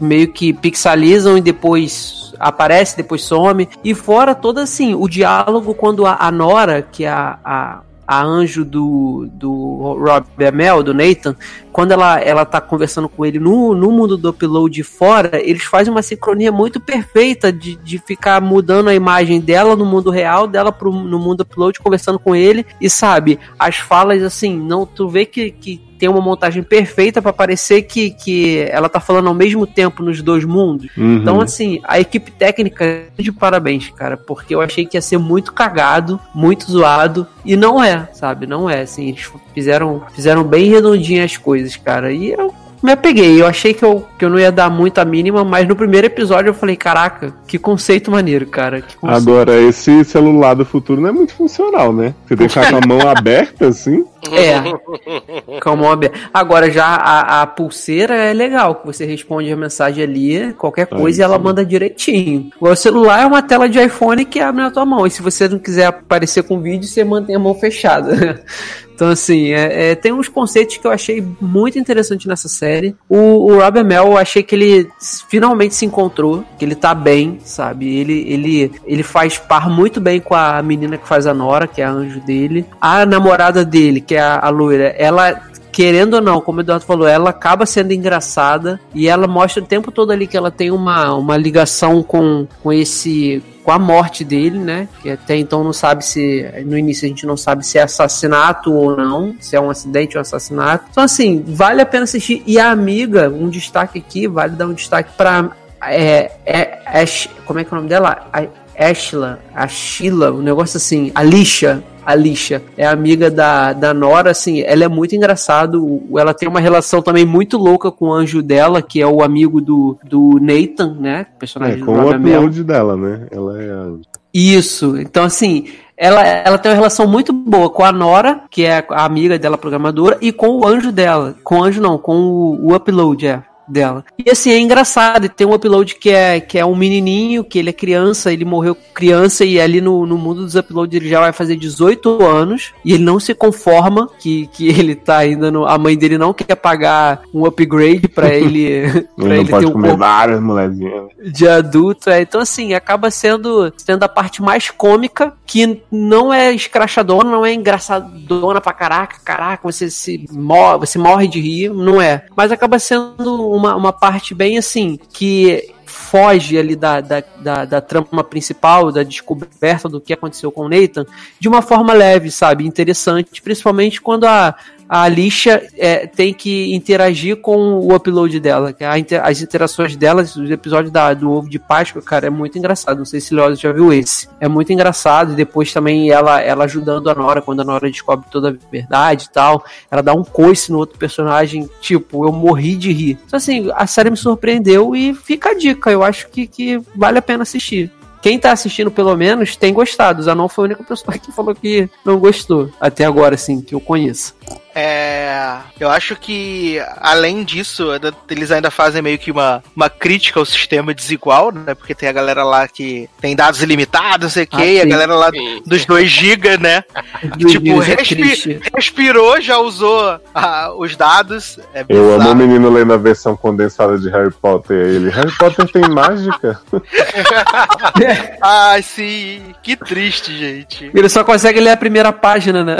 meio que pixelizam e depois aparece, depois some. E fora todo assim, o diálogo quando a, a Nora, que é a, a, a anjo do, do Rob Amell, do Nathan, quando ela, ela tá conversando com ele no, no mundo do upload de fora, eles fazem uma sincronia muito perfeita de, de ficar mudando a imagem dela no mundo real, dela pro, no mundo upload, conversando com ele, e sabe, as falas assim, não, tu vê que, que tem uma montagem perfeita pra parecer que, que ela tá falando ao mesmo tempo nos dois mundos. Uhum. Então, assim, a equipe técnica de parabéns, cara, porque eu achei que ia ser muito cagado, muito zoado, e não é, sabe? Não é, assim, eles fizeram, fizeram bem redondinho as coisas, cara, e eu me apeguei. Eu achei que eu, que eu não ia dar muito a mínima, mas no primeiro episódio eu falei, caraca, que conceito maneiro, cara. Conceito. Agora, esse celular do futuro não é muito funcional, né? Você tem que ficar com a mão [laughs] aberta, assim. É. Calma, ó, Bia. Agora já a, a pulseira é legal, que você responde a mensagem ali, qualquer Aí coisa e ela sim. manda direitinho. Agora o celular é uma tela de iPhone que abre na tua mão. E se você não quiser aparecer com vídeo, você mantém a mão fechada. [laughs] Então, assim, é, é, tem uns conceitos que eu achei muito interessante nessa série. O, o Rob Amell, eu achei que ele finalmente se encontrou, que ele tá bem, sabe? Ele, ele, ele faz par muito bem com a menina que faz a Nora, que é a anjo dele. A namorada dele, que é a, a loira, ela querendo ou não, como o Eduardo falou, ela acaba sendo engraçada e ela mostra o tempo todo ali que ela tem uma, uma ligação com, com esse com a morte dele, né? Que até então não sabe se no início a gente não sabe se é assassinato ou não, se é um acidente ou assassinato. Então assim, vale a pena assistir e a amiga, um destaque aqui, vale dar um destaque para é, é, Ash, como é que é o nome dela? A, Ashla, a Sheila, um negócio assim, Alicia, Alicia, é amiga da, da Nora, assim, ela é muito engraçado, ela tem uma relação também muito louca com o anjo dela, que é o amigo do, do Nathan, né, É, personagem com do o upload dela, né? Ela é a. Isso, então assim, ela, ela tem uma relação muito boa com a Nora, que é a amiga dela programadora, e com o anjo dela. Com o anjo não, com o, o upload, é dela. E assim, é engraçado, tem um upload que é, que é um menininho, que ele é criança, ele morreu criança e ali no, no mundo dos uploads ele já vai fazer 18 anos e ele não se conforma que, que [laughs] ele tá ainda no... A mãe dele não quer pagar um upgrade para [laughs] ele, pra Ele ele pode ter um comer várias molezinhas. de adulto. É. Então, assim, acaba sendo, sendo a parte mais cômica, que não é escrachadona, não é engraçadona pra caraca, caraca, você se morre, você morre de rir, não é. Mas acaba sendo uma, uma parte bem assim, que foge ali da, da, da, da trama principal, da descoberta do que aconteceu com o Nathan, de uma forma leve, sabe? Interessante, principalmente quando a, a Alicia é, tem que interagir com o upload dela. a inter- as interações dela, os episódios da, do Ovo de Páscoa, cara, é muito engraçado. Não sei se o Leoz já viu esse. É muito engraçado. E depois também ela, ela ajudando a Nora, quando a Nora descobre toda a verdade e tal. Ela dá um coice no outro personagem. Tipo, eu morri de rir. Então, assim, a série me surpreendeu e fica a dica. Eu acho que, que vale a pena assistir. Quem tá assistindo, pelo menos, tem gostado. O Zanon foi a única pessoa [laughs] que falou que não gostou. Até agora, assim, que eu conheço. É, eu acho que, além disso, eles ainda fazem meio que uma, uma crítica ao sistema desigual, né? Porque tem a galera lá que tem dados ilimitados, não sei o Ah, quê, e a galera lá Sim. dos 2 GB, né? [laughs] tipo, respi- respirou, já usou ah, os dados. É Eu amo o menino lendo a versão condensada de Harry Potter. e Ele, Harry Potter tem [laughs] mágica? [laughs] Ai, sim. Que triste, gente. Ele só consegue ler a primeira página, né?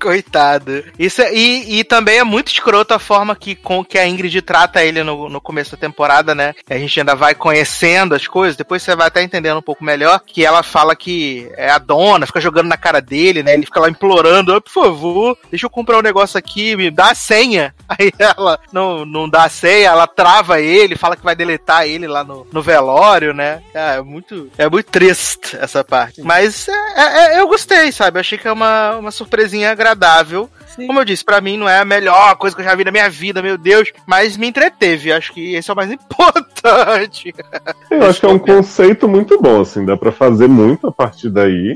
Coitado. Isso é- e, e também é muito escroto a forma que, com que a Ingrid trata ele no, no começo da temporada, né? A gente ainda vai conhecendo as coisas, depois você vai até entendendo um pouco melhor que ela fala que é a dona, fica jogando na cara dele, né? Ele fica lá implorando, "Ah, por favor, deixa eu comprar um negócio aqui, me dá a senha. [laughs] Aí ela não, não dá a senha, ela trava ele, fala que vai deletar ele lá no, no velório, né? Ah, é muito, é muito triste essa parte. Mas é, é- é- eu gostei, sabe? Eu achei que é uma, uma surpresinha agradável. Como eu disse, pra mim não é a melhor coisa que eu já vi na minha vida, meu Deus, mas me entreteve. Acho que esse é o mais [laughs] importante. Eu acho que é um conceito muito bom, assim, dá pra fazer muito a partir daí.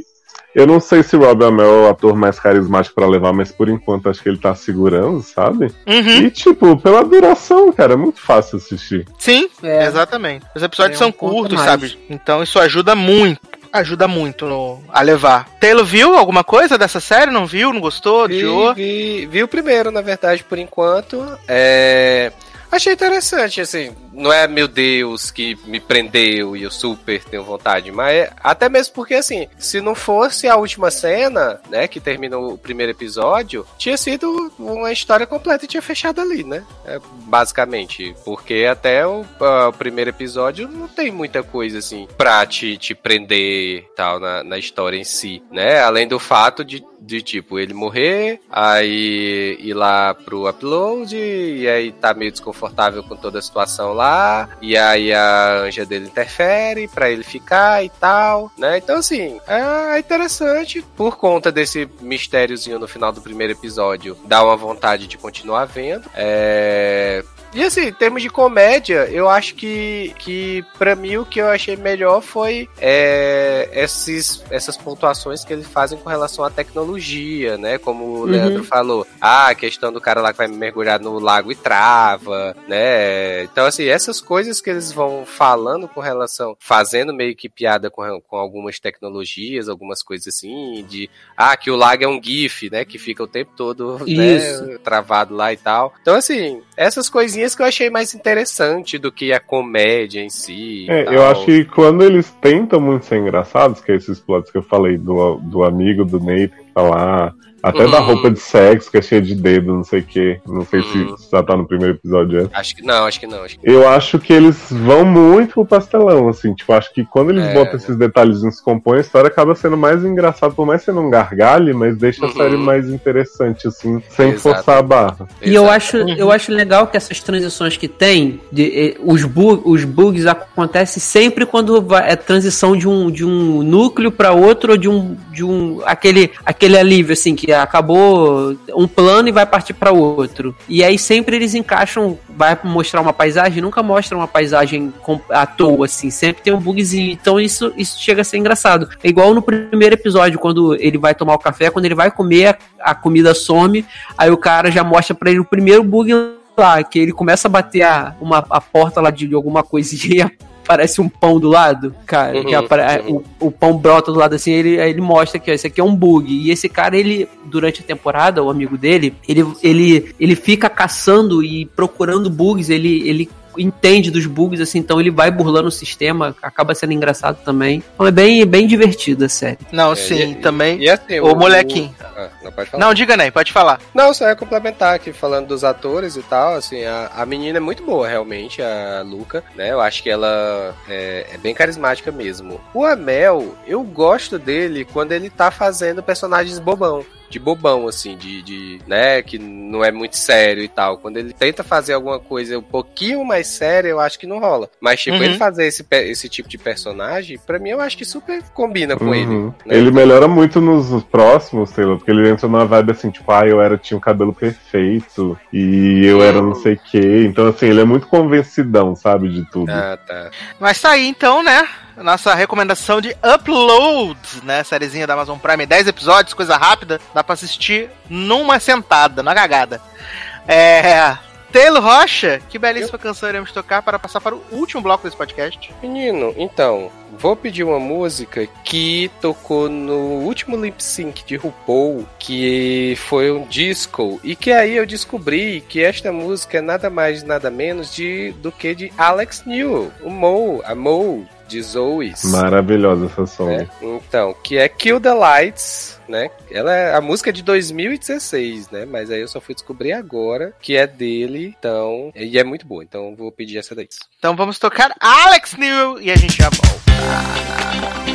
Eu não sei se o Rob Amell é o ator mais carismático pra levar, mas por enquanto acho que ele tá segurando, sabe? Uhum, E, tipo, pela duração, cara, é muito fácil assistir. sim, É. exatamente. Os episódios É são curtos, sabe? Então isso ajuda muito. Ajuda muito no- a levar. Taylor viu alguma coisa dessa série? Não viu? Não gostou? Vi, Odiou? vi, vi o primeiro, na verdade, por enquanto. É... Achei interessante, assim. Não é, meu Deus, que me prendeu e eu super tenho vontade. Mas é- até mesmo porque, assim, se não fosse a última cena, né, que termina o primeiro episódio, tinha sido uma história completa e tinha fechado ali, né? É, basicamente. Porque até o, o primeiro episódio não tem muita coisa, assim, pra te, te prender tal na, na história em si, né? Além do fato de, de, tipo, ele morrer, aí ir lá pro upload, e aí tá meio desconfortável com toda a situação lá, e aí a anja dele interfere pra ele ficar e tal, né? Então, assim, é interessante por conta desse mistériozinho no final do primeiro episódio, dá uma vontade de continuar vendo. É. E assim, em termos de comédia, eu acho que, que para mim o que eu achei melhor foi é, esses, essas pontuações que eles fazem com relação à tecnologia, né? Como o Leandro falou. Ah, a questão do cara lá que vai mergulhar no lago e trava, né? Então, assim, essas coisas que eles vão falando com relação, fazendo meio que piada com, com algumas tecnologias, algumas coisas assim, de ah, que o lago é um GIF, né? Que fica o tempo todo né, travado lá e tal. Então, assim, essas coisinhas que eu achei mais interessante do que a comédia em si. É, eu acho que quando eles tentam muito ser engraçados, que é esses plots que eu falei do, do amigo do Nathan que tá lá, até da Uhum. roupa de sexo, que é cheia de dedo, não sei o que. Não sei Uhum. se já tá no primeiro episódio antes. Acho que não, acho que não. Acho que... Eu acho que eles vão muito pro pastelão, assim. Tipo, acho que quando eles É, botam né? esses detalhezinhos que compõem, a história acaba sendo mais engraçada, por mais que você não gargalhe, mas deixa a Uhum. série mais interessante, assim, sem Exato. forçar a barra. E eu acho, eu acho legal que essas transições que tem, de, eh, os, bu os bugs acontecem sempre quando é transição de um, de um núcleo para outro, ou de um, de um aquele, aquele aquele alívio, assim, que acabou um plano e vai partir para outro. E aí sempre eles encaixam, vai mostrar uma paisagem, nunca mostra uma paisagem à toa, assim, sempre tem um bugzinho. Então isso, isso chega a ser engraçado. É igual no primeiro episódio, quando ele vai tomar o café, quando ele vai comer, a comida some, aí o cara já mostra para ele o primeiro bug lá, que ele começa a bater a, uma, a porta lá de, de alguma coisinha parece um pão do lado, cara, Uhum, apare- uhum. o, o pão brota do lado assim, ele, ele mostra que ó, esse aqui é um bug. E esse cara, ele, durante a temporada, o amigo dele, ele, ele, ele fica caçando e procurando bugs, ele, ele entende dos bugs, assim, então ele vai burlando o sistema, acaba sendo engraçado também. Então é bem, bem divertido a série. Não, É, sim, e- também. E assim, Ô, molequinho. Ah, não pode falar. Não, diga nem, pode falar. Não, só ia complementar aqui falando dos atores e tal, assim, a, a menina é muito boa realmente, a Luca, né? Eu acho que ela é, é bem carismática mesmo. O Amel, eu gosto dele quando ele tá fazendo personagens bobão. De bobão, assim, de, de, né, que não é muito sério e tal. Quando ele tenta fazer alguma coisa um pouquinho mais séria, eu acho que não rola. Mas, tipo, Uhum. ele fazer esse, esse tipo de personagem, pra mim, eu acho que super combina com ele. Uhum. né? Ele melhora muito nos próximos, sei lá, porque ele entra numa vibe assim, tipo, ah, eu era, tinha o cabelo perfeito e eu era não sei o quê. Então, assim, ele é muito convencidão, sabe, de tudo. Ah, tá. Mas tá aí então, né? Nossa recomendação de Upload, né? Sériezinha da Amazon Prime, 10 episódios, coisa rápida, dá pra assistir numa sentada, na cagada. É. Taylor Rocha, que belíssima canção iremos tocar para passar para o último bloco desse podcast. Menino, então, vou pedir uma música que tocou no último lip sync de RuPaul, que foi um disco, e que aí eu descobri que esta música é nada mais nada menos de do que de Alex New, o Mo, a Mo de Zoe's. Maravilhosa essa som. né? Então, que é Kill the Lights, né? Ela é, a música é de 2016, né? Mas aí eu só fui descobrir agora que é dele, então, e é muito boa. Então vou pedir essa daí. Então vamos tocar Alex New e a gente já volta.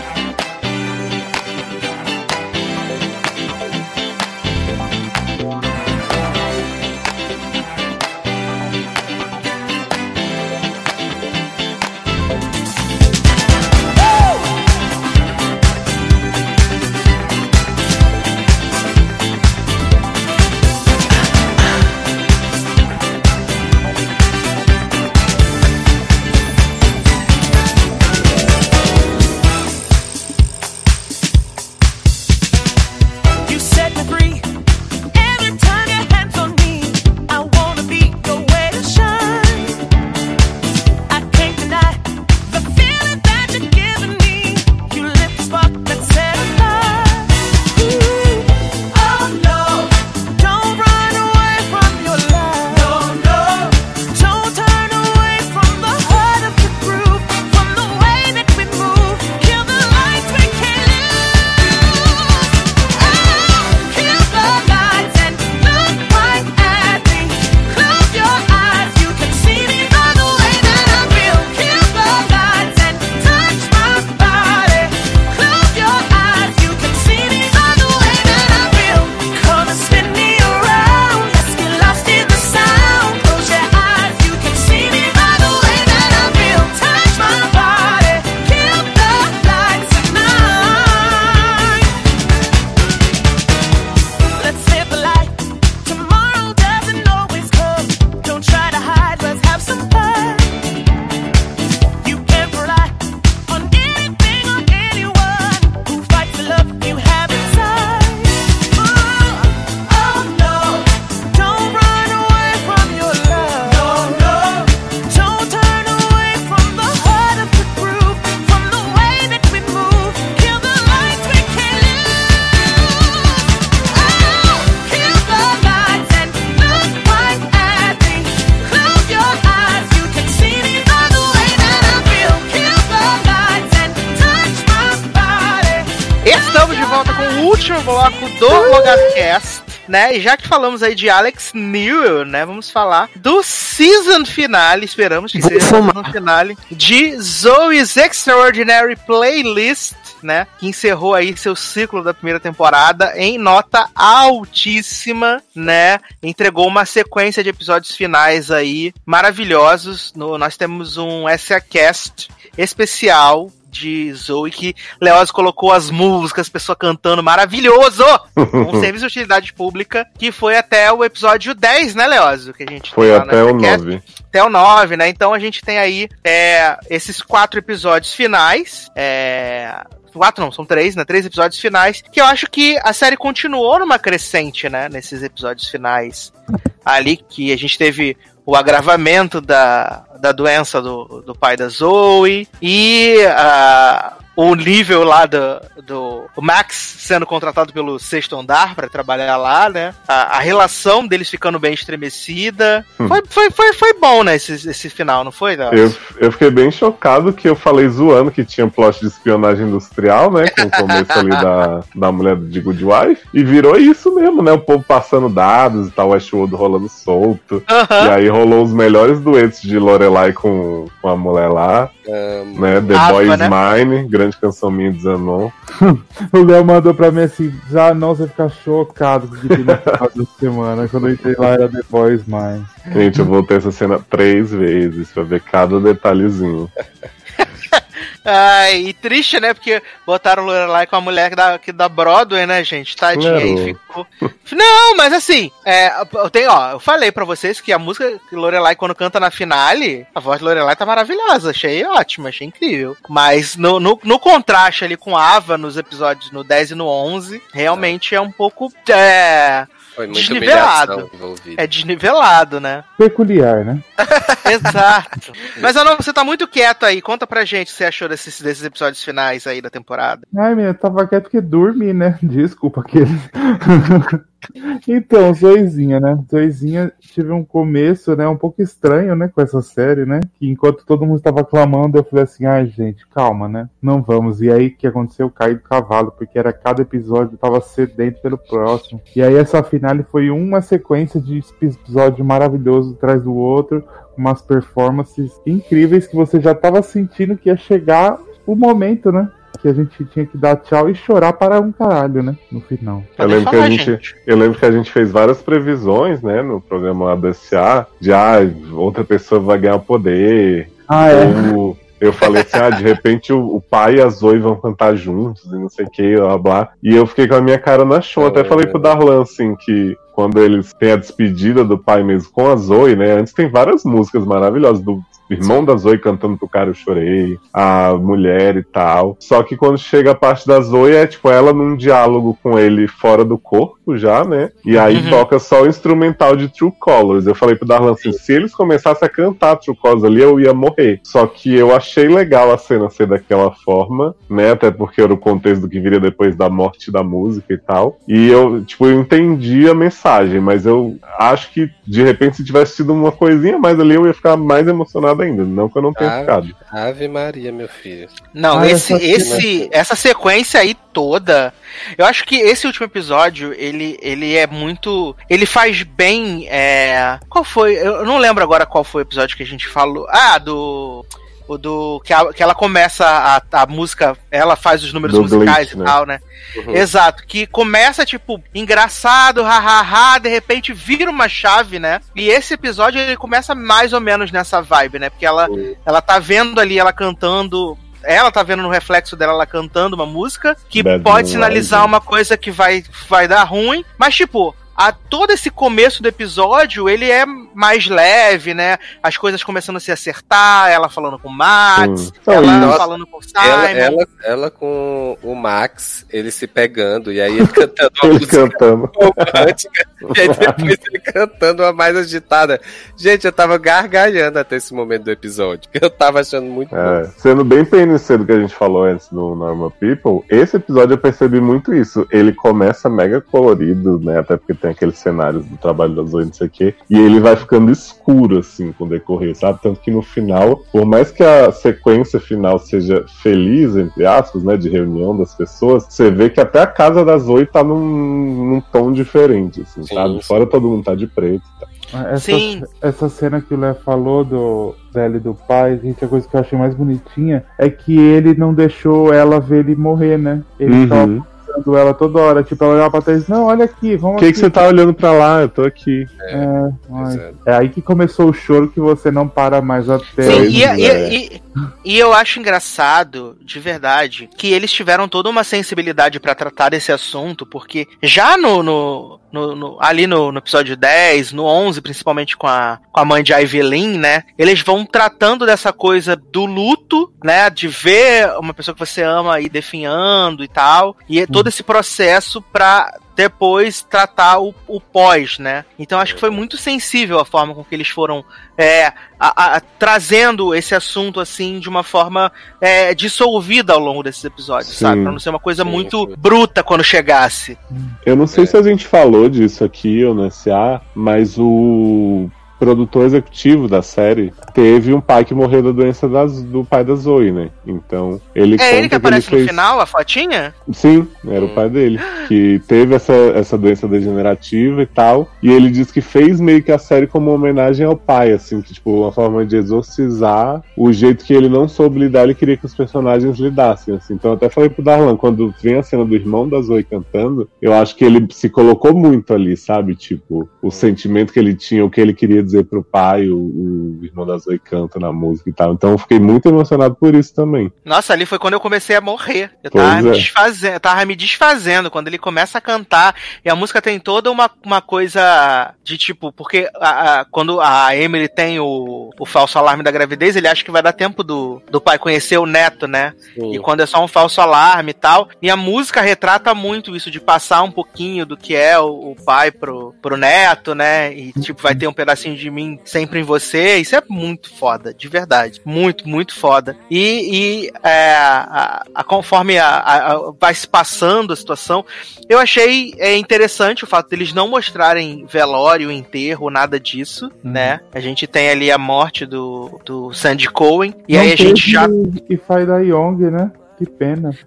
Né? E já que falamos aí de Alex Newell, né? Vamos falar do season finale, esperamos que Vou seja o fumar. season finale de Zoe's Extraordinary Playlist, né? Que encerrou aí seu ciclo da primeira temporada em nota altíssima, né? Entregou uma sequência de episódios finais aí maravilhosos. No- nós temos um SA Cast especial de Zoe que Leoz colocou as músicas, as pessoas cantando maravilhoso! [laughs] um serviço de utilidade pública que foi até o episódio 10, né, Leózio? Que a gente Foi até o Nerdcast. 9. Até o 9, né? Então a gente tem aí é, esses quatro episódios finais. É, quatro não, são três, né? Três episódios finais. Que eu acho que a série continuou numa crescente, né? Nesses episódios finais. [laughs] Ali que a gente teve o agravamento da, da doença do, do pai da Zoe e ah, o nível lá do, do o Max sendo contratado pelo sexto andar para trabalhar lá, né? A, a relação deles ficando bem estremecida. Foi, foi, foi, foi bom, né? Esse, esse final, não foi? Léo? Eu, eu fiquei bem chocado que eu falei zoando que tinha plot de espionagem industrial, né? Com o começo ali da, da mulher de Good Wife. E virou isso mesmo, né? O povo passando dados e tal, o Westworld rolando solto. Aham. E aí rolou os melhores duetos de Lorelai com, com a mulher lá, Amo. né? The Boy né? Mine, grande canção minha de Zanon. [laughs] O Léo mandou pra mim assim, já não, você fica chocado com o que tem final [laughs] da semana. Quando eu entrei lá era The Boys Mine. Gente, eu voltei essa cena três vezes pra ver cada detalhezinho. [laughs] Ai, e triste, né? Porque botaram o Lorelai com a mulher da, que da Broadway, né, gente? Tadinha aí Claro. ficou. Não, mas assim, é, eu tenho, ó, eu falei pra vocês que a música que Lorelai, quando canta na finale, a voz de Lorelai tá maravilhosa. Achei ótima, achei incrível. Mas no, no, no contraste ali com a Ava nos episódios no 10 e no 11, realmente é um pouco. É, Foi muita Desnivelado. é desnivelado, né? Peculiar, né? [laughs] Exato. Mas Anão, você tá muito quieto aí. Conta pra gente o que você achou desses, desses episódios finais aí da temporada. Ai, minha, eu tava quieto porque dormi, né? [laughs] Desculpa aquele. [laughs] então, Zoizinha, né? Zoizinha tive um começo, né? Um pouco estranho, né? Com essa série, né? Que enquanto todo mundo estava clamando, eu falei assim: ai, gente, calma, né? Não vamos. E aí o que aconteceu? Eu caí do cavalo, porque era cada episódio, eu tava sedento pelo próximo. E aí essa finale foi uma sequência de episódio maravilhoso atrás do outro, umas performances incríveis que você já tava sentindo que ia chegar o momento, né? Que a gente tinha que dar tchau e chorar para um caralho, né? No final. Eu lembro, que a gente, gente. eu lembro que a gente fez várias previsões, né, no programa ADCA, de ah, outra pessoa vai ganhar poder. Ah, é. Ou eu falei assim, ah, de repente o, o pai e a Zoe vão cantar juntos e não sei o que, blá blá. E eu fiquei com a minha cara na show. Até falei pro Darlan, assim, que quando eles têm a despedida do pai mesmo com a Zoe, né? Antes tem várias músicas maravilhosas do irmão da Zoe cantando pro cara Eu Chorei, a mulher e tal. Só que quando chega a parte da Zoe é tipo ela num diálogo com ele fora do corpo já, né? E aí Uhum. toca só o instrumental de True Colors. Eu falei pro Darlan assim, se eles começassem a cantar True Colors ali, eu ia morrer. Só que eu achei legal a cena ser daquela forma, né? Até porque era o contexto do que viria depois da morte da música e tal. E eu, tipo, eu entendi a mensagem, mas eu acho que de repente se tivesse tido uma coisinha mais ali, eu ia ficar mais emocionado ainda. Não que eu não tenha Ah, ficado. Ave Maria, meu filho. Não, Ah, esse, essa esse, essa sequência aí toda. Eu acho que esse último episódio, ele, ele é muito. Ele faz bem. É, qual foi? Eu não lembro agora qual foi o episódio que a gente falou. Ah, do. O do. Que, a- que ela começa a, a música. Ela faz os números Do musicais glitch, e né? tal, né? Uhum. Exato, que começa tipo engraçado, hahaha, de repente vira uma chave, né? E esse episódio ele começa mais ou menos nessa vibe, né? Porque ela, ela tá vendo ali ela cantando. Ela tá vendo no reflexo dela ela cantando uma música que Bad pode sinalizar uma coisa que vai, vai dar ruim, mas tipo. A todo esse começo do episódio, ele é mais leve, né? As coisas começando a se acertar, ela falando com o Max. Não, ela Nossa, falando com o Simon. Ela, ela, ela com o Max, ele se pegando, e aí ele cantando uma [laughs] Ele música cantando. romântica, [laughs] e aí depois ele cantando uma mais agitada. Gente, eu tava gargalhando até esse momento do episódio, que [laughs] eu tava achando muito É, bom. sendo bem PNC do que a gente falou antes do Normal People, esse episódio eu percebi muito isso. Ele começa mega colorido, né? Até porque tem aqueles cenários do trabalho da Zoe, não sei o quê. E ele vai ficando escuro, assim, com o decorrer, sabe? Tanto que no final, por mais que a sequência final seja feliz, entre aspas, né? De reunião das pessoas, você vê que até a casa da Zoe tá num, num tom diferente, assim, Sim, sabe? sim. Fora todo mundo tá de preto e tal. Essa, Sim. essa cena que o Léo falou do e do pai, gente, a coisa que eu achei mais bonitinha é que ele não deixou ela ver ele morrer, né? Ele Uhum. Mostrando ela toda hora. Tipo, ela olhava pra trás, não, olha aqui, Por vamos que, aqui. que você tá olhando pra lá? Eu tô aqui. É, ai. Exato. É aí que começou o choro que você não para mais até. Sim, e, é. e- e- E eu acho engraçado, de verdade, que eles tiveram toda uma sensibilidade pra tratar desse assunto, porque já no, no- no- no- ali no, no episódio 10, no 11, principalmente com a, com a mãe de Evelyn, né? Eles vão tratando dessa coisa do luto, né? De ver uma pessoa que você ama aí definhando e tal. E é todo esse processo pra depois tratar o, o pós, né? Então acho que foi muito sensível a forma com que eles foram é, a- a- trazendo esse assunto assim de uma forma é, dissolvida ao longo desses episódios, Sim. sabe? Pra não ser uma coisa Sim, muito sim. bruta quando chegasse. Eu não sei se a gente falou disso aqui ou no SA, mas o produtor executivo da série teve um pai que morreu da doença das- do pai da Zoe, né? Então, ele É ele que aparece ele no final, a fotinha? Sim, era o pai dele. Que teve essa, essa doença degenerativa e tal. E ele diz que fez meio que a série como uma homenagem ao pai, assim, que, tipo, uma forma de exorcizar o jeito que ele não soube lidar, ele queria que os personagens lidassem, assim. Então até falei pro Darlan, quando vem a cena do irmão da Zoe cantando, eu acho que ele se colocou muito ali, sabe? Tipo, o sentimento que ele tinha, o que ele queria dizer pro pai, o, o irmão da Zoe canta na música e tal. Então eu fiquei muito emocionado por isso também. Nossa, ali foi quando eu comecei a morrer. Eu Pois tava, me é. desfazendo, eu tava me desfazendo quando ele começa a cantar. E a música tem toda uma, uma coisa de tipo, porque a- a- quando a Emily tem o, o falso alarme da gravidez, ele acha que vai dar tempo do, do pai conhecer o neto, né? Sim. E quando é só um falso alarme e tal. E a música retrata muito isso, de passar um pouquinho do que é o, o pai pro, pro neto, né? E tipo, vai ter um pedacinho de mim sempre em você. Isso é muito foda, de verdade. Muito, muito foda. E, e, é, a- a- conforme a- a- a- vai se passando a situação, eu achei é, interessante o fato deles não mostrarem velório, enterro, nada disso, né? A gente tem ali a morte do, do Sandy Cohen. E Não aí a gente já E Fai da Young, né? Que pena. [laughs]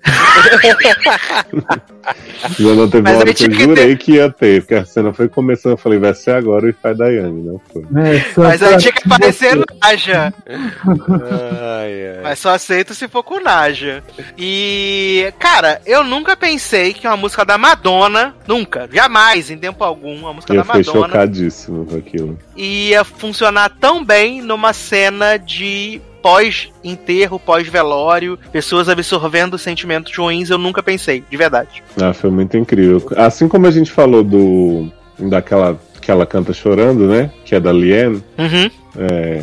Já não teve Mas uma hora que eu tinha que jurei que ia ter, porque a cena foi começando, eu falei, vai ser agora e faz da Yang, não foi. É, Mas aí tinha que aparecer Naja. Ai, ai. Mas só aceito se for com Naja. E, cara, eu nunca pensei que uma música da Madonna, nunca, jamais, em tempo algum, uma música Eu da fiquei Madonna chocadíssimo com aquilo. ia funcionar tão bem numa cena de pós-enterro, pós-velório, pessoas absorvendo sentimentos ruins, eu nunca pensei, de verdade. Ah, foi muito incrível. Assim como a gente falou do. daquela que ela canta chorando, né? Que é da Liane, Uhum. é,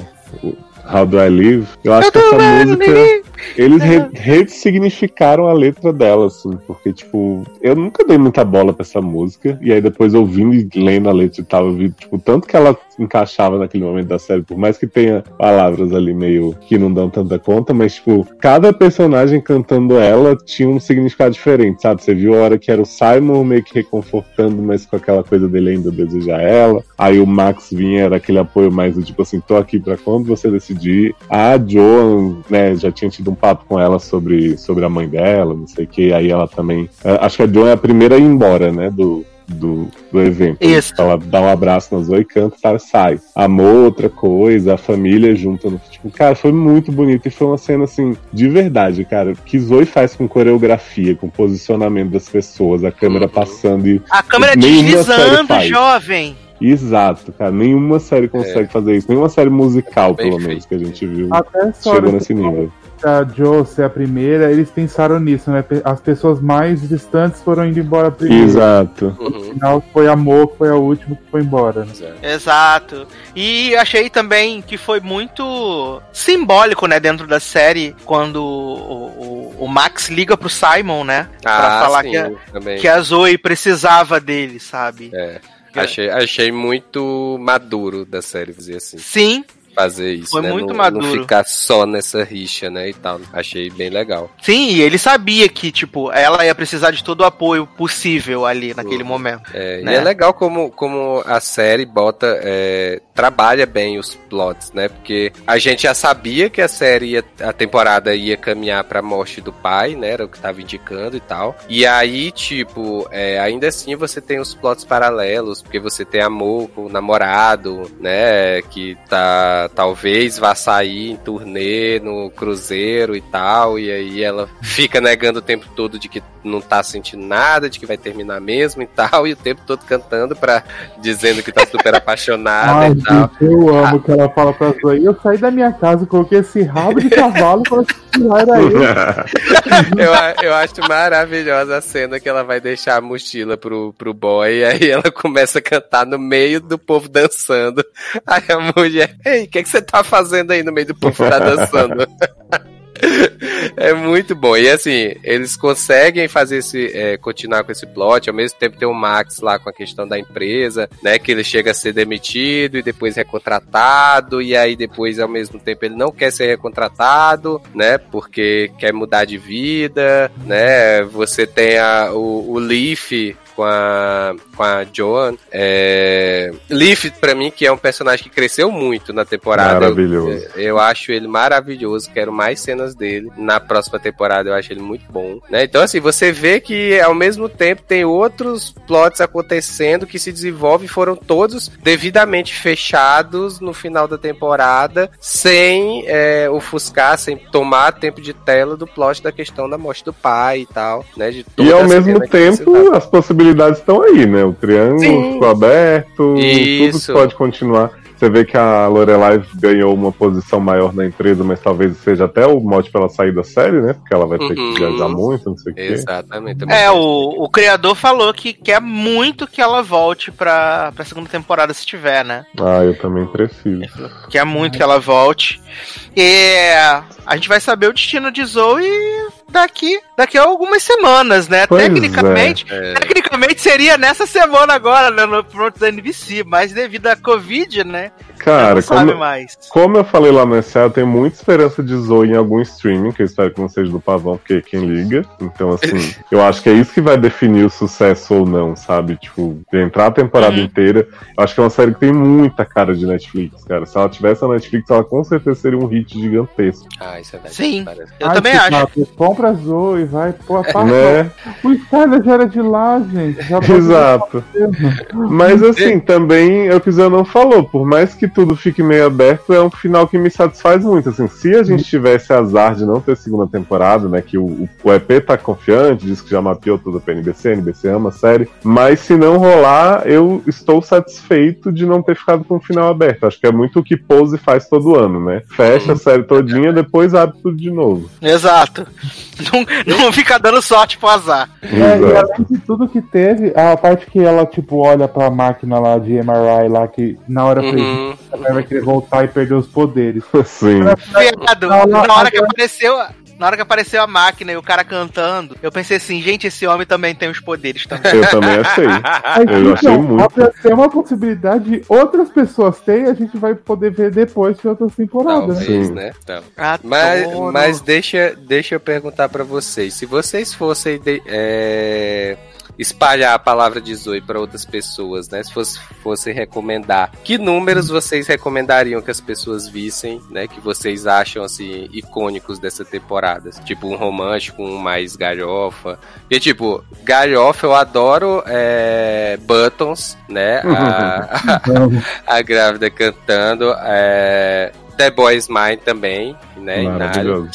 How Do I Live? Eu acho que essa música. Eles re- ressignificaram a letra dela, assim, porque, tipo, eu nunca dei muita bola pra essa música, e aí depois ouvindo e lendo a letra e tal, eu vi, tipo, tanto que ela encaixava naquele momento da série, por mais que tenha palavras ali meio que não dão tanta conta, mas, tipo, cada personagem cantando ela tinha um significado diferente, sabe? Você viu a hora que era o Simon meio que reconfortando, mas com aquela coisa dele ainda desejar ela, aí o Max vinha, era aquele apoio mais do tipo assim, tô aqui pra quando você decidir. A Joan, né, já tinha tido um papo com ela sobre, sobre a mãe dela, não sei o que, aí ela também. eh, Acho que a Joan é a primeira a ir embora, né, do, do, do evento. Isso. Ela dá um abraço na Zoe, canta e tal, sai. Amor, outra coisa, a família junta. No, tipo, cara, foi muito bonito e foi uma cena, assim, de verdade, cara. Que Zoe faz com coreografia, com posicionamento das pessoas, a câmera Uhum. passando e. A câmera deslizando, jovem. Exato, cara. Nenhuma série consegue fazer isso. Nenhuma série musical, Bem pelo feito. menos, que a gente viu. Até Chegou nesse nível. a Joe ser a primeira, eles pensaram nisso, né? As pessoas mais distantes foram indo embora primeiro. Exato. No Uhum. final foi amor, que foi a última que foi embora. Né? Exato. E achei também que foi muito simbólico, né, dentro da série, quando o, o- o Max liga pro Simon, né? pra Ah, falar sim, que, a, que a Zoe precisava dele, sabe? É. Achei, achei muito maduro da série, dizer assim. Sim, Fazer isso, Foi né? muito não, maduro. Não ficar só nessa rixa, né, e tal. Achei bem legal. sim, e ele sabia que, tipo, ela ia precisar de todo o apoio possível ali naquele Uhum. momento. É, Né? E é legal como, como a série bota, é, trabalha bem os plots, né? Porque a gente já sabia que a série, ia, a temporada ia caminhar pra morte do pai, né? Era o que tava indicando e tal. E aí, tipo, é, ainda assim você tem os plots paralelos, porque você tem amor com o namorado, né? Que tá talvez vá sair em turnê no cruzeiro e tal, e aí ela fica negando o tempo todo de que não tá sentindo nada, de que vai terminar mesmo e tal, e o tempo todo cantando pra dizendo que tá super apaixonada Ai, e tal. gente, eu amo que ela fala pra Zoe. Eu saí da minha casa, coloquei esse rabo de cavalo pra tirar ele. [laughs] [laughs] Eu, eu acho maravilhosa a cena que ela vai deixar a mochila pro, pro boy e aí ela começa a cantar no meio do povo dançando. Aí a mulher, ei, o que, que você tá fazendo aí no meio do povo que tá dançando? [laughs] [laughs] É muito bom. E assim, eles conseguem fazer esse. é, continuar com esse plot. Ao mesmo tempo tem o Max lá com a questão da empresa, né? Que ele chega a ser demitido e depois recontratado. E aí depois, ao mesmo tempo, ele não quer ser recontratado, né? Porque quer mudar de vida, né? Você tem a, o, o Leaf com a, com a Joan. É... Leaf, pra mim, que é um personagem que cresceu muito na temporada. Eu- Maravilhoso. eu acho ele maravilhoso, quero mais cenas dele. Na próxima temporada eu acho ele muito bom, né? Então assim, você vê que ao mesmo tempo tem outros plots acontecendo que se desenvolvem e foram todos devidamente fechados no final da temporada, sem é, ofuscar, sem tomar tempo de tela do plot da questão da morte do pai e tal, né? De E ao mesmo tempo, as possibilidades estão aí, né? O triângulo Sim. ficou aberto, tudo Isso. pode continuar. Você vê que a Lorelai ganhou uma posição maior na empresa, mas talvez seja até o mote pra ela sair da série, né? Porque ela vai ter Uhum. que viajar muito, não sei o quê. Exatamente. É, o, o criador falou que quer muito que ela volte pra, pra segunda temporada se tiver, né? Ah, eu também preciso. Quer muito que ela volte. E a gente vai saber o destino de Zoe daqui, daqui a algumas semanas, né? Pois Tecnicamente, É. tecnicamente seria nessa semana agora, né, no pronto da NBC, mas devido à Covid, né? Smith. Cara, como, mais. como eu falei lá no SA, eu tenho muita esperança de Zoe em algum streaming, que eu espero que não seja do Pavão, porque é quem liga. Então, assim, [laughs] eu acho que é isso que vai definir o sucesso ou não, sabe? Tipo, de entrar a temporada Uhum. inteira. Eu acho que é uma série que tem muita cara de Netflix, cara. Se ela tivesse a Netflix, ela com certeza seria um hit gigantesco. Ah, isso é verdade. Sim. Parece. Eu Ai, também acho. chato. Compra a Zoe, vai. Pô, passa. Né? O Skyler já era de lá, gente. Já [laughs] tá Exato. Mas assim, também é o que o Zé não falou, por mais que tudo fique meio aberto, é um final que me satisfaz muito. Assim, se a gente tivesse azar de não ter segunda temporada, né? Que o, o EP tá confiante, diz que já mapeou tudo pra NBC, NBC ama a série. Mas se não rolar, eu estou satisfeito de não ter ficado com o final aberto. Acho que é muito o que Pose faz todo ano, né? Fecha a série todinha, depois abre tudo de novo. Exato. Não, não fica dando sorte pro azar. É, e além de tudo que teve, a parte que ela, tipo, olha pra máquina lá de MRI lá, que na hora Uhum. Ela vai querer voltar e perder os poderes. [laughs] Sim. Viado, na hora que apareceu. Na hora que apareceu a máquina e o cara cantando, eu pensei assim, gente, esse homem também tem os poderes também. Eu também achei. Aí, Eu achei muito. Ser uma possibilidade de outras pessoas terem, a gente vai poder ver depois de outras temporadas. Talvez, Sim. né? Então. Mas, mas deixa, deixa eu perguntar pra vocês. Se vocês fossem de- é, espalhar a palavra de Zoe para outras pessoas, né? Se fosse, fosse recomendar, que números vocês recomendariam que as pessoas vissem, né? Que vocês acham, assim, icônicos dessa temporada? Tipo, um romântico, um mais galhofa. Porque, tipo, galhofa eu adoro é, Buttons, né? A, [laughs] a grávida cantando. É, The Boys Mine também, né?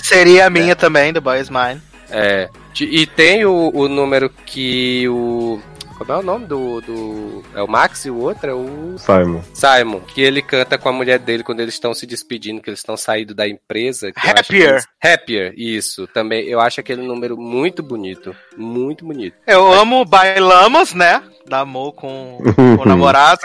Seria a minha também, The Boys Mine. É, e tem o, o número que o. Como é o nome do, do. É o Max e o outro é o. Simon. Simon, que ele canta com a mulher dele quando eles estão se despedindo, que eles estão saindo da empresa. Happier. eles- Happier, isso. Também, eu acho aquele número muito bonito. Muito bonito. Eu amo Bailamos, né? Da amor com o [laughs] namorado.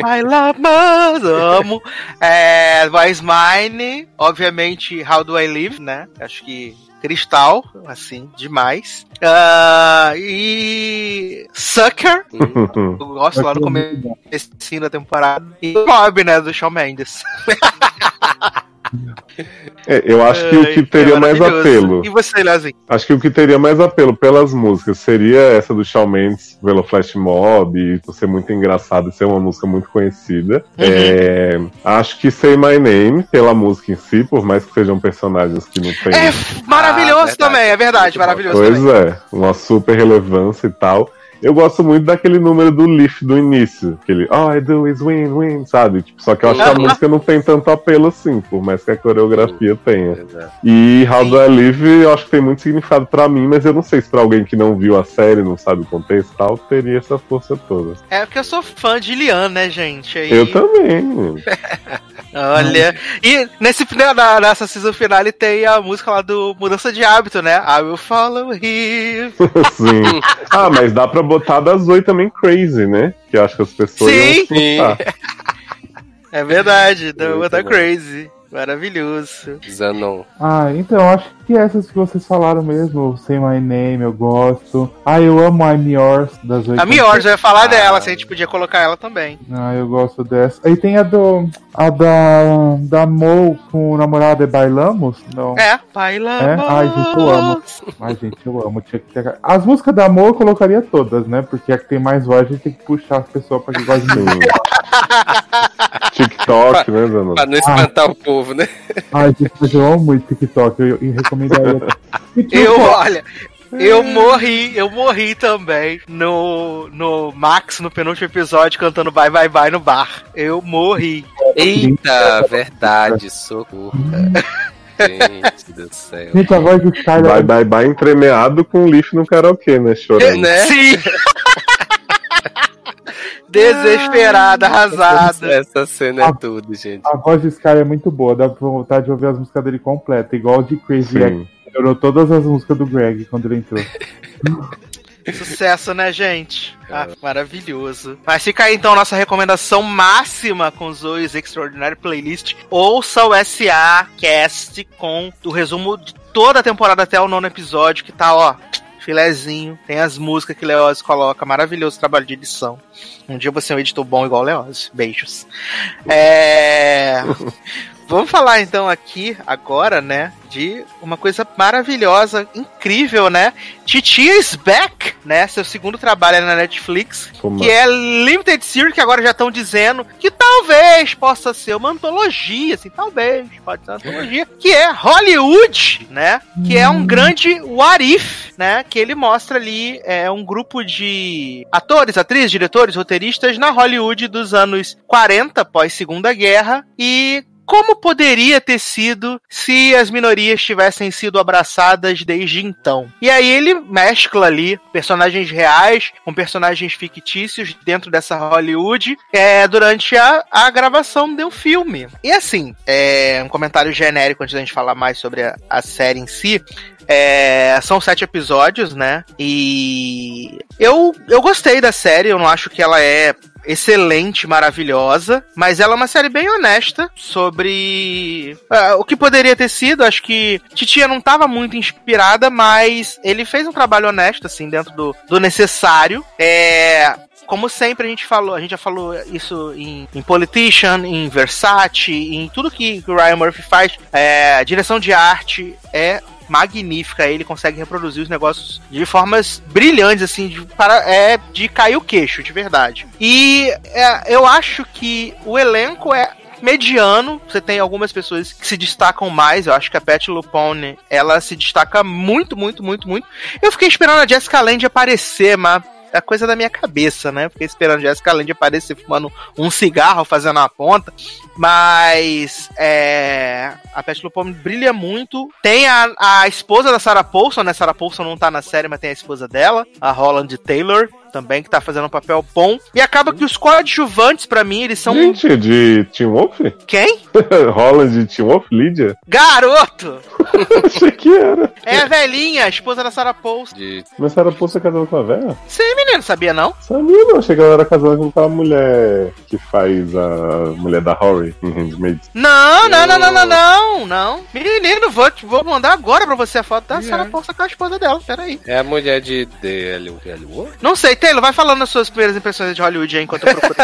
Bailamos, amo. É, Boys Mine, obviamente, How Do I Live, né? Acho que Cristal, assim, demais. Ah, e Sucker, [laughs] Hum. eu gosto lá no ser começo da temporada. E Bob, né? Do Shawn Mendes. [laughs] É, eu acho que o que teria é mais apelo. E você, Leozinho? Acho que o que teria mais apelo pelas músicas seria essa do Shawn Mendes pelo Flash Mob, e por ser muito engraçado e ser uma música muito conhecida. Uhum. É, acho que Say My Name, pela música em si, por mais que sejam personagens que não têm. É maravilhoso Ah, também, é verdade, maravilhoso Pois também. é, uma super relevância e tal. Eu gosto muito daquele número do Leaf do início. Aquele All I do is win, win, sabe? Tipo, só que eu acho que a Uhum. música não tem tanto apelo assim, por mais que a coreografia tenha. Exato. E How Do I Live eu acho que tem muito significado pra mim, mas eu não sei se pra alguém que não viu a série, não sabe o contexto e tal, teria essa força toda. É porque eu sou fã de Lian, né, gente? Aí, Eu também. [laughs] Olha. E nesse final, na- nessa season finale tem a música lá do Mudança de Hábito, né? I will follow him. [laughs] Sim. [laughs] Ah, mas dá pra botar da Zoe também Crazy, né? Que eu acho que as pessoas Sim. iam escutar. É verdade, da Muito Botar bom. Crazy. Maravilhoso. Zanon. Ah, então, acho que essas que vocês falaram mesmo, Say My Name, eu gosto. Ah, eu amo I'm Yours, das oito. A Miors, eu ia falar Ah. dela, se a gente podia colocar ela também. Ah, eu gosto dessa. Aí tem a do. A da. Da Mo com o namorado é Bailamos? Não. É, baila. É? Ai, gente, eu amo. Ai, gente, eu amo. Tinha que ter... As músicas da Mo eu colocaria todas, né? Porque a que tem mais voz, a gente tem que puxar as pessoas pra que gostem de mim. [laughs] TikTok, né, Dana? Pra não espantar o povo, né? Ai, gente, eu amo muito TikTok. Eu, eu recomendaria. [laughs] Eu, olha, eu morri, eu morri também no, no Max, no penúltimo episódio, cantando Bye Bye Bye no bar. Eu morri. Eita, verdade, socorro. [laughs] Gente do céu. Gente, a voz do Skyler. Bye, bye, bye, entremeado com o Leaf no karaokê, né? Chorando. Né? Sim! [laughs] Desesperada, arrasada. Essa cena é tudo, gente. A voz de Sky é muito boa, dá pra vontade de ouvir as músicas dele completa, igual o de Crazy Sim. Melhorou todas as músicas do Greg quando ele entrou. [laughs] Sucesso, né, gente? Ah, maravilhoso. Mas fica aí então nossa recomendação máxima com Zoe's Extraordinary Playlist. Ouça o SA Cast com o resumo de toda a temporada até o nono episódio, que tá, ó, filezinho. Tem as músicas que Leoz coloca. Maravilhoso trabalho de edição. Um dia você é um editor bom igual Leoz. Beijos. É. [laughs] Vamos falar então aqui agora, né, de uma coisa maravilhosa, incrível, né? Titia is back, né? Seu segundo trabalho é na Netflix, Como que é Limited Series, que agora já estão dizendo que talvez possa ser uma antologia, assim, talvez pode ser uma antologia, que é Hollywood, né? Que é um grande what if, né? Que ele mostra ali é um grupo de atores, atrizes, diretores, roteiristas na Hollywood dos anos 40, pós Segunda Guerra, e como poderia ter sido se as minorias tivessem sido abraçadas desde então? E aí ele mescla ali personagens reais com personagens fictícios dentro dessa Hollywood é, durante a, a gravação do filme. E assim, é um comentário genérico antes da gente falar mais sobre a, a série em si. É, são sete episódios, né? E eu, eu gostei da série, eu não acho que ela é excelente, maravilhosa, mas ela é uma série bem honesta sobre ah, o que poderia ter sido. Acho que Titia não estava muito inspirada, mas ele fez um trabalho honesto, assim, dentro do, do necessário. É, como sempre a gente falou, a gente já falou isso em, em Politician, em Versace, em tudo que o Ryan Murphy faz. É, direção de arte é magnífica, ele consegue reproduzir os negócios de formas brilhantes, assim, de, para, é, de cair o queixo, de verdade. E é, eu acho que o elenco é mediano. Você tem algumas pessoas que se destacam mais. Eu acho que a Pat LuPone, ela se destaca muito, muito, muito, muito. Eu fiquei esperando a Jessica Lange aparecer, mas é coisa da minha cabeça, né? Fiquei esperando a Jessica Lange aparecer fumando um cigarro, fazendo uma ponta. Mas é, a Pat LuPone brilha muito. Tem a, a esposa da Sarah Paulson, né? Sarah Paulson não tá na série, mas tem a esposa dela, a Holland Taylor, também, que tá fazendo um papel bom. E acaba que os coadjuvantes, pra mim, eles são. Gente, de Team Wolf? [laughs] Quem? [laughs] Holland de Team Wolf, Lídia? Garoto! [laughs] Achei que era. É a velhinha, a esposa da Sarah Paulson. De... Mas era Poça casando com a velha? Sim, menino, sabia não? Sabia não, achei que ela era casada com aquela mulher que faz a mulher da Rory em Handmaid's. Não, não, não, não, não, não, não. Menino, vou, te- vou mandar agora pra você a foto da Sarah Paulson com a esposa dela, peraí. É a mulher de DL Não sei, Taylor, vai falando as suas primeiras impressões de Hollywood aí enquanto eu procuro.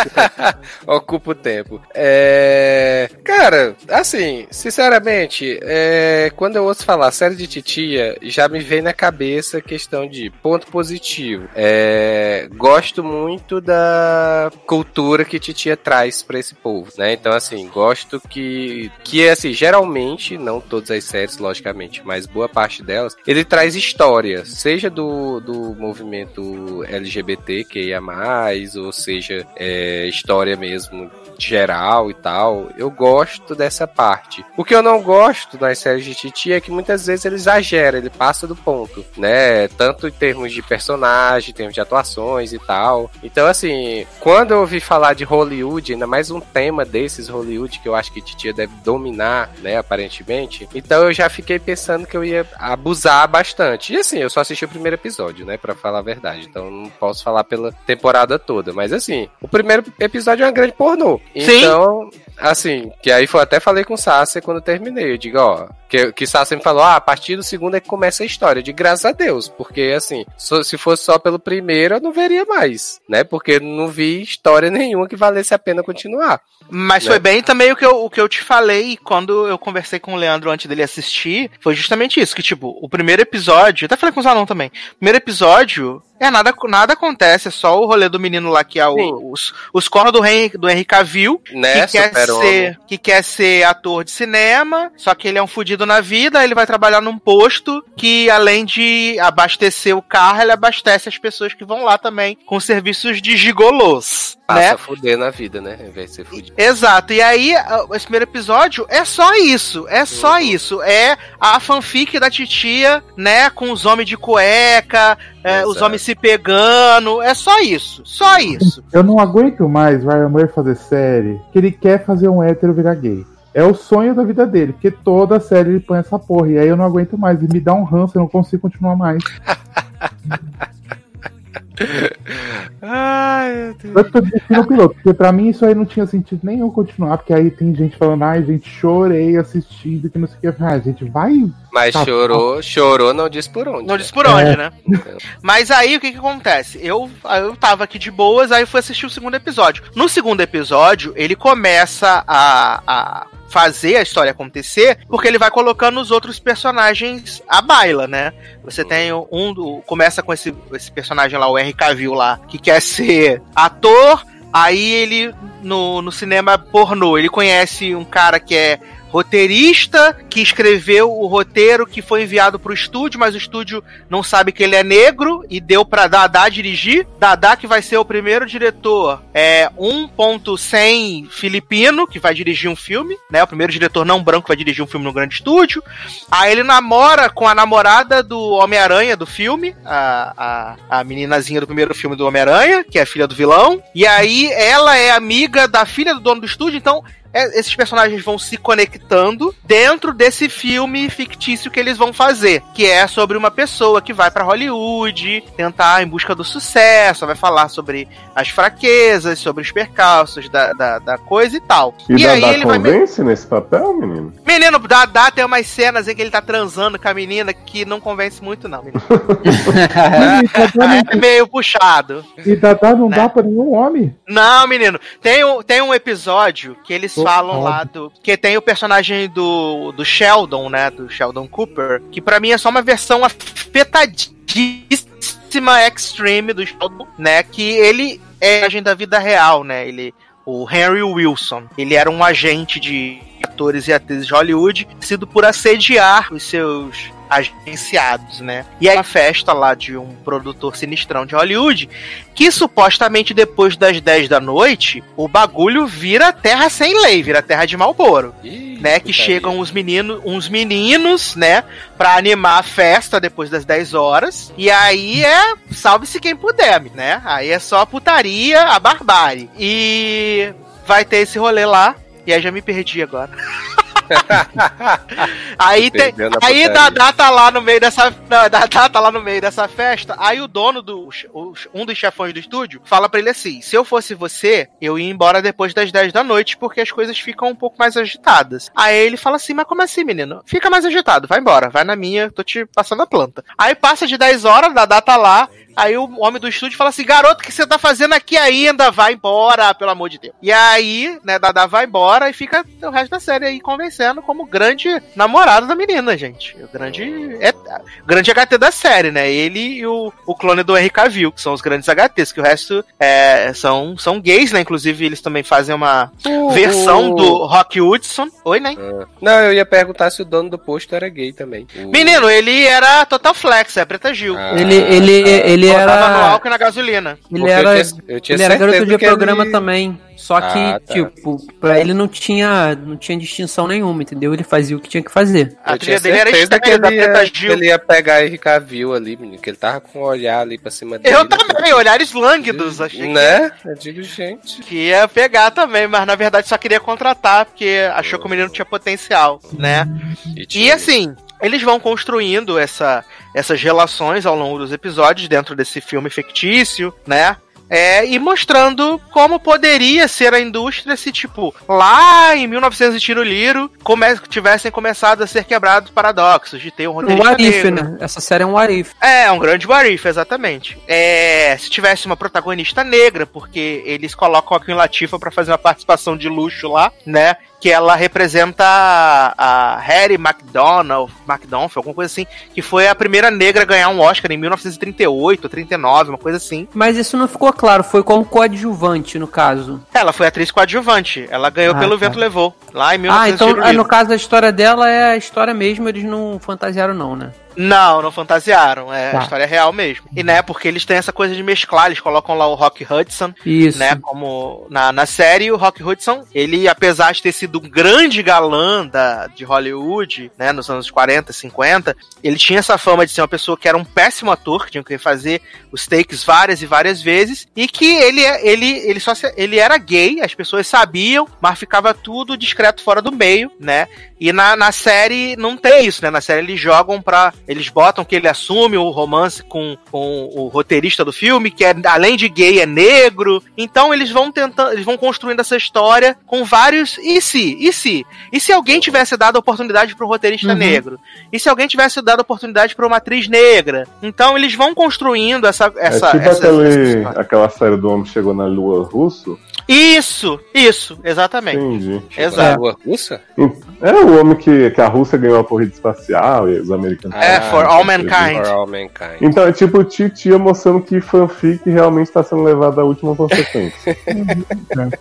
[laughs] Ocupa o tempo. É... Cara, assim, sinceramente, é... quando eu ouço falar série de titia, já me vem na cabeça a questão de ponto positivo. É, gosto muito da cultura que titia traz pra esse povo, né? Então, assim, gosto que, que assim, geralmente, não todas as séries, logicamente, mas boa parte delas, ele traz história, seja do, do movimento LGBT, que ia mais, ou seja, é, história mesmo geral e tal. Eu gosto dessa parte. O que eu não gosto nas séries de Titi é que muitas vezes ele exagera, ele passa do ponto, né? Tanto em termos de personagem, em termos de atuações e tal. Então, assim, quando eu ouvi falar de Hollywood, ainda mais um tema desses Hollywood que eu acho que Titia deve dominar, né, aparentemente. Então eu já fiquei pensando que eu ia abusar bastante. E assim, eu só assisti o primeiro episódio, né, para falar a verdade. Então não posso falar pela temporada toda, mas assim, o primeiro episódio é uma grande pornô. Sim. Então, assim, que aí foi até falei com o Sasser quando eu terminei. Eu digo, ó, que, que Sasser me falou, ah, a partir do segundo é que começa a história. De graças a Deus, porque assim, so- se fosse só pelo primeiro, eu não veria mais, né? Porque não vi história [laughs] nenhuma que valesse a pena continuar. Mas Né? foi bem também o que, eu, o que eu te falei quando eu conversei com o Leandro antes dele assistir. Foi justamente isso: que, tipo, o primeiro episódio. Até falei com o Zanon também. O primeiro episódio. É, nada, nada acontece, é só o rolê do menino lá que é o- os, os cornos do Henry, do Henry Cavill, Né, que, quer. Ser, que quer ser ator de cinema, só que ele é um fudido na vida, ele vai trabalhar num posto que, além de abastecer o carro, ele abastece as pessoas que vão lá também com serviços de gigolôs. Passa né? a fuder na vida, né? Ao invés de ser fudido. Exato, e aí esse primeiro episódio é só isso, é só Uhum. isso, é a fanfic da titia, né, com os homens de cueca, é, os Exato. homens se pegando, é só isso, só isso. Eu não aguento mais Ryan Murphy fazer série que ele quer fazer um hétero virar gay. É o sonho da vida dele, porque toda série ele põe essa porra. E aí eu não aguento mais. E me dá um ranço, eu não consigo continuar mais. [laughs] [laughs] Ai, meu Deus. Eu tô desistindo piloto, porque pra mim isso aí não tinha sentido nenhum continuar, porque aí tem gente falando, ai, gente, chorei assistindo, que não sei o que. Ah, gente, vai. Mas Tá. chorou, chorou, não diz por onde. Não né? diz por onde, É. né? Mas aí o que que acontece? Eu, eu tava aqui de boas, aí fui assistir o segundo episódio. No segundo episódio, ele começa a, a fazer a história acontecer, porque ele vai colocando os outros personagens à baila, né? Você tem um. Começa com esse, esse personagem lá, o Henry Cavill lá, que quer ser ator. Aí ele, no, no cinema pornô, ele conhece um cara que é roteirista, que escreveu o roteiro que foi enviado pro estúdio, mas o estúdio não sabe que ele é negro e deu pra Dadá dirigir. Dadá que vai ser o primeiro diretor, é 1.100 filipino que vai dirigir um filme, né? O primeiro diretor não branco que vai dirigir um filme no grande estúdio. Aí ele namora com a namorada do Homem-Aranha do filme, a, a, a meninazinha do primeiro filme do Homem-Aranha, que é a filha do vilão. E aí ela é amiga da filha do dono do estúdio, então esses personagens vão se conectando dentro desse filme fictício que eles vão fazer, que é sobre uma pessoa que vai pra Hollywood tentar em busca do sucesso, vai falar sobre as fraquezas, sobre os percalços da, da, da coisa e tal. E, aí Dada ele vai convence nesse papel, menino? Menino, dá, dá tem umas cenas em que ele tá transando com a menina que não convence muito, não, menino. E [laughs] É meio puxado. e Dadá não Né? dá pra nenhum homem. Não, menino. Tem um, tem um episódio que eles Oh, falam oh. lá do. Que tem o personagem do, do Sheldon, né? Do Sheldon Cooper. Que pra mim é só uma versão afetadíssima extreme do Sheldon, né? Que ele é agente da vida real, né? Ele. O Henry Wilson. Ele era um agente de atores e atrizes de Hollywood, sido por assediar os seus agenciados, né? E aí uma festa lá de um produtor sinistrão de Hollywood, que supostamente depois das 10 da noite, o bagulho vira terra sem lei, vira terra de Malboro, Ih, né? Que chegam os meninos, uns meninos, né, Pra animar a festa depois das 10 horas. E aí é salve-se quem puder, né? Aí é só a putaria, a barbárie. E vai ter esse rolê lá. E aí já me perdi agora. [laughs] [laughs] aí tem, aí. Dadá tá lá no meio dessa, não, Dadá tá lá no meio dessa festa. Aí o dono do o- um dos chefões do estúdio fala pra ele assim: "Se eu fosse você, eu ia embora depois das 10 da noite porque as coisas ficam um pouco mais agitadas". Aí ele fala assim: "Mas como assim, menino? Fica mais agitado, vai embora, vai na minha, tô te passando a planta". Aí passa de 10 horas, Dadá tá lá Aí o homem do estúdio fala assim: garoto, o que você tá fazendo aqui ainda? Vai embora, pelo amor de Deus. E aí, né, Dada vai embora e fica o resto da série aí convencendo como grande namorado da menina, gente. O grande. É, o grande HT da série, né? Ele e o, o clone do Henry Cavill, que são os grandes HTs, que o resto é, são, são gays, né? Inclusive, eles também fazem uma versão do Rock Hudson. Oi, né? Ah. Não, eu ia perguntar se o dono do posto era gay também. Menino, ele era Total Flex, é Preta Gil. Ah, Ele, ele, tá. Ele Botava no era. álcool e na gasolina. Ele Porque eu era, tinha- eu tinha ele era garoto de que programa ele- também. Só que, Ah, tá. tipo, pra ele não tinha, não tinha distinção nenhuma, entendeu? Ele fazia o que tinha que fazer. A eu trilha tinha dele era que estranha, da ele, ia, Gil. ele ia pegar Henry Cavill ali, menino, que ele tava com o olhar ali pra cima dele. Eu também, olhares lânguidos. Achei que- Né? Eu digo, gente. que ia pegar também, mas na verdade só queria contratar, porque achou que o menino tinha potencial, né? E, E assim, eles vão construindo essa, essas relações ao longo dos episódios dentro desse filme fictício, né? É, e mostrando como poderia ser a indústria se, tipo, lá em 1900 e tiro liro, come tivessem começado a ser quebrados paradoxos de ter um Um roteirista Arif, negro. né? Essa série é um Arif. É, um grande Warif, exatamente. É, se tivesse uma protagonista negra, porque eles colocam a Queen Latifah pra fazer uma participação de luxo lá, né? Que ela representa a, a Harry McDonald, McDonald, alguma coisa assim, que foi a primeira negra a ganhar um Oscar em 1938 ou 39, uma coisa assim. Mas isso não ficou claro, foi como coadjuvante, no caso. Ela foi atriz coadjuvante, ela ganhou Ah, pelo tá. Vento Levou, lá em Ah, 1900 então ah, no caso da história dela é a história mesmo, eles não fantasiaram não, né? Não, não fantasiaram, é Tá. a história real mesmo. E né, porque eles têm essa coisa de mesclar, eles colocam lá o Rock Hudson, Isso. né? Como na, na série, o Rock Hudson, ele, apesar de ter sido um grande galã da, de Hollywood, né? Nos anos 40, 50, ele tinha essa fama de ser uma pessoa que era um péssimo ator, que tinha que fazer os takes várias e várias vezes, e que ele, é- ele, ele só ele era gay, as pessoas sabiam, mas ficava tudo discreto fora do meio, né? E na, na série não tem isso, né? Na série eles jogam pra. Eles botam que ele assume o romance com, com o roteirista do filme, que é, além de gay, é negro. Então eles vão tentando. Eles vão construindo essa história com vários. E se? E se? E se alguém tivesse dado a oportunidade pro roteirista Uhum. negro? E se alguém tivesse dado a oportunidade pra uma atriz negra? Então eles vão construindo essa. essa é tipo essa- aquele, essa- aquela série do homem chegou na lua russo. Isso, isso, exatamente. Entendi. Exato. Rua russa? É o homem que, que a Rússia ganhou a corrida espacial e os americanos. É, for all mankind. For all mankind. Então é tipo titia mostrando que fanfic realmente está sendo levado à última consequência. [laughs]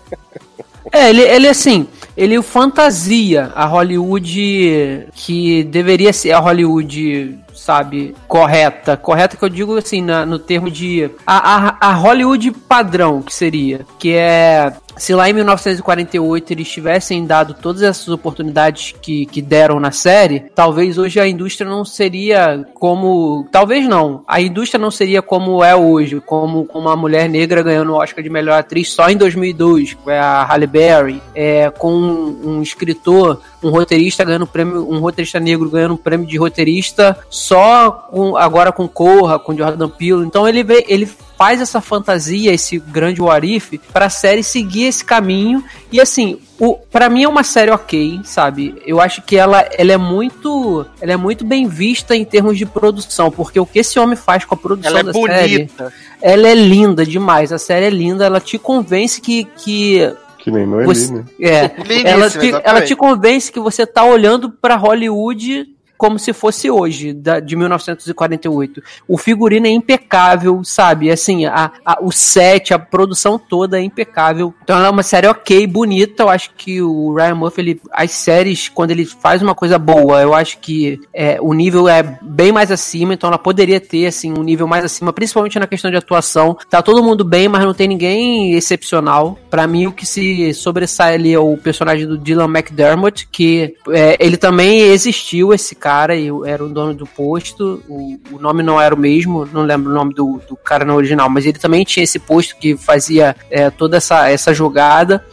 É, ele, ele assim, ele fantasia a Hollywood que deveria ser a Hollywood, sabe, correta. Correta que eu digo assim, na- no termo de. A, a, a Hollywood padrão, que seria. Que é. Se lá em 1948 eles tivessem dado todas essas oportunidades que, que deram na série, talvez hoje a indústria não seria como. Talvez não. A indústria não seria como é hoje, como com uma mulher negra ganhando o Oscar de melhor atriz só em 2002, que é a Halle Berry, é, com um, um escritor, um roteirista ganhando prêmio, um roteirista negro ganhando um prêmio de roteirista só com, agora com Corra, com Jordan Peele. Então ele ele faz essa fantasia, esse grande Warif, pra série seguir esse caminho. E assim, o, pra mim é uma série ok, sabe? Eu acho que ela, ela é muito. Ela é muito bem vista em termos de produção, porque o que esse homem faz com a produção Ela é da série. bonita. Ela é linda demais. A série é linda, ela te convence que. que Que nem Noeli, Você- né? é, [laughs] ela, te, exatamente. ela te convence que você tá olhando pra Hollywood como se fosse hoje, da, de 1948. O figurino é impecável, sabe? Assim, a, a- o set, a produção toda é impecável. Então ela é uma série ok, bonita. Eu acho que o Ryan Murphy, ele, as séries, quando ele faz uma coisa boa, eu acho que é, o nível é bem mais acima, então ela poderia ter, assim, um nível mais acima, principalmente na questão de atuação. Tá todo mundo bem, mas não tem ninguém excepcional. Pra mim, o que se sobressai ali é o personagem do Dylan McDermott, que é, ele também existiu, esse cara, e era o dono do posto. O, o nome não era o mesmo, não lembro o nome do, do cara no original, mas ele também tinha esse posto que fazia é, toda essa, essa jogada.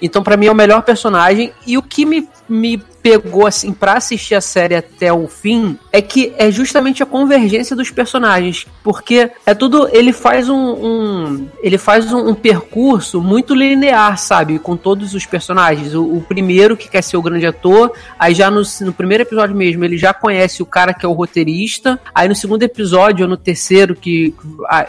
Então, pra mim, é o melhor personagem. E o que me, me pegou assim para assistir a série até o fim é que é justamente a convergência dos personagens, porque é tudo ele faz um, um ele faz um, um percurso muito linear, sabe, com todos os personagens. O, o primeiro que quer ser o grande ator, aí já no, no primeiro episódio mesmo ele já conhece o cara que é o roteirista, aí no segundo episódio ou no terceiro que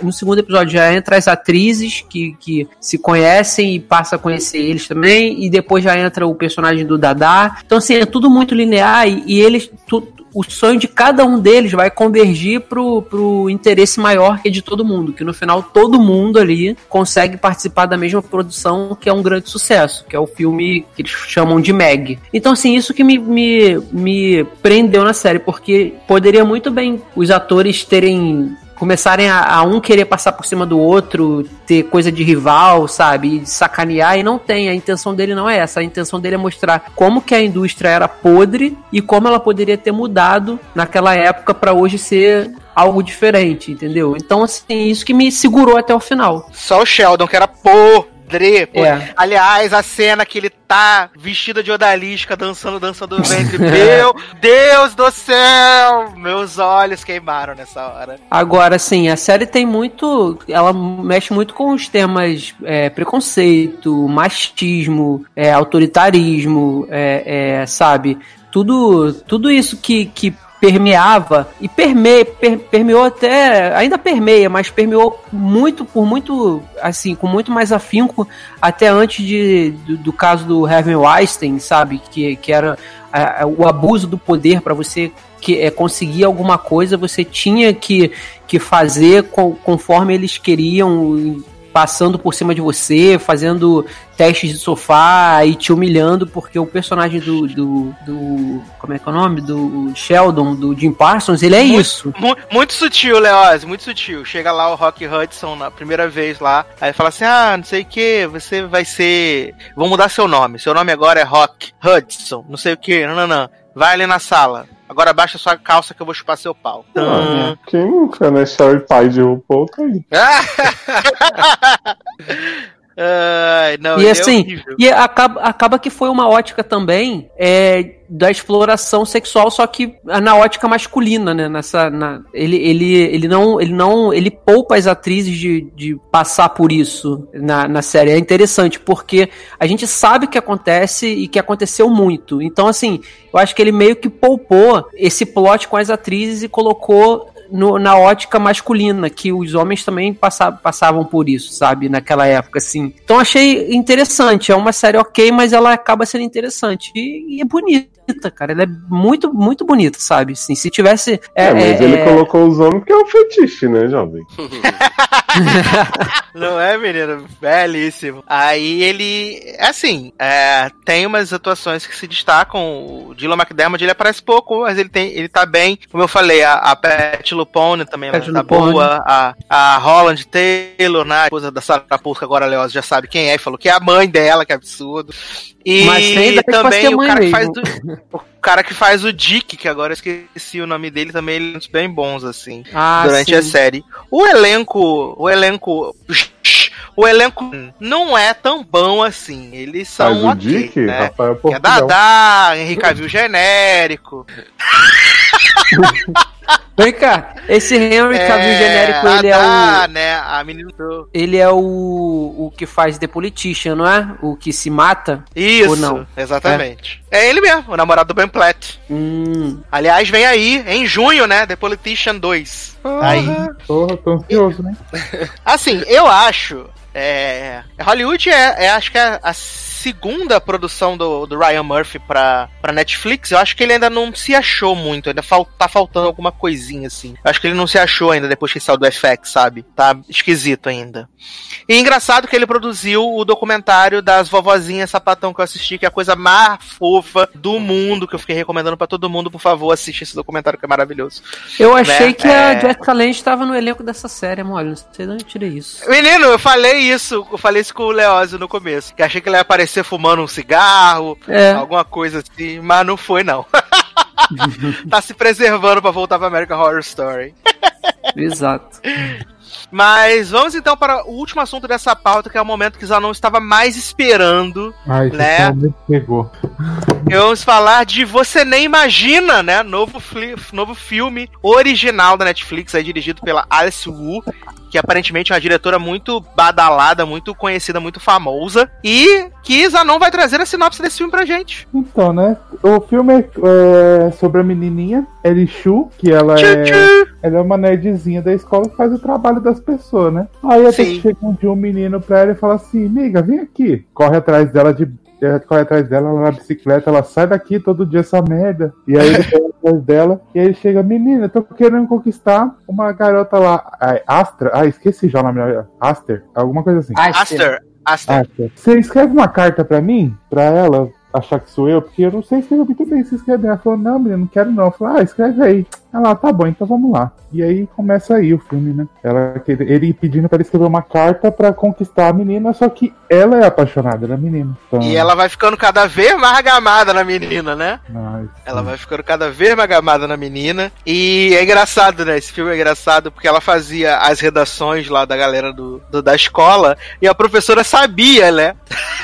no segundo episódio já entra as atrizes que, que se conhecem e passa a conhecer eles também, e depois já entra o personagem do Dada. Então, assim, é tudo muito linear e, e eles. Tu, o sonho de cada um deles vai convergir pro, pro interesse maior que é de todo mundo, que no final todo mundo ali consegue participar da mesma produção, que é um grande sucesso, que é o filme que eles chamam de Meg. Então, assim, isso que me, me, me prendeu na série, porque poderia muito bem os atores terem começarem a, a, um querer passar por cima do outro, ter coisa de rival, sabe, sacanear, e não tem. A intenção dele não é essa. A intenção dele é mostrar como que a indústria era podre e como ela poderia ter mudado naquela época para hoje ser algo diferente, entendeu? Então, assim, isso que me segurou até o final. Só o Sheldon, que era podre. Pô. É. Aliás, a cena que ele tá vestido de odalisca dançando dança do ventre. [laughs] Meu Deus do céu! Meus olhos queimaram nessa hora. Agora, sim, a série tem muito. Ela mexe muito com os temas é, preconceito, machismo, é, autoritarismo, é, é, sabe? Tudo, tudo isso que, que permeava e perme, per, permeou até ainda permeia, mas permeou muito por muito assim com muito mais afinco até antes de, do, do caso do Harvey Weinstein, sabe? Que, que era o abuso do poder para você que é conseguir alguma coisa você tinha que, que fazer conforme eles queriam passando por cima de você, fazendo testes de sofá e te humilhando porque o personagem do, do, do como é que é o nome? Do Sheldon, do Jim Parsons, ele é muito, isso. Muito, muito sutil, Leoz, muito sutil. Chega lá o Rock Hudson na primeira vez lá, aí fala assim, ah, não sei o que, você vai ser... Vou mudar seu nome, seu nome agora é Rock Hudson, não sei o que, não, não, não. Vai ali na sala. Agora baixa sua calça que eu vou chupar seu pau. Ah, quem nunca, né? Sherry Pie de RuPaul tá aí. [laughs] Ai, não, e é assim, horrível. e acaba, acaba que foi uma ótica também é, da exploração sexual, só que na ótica masculina, né? Nessa, na, ele, ele, ele não, ele não, ele poupa as atrizes de, de passar por isso na, na série. É interessante porque a gente sabe o que acontece e que aconteceu muito. Então, assim, eu acho que ele meio que poupou esse plot com as atrizes e colocou no- na ótica masculina, que os homens também passa- passavam por isso, sabe? Naquela época, assim. Então achei interessante. É uma série ok, mas ela acaba sendo interessante. E, e é bonita, cara. Ela é muito, muito bonita, sabe? Assim, se tivesse. É, mas é- ele é- colocou os homens porque é um fetiche, né, jovem? [laughs] Não é, menino? Belíssimo. Aí ele, assim, é, tem umas atuações que se destacam. O Dylan McDermott, ele aparece pouco, mas ele tem, ele tá bem. Como eu falei, a, a Pat Lupone também Pat tá Lupone. boa. A, a Holland Taylor, né, a esposa da Sarah Paulson, agora a Leoz já sabe quem é, e falou que é a mãe dela, que absurdo. E Mas também o cara que faz do, [laughs] o cara que faz o Dick, que agora eu esqueci o nome dele, também ele é uns bem bons, assim Ah, durante sim. a série. O elenco, o elenco, o elenco não é tão bom assim. Eles Faz são o ok, Dick, né? Rafael Que é Portugal. Dadá, Henrique Cavill genérico. [laughs] [laughs] Vem cá, esse Henry Cavill É, genérico, ele é Dadá, o. né? A menina do... Ele é o, o que faz The Politician, não é? O que se mata? Isso, Ou não? exatamente. É. ele mesmo, o namorado do Ben Platt. Hum. Aliás, vem aí, em junho, né? The Politician 2. Aí. Porra, tô ansioso, né? [laughs] Assim, eu acho. É, Hollywood é, é, acho que é a segunda produção do, do Ryan Murphy pra, pra Netflix. Eu acho que ele ainda não se achou muito, ainda fal, tá faltando alguma coisinha assim. Eu acho que ele não se achou ainda depois que saiu do FX, sabe? Tá esquisito ainda. E engraçado que ele produziu o documentário das vovozinhas sapatão que eu assisti, que é a coisa mais fofa do mundo, que eu fiquei recomendando pra todo mundo, por favor, assiste esse documentário que é maravilhoso. Eu achei Né? que a É. Jessica Lange estava no elenco dessa série, mole. Não sei de onde eu tirei isso. Menino, eu falei isso, eu falei isso com o Leózio no começo. Que achei que ele ia aparecer fumando um cigarro, É. alguma coisa assim, mas não foi, não. [laughs] tá se preservando pra voltar pra American Horror Story. Exato. Mas vamos então para o último assunto dessa pauta, que é o momento que Zanon estava mais esperando. Ai, Né? pegou. E vamos falar de Você Nem Imagina, né? Novo, novo filme original da Netflix, aí, dirigido pela Alice Wu, que aparentemente é uma diretora muito badalada, muito conhecida, muito famosa. E que Zanon vai trazer a sinopse desse filme pra gente. Então, né? O filme é, é sobre a menininha, Elishu, que ela é, ela é uma nerdzinha da escola que faz o trabalho das pessoas, né? Aí até Sim. que chega um dia um menino pra ela e fala assim, amiga, vem aqui. Corre atrás dela de. é, Corre atrás dela ela na bicicleta, ela sai daqui todo dia essa merda. E aí ele corre atrás dela. E aí ele chega, menina, eu tô querendo conquistar uma garota lá. Astra. Ah, esqueci já o nome dela. Aster, alguma coisa assim. Aster. Aster. Aster. Você escreve uma carta pra mim? Pra ela achar que sou eu? Porque eu não sei escrever muito bem. Você escreve bem. Ela falou, não, menina, não quero não. Eu falei, ah, escreve aí. Ela, tá bom, então vamos lá. E aí começa aí o filme, né? Ela, ele pedindo pra ele escrever uma carta pra conquistar a menina, só que ela é apaixonada da menina. Então, E ela vai ficando cada vez mais gamada na menina, né? Mas, Ela vai ficando cada vez mais gamada na menina. E é engraçado, né? Esse filme é engraçado porque ela fazia as redações lá da galera do, do- da escola e a professora sabia, né?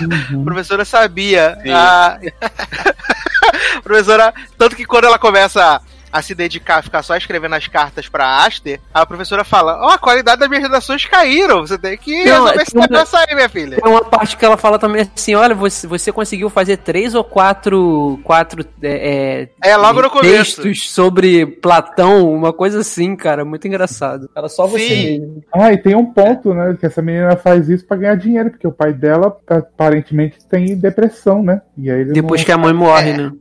uhum. [laughs] A professora sabia. A... a [laughs] professora, tanto que quando ela começa a, a se dedicar a ficar só escrevendo as cartas pra Aster, a professora fala: Ó, a qualidade das minhas redações caíram. Você tem que Não, resolver é esse uma- negócio aí, minha filha. É uma parte que ela fala também assim: olha, você, você conseguiu fazer três ou quatro, quatro é, É, logo no começo. textos sobre Platão, uma coisa assim, cara, muito engraçado. Era só você Sim. mesmo. Ah, e tem um ponto, né? Que essa menina faz isso pra ganhar dinheiro, porque o pai dela aparentemente tem depressão, né? E aí ele Depois não, que a mãe morre, né?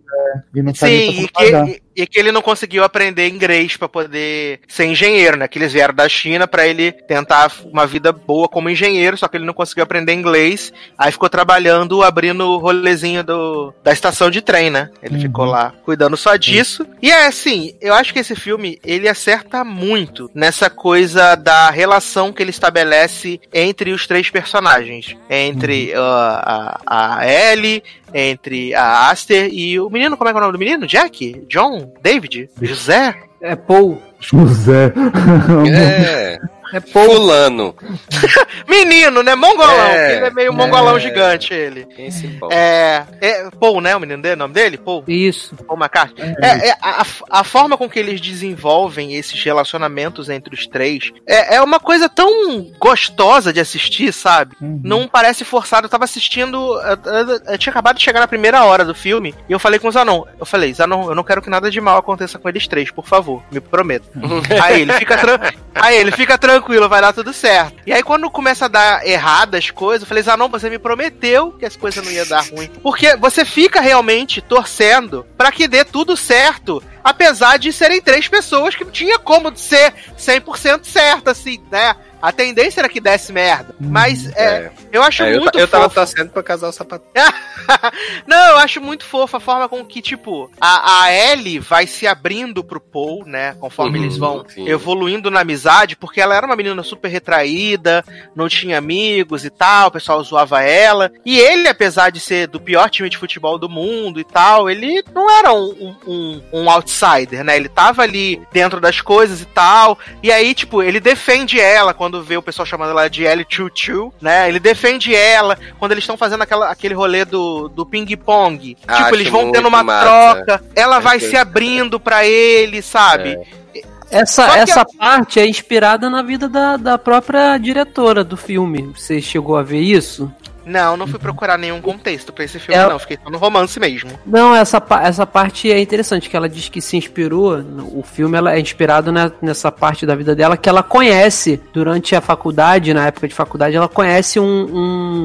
E não sabe Sim, e que, e que ele não conseguiu aprender inglês pra poder ser engenheiro, né? Que eles vieram da China pra ele tentar uma vida boa como engenheiro, só que ele não conseguiu aprender inglês. Aí ficou trabalhando, abrindo o rolezinho do, da estação de trem, né? Ele Uhum. ficou lá cuidando só disso. E é assim, eu acho que esse filme, ele acerta muito nessa coisa da relação que ele estabelece entre os três personagens. Entre ah, a, a Ellie, entre a Aster e o menino, como é que é o nome do menino? Jack? John? David? José? É Paul. José. [laughs] É. É Paul. Fulano. [laughs] Menino, né? Mongolão. É, ele é meio mongolão é. gigante, ele. É, é. Paul, né? O menino dele, o nome dele? Paul? Isso. Paul McCartney. É, é, a, a forma com que eles desenvolvem esses relacionamentos entre os três é, é uma coisa tão gostosa de assistir, sabe? Uhum. Não parece forçado. Eu tava assistindo. Eu, eu- eu tinha acabado de chegar na primeira hora do filme e eu falei com o Zanon. Eu falei, Zanon, eu não quero que nada de mal aconteça com eles três, por favor, me prometa. aí ele fica Aí ele fica tranquilo, vai dar tudo certo. E aí quando começa a dar errado as coisas, eu falei, Zanon, você me prometeu que as coisas não iam dar ruim. Porque você fica realmente torcendo pra que dê tudo certo. Apesar de serem três pessoas que não tinha como ser 100% certo, assim, né? A tendência era que desse merda. Mas é, É. eu acho É, eu, muito ta- eu tava fofo. torcendo pra casar o sapato. [laughs] Não, eu acho muito fofa a forma com que, tipo, a, a Ellie vai se abrindo pro Paul, né? Conforme Uhum, eles vão sim. evoluindo na amizade, porque ela era uma menina super retraída, não tinha amigos e tal, o pessoal zoava ela. E ele, apesar de ser do pior time de futebol do mundo e tal, ele não era um, um, um- um outsider, né? Ele tava ali dentro das coisas e tal. E aí, tipo, ele defende ela quando vê o pessoal chamando ela de Ellie Choo Choo, né? Ele defende ela quando eles estão fazendo aquela, aquele rolê do, do ping-pong. Tipo, Acho eles vão tendo uma massa. troca, ela vai se abrindo pra ele, sabe? Essa, Só que essa parte é inspirada na vida da, da própria diretora do filme. Você chegou a ver isso? Não, não fui procurar nenhum contexto pra esse filme, Ela- não. Fiquei só no romance mesmo. Não, essa, essa parte é interessante, que ela diz que se inspirou, o filme ela é inspirado ne- nessa parte da vida dela que ela conhece durante a faculdade, na época de faculdade, ela conhece um,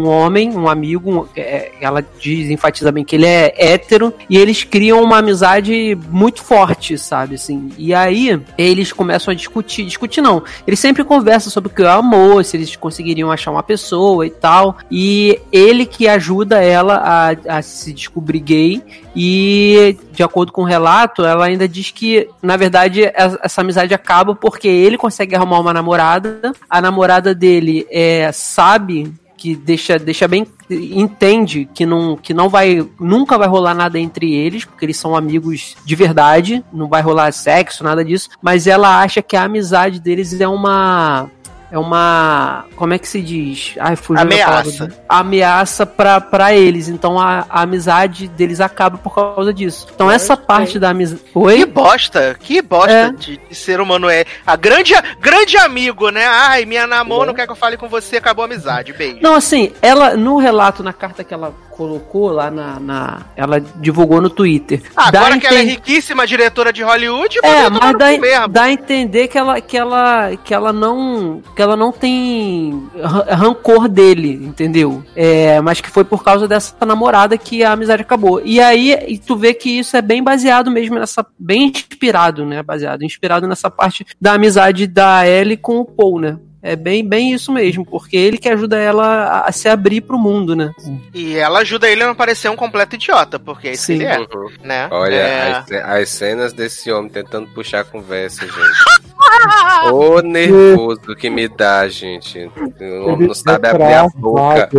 um homem, um amigo, um- é, ela diz, enfatiza bem que ele é hétero, e eles criam uma amizade muito forte, sabe, assim, e aí eles começam a discutir, discutir não, eles sempre conversam sobre o que é o amor, se eles conseguiriam achar uma pessoa e tal, e ele que ajuda ela a, a se descobrir gay. E, de acordo com o relato, ela ainda diz que, na verdade, essa essa amizade acaba porque ele consegue arrumar uma namorada, a namorada dele é, sabe que deixa, deixa bem entende que não, que não vai nunca vai rolar nada entre eles porque eles são amigos de verdade não vai rolar sexo nada disso. Mas ela acha que a amizade deles é uma é uma. Como é que se diz? Ai, fugiu da Ameaça. palavra. Ameaça pra, pra eles. Então a, a amizade deles acaba por causa disso. Então essa parte da amizade. Que Oi? bosta, que bosta É. de, de ser humano é. A grande, grande amigo, né? Ai, minha namor não quer que eu fale com você, acabou a amizade. Beijo. Não, assim, ela, no relato, na carta que ela colocou lá na. na- ela divulgou no Twitter. dá Agora que ela é riquíssima diretora de Hollywood, É, mas dá, dá a entender que ela, que ela, que ela não, que ela não tem ran- rancor dele, entendeu? É, mas que foi por causa dessa namorada que a amizade acabou. E aí, e tu vê que isso é bem baseado mesmo nessa, bem inspirado, né? Baseado, inspirado nessa parte da amizade da Ellie com o Paul, né? É bem, bem isso mesmo, porque ele que ajuda ela a, se abrir pro mundo, né? E ela ajuda ele a não parecer um completo idiota, porque é isso que Sim. ele é, Uhum. né? Olha, É. as, as cenas desse homem tentando puxar a conversa, gente. [laughs] Ô nervoso que me dá, gente. O homem não sabe é abrir a boca.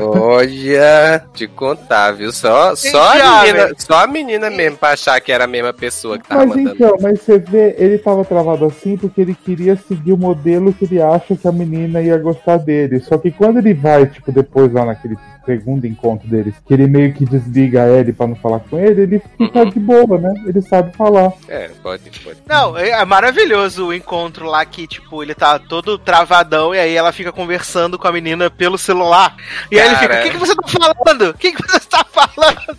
Olha, te contar, viu? Só, só, a menina, só a menina mesmo pra achar que era a mesma pessoa que tava Mas mandando. então, mas você vê, ele tava travado assim porque ele queria seguir o modelo que ele acha que a menina ia gostar dele. Só que quando ele vai, tipo, depois lá naquele segundo encontro deles, que ele meio que desliga a Ellie pra não falar com ele, ele fica Uhum. de boa, né? Ele sabe falar. É, pode, pode. Não, é é maravilhoso o encontro lá que, tipo, ele tá todo travadão e aí ela fica conversando com a menina pelo celular. E aí ele fica, Cara. o que, que você tá falando? O que, que você tá falando?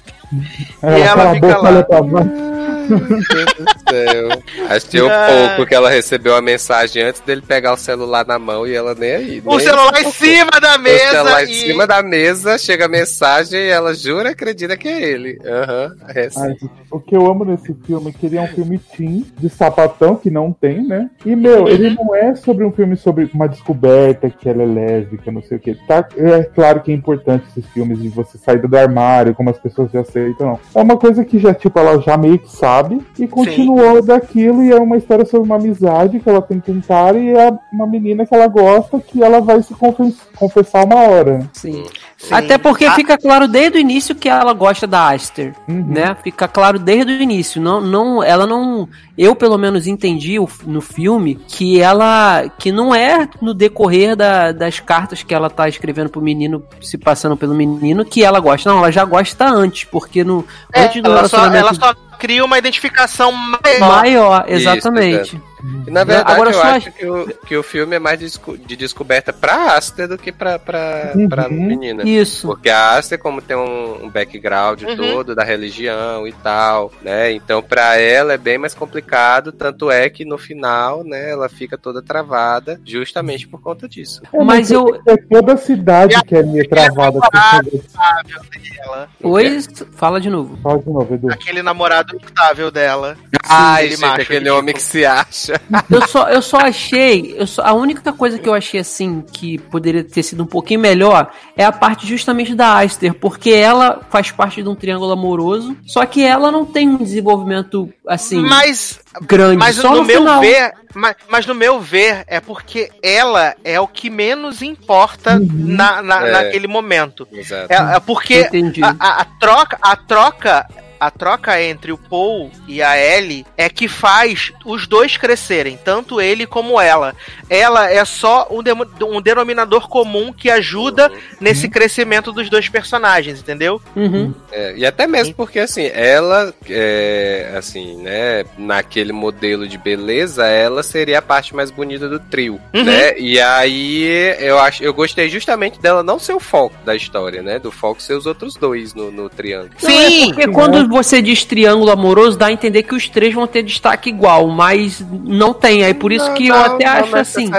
Ela, ela cala a fica lá. olha pra baixo. Meu Deus do céu. Achei Ah. pouco que ela recebeu a mensagem antes dele pegar o celular na mão e ela nem aí. O nem celular em cima da tocou. O celular mesa em e... cima da mesa, chega a mensagem e ela jura e acredita que é ele. Aham, é. Ai, o que eu amo nesse filme é que ele é um filme teen, de sapatão, que não tem, né? E, meu, ele não é sobre um filme sobre uma descoberta que ela é lésbica, não sei o que. Tá, é claro que é importante esses filmes de você sair do armário, como as pessoas já aceitam, não. É uma coisa que já, tipo, ela já meio que sabe e continuou daquilo e é uma história sobre uma amizade que ela tem com um cara e é uma menina que ela gosta que ela vai se confes- confessar uma hora. Sim. Sim. Até porque Ah, fica claro desde o início que ela gosta da Aster, Uhum. né? Fica claro desde o início. Não, não, ela não, eu pelo menos entendi o- no filme que ela, que não é no decorrer da- das cartas que ela tá escrevendo pro menino, se passando pelo menino, que ela gosta. Não, ela já gosta antes, porque no é, antes do ela, só, relacionamento ela só cria uma identificação maior. maior, Isso, exatamente. E, na verdade, Agora, eu só acho que o, que o filme é mais de, desco- de descoberta pra Aster do que pra, pra, Uhum. pra menina. Isso. Porque a Aster, como tem um, um background Uhum. todo da religião e tal, né? Então, pra ela é bem mais complicado. Tanto é que no final, né, ela fica toda travada justamente por conta disso. É, Mas eu- É toda a cidade que é meio travada. dela. Oi, fala de novo. Fala de novo, Edu. Aquele namorado instável dela. Ai, aquele gente, macho aquele ridículo. homem que se acha. [laughs] Eu só, eu só achei. Eu só, a única coisa que eu achei assim que poderia ter sido um pouquinho melhor é a parte justamente da Aster, porque ela faz parte de um triângulo amoroso, só que ela não tem um desenvolvimento assim Mas grande. Mas só no, no, meu final. ver, mas, mas no meu ver, é porque ela é o que menos importa Uhum. na, na- É. naquele momento. Exato. É, é porque a, a- a troca, a troca, a troca entre o Paul e a Ellie é que faz os dois crescerem, tanto ele como ela. Ela é só um, demo- um denominador comum que ajuda nesse crescimento dos dois personagens, entendeu? Uhum. É, e até mesmo porque, assim, ela, é, assim, né, naquele modelo de beleza, ela seria a parte mais bonita do trio, Uhum. né? E aí, eu acho, eu gostei justamente dela não ser o foco da história, né? Do foco ser os outros dois no, no triângulo. Não, é porque quando você diz triângulo amoroso, dá a entender que os três vão ter destaque igual, mas não tem. Aí por isso Não, que eu não, até não acho assim.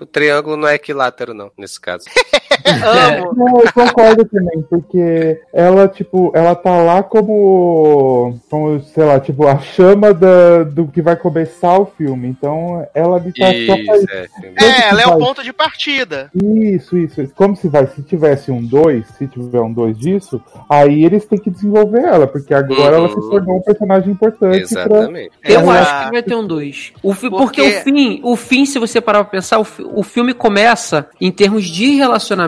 O triângulo não é equilátero, não, nesse caso. [laughs] Amo. Não, eu concordo também, porque ela, tipo, ela tá lá como, como sei lá, tipo, a chama da, do que vai começar o filme. Então, ela ali tá só pra Isso, é. É, ela é o ponto de partida. Isso, isso. isso. Como se vai, se tivesse um 2, se tiver um 2 disso, aí eles têm que desenvolver ela, porque agora ela se Uhum. tornou um personagem importante pra. Exatamente. Eu Exato. acho que vai ter um 2. O fi- porque... Porque- o fim, o fim, se você parar pra pensar, o, fi- o filme começa em termos de relacionamento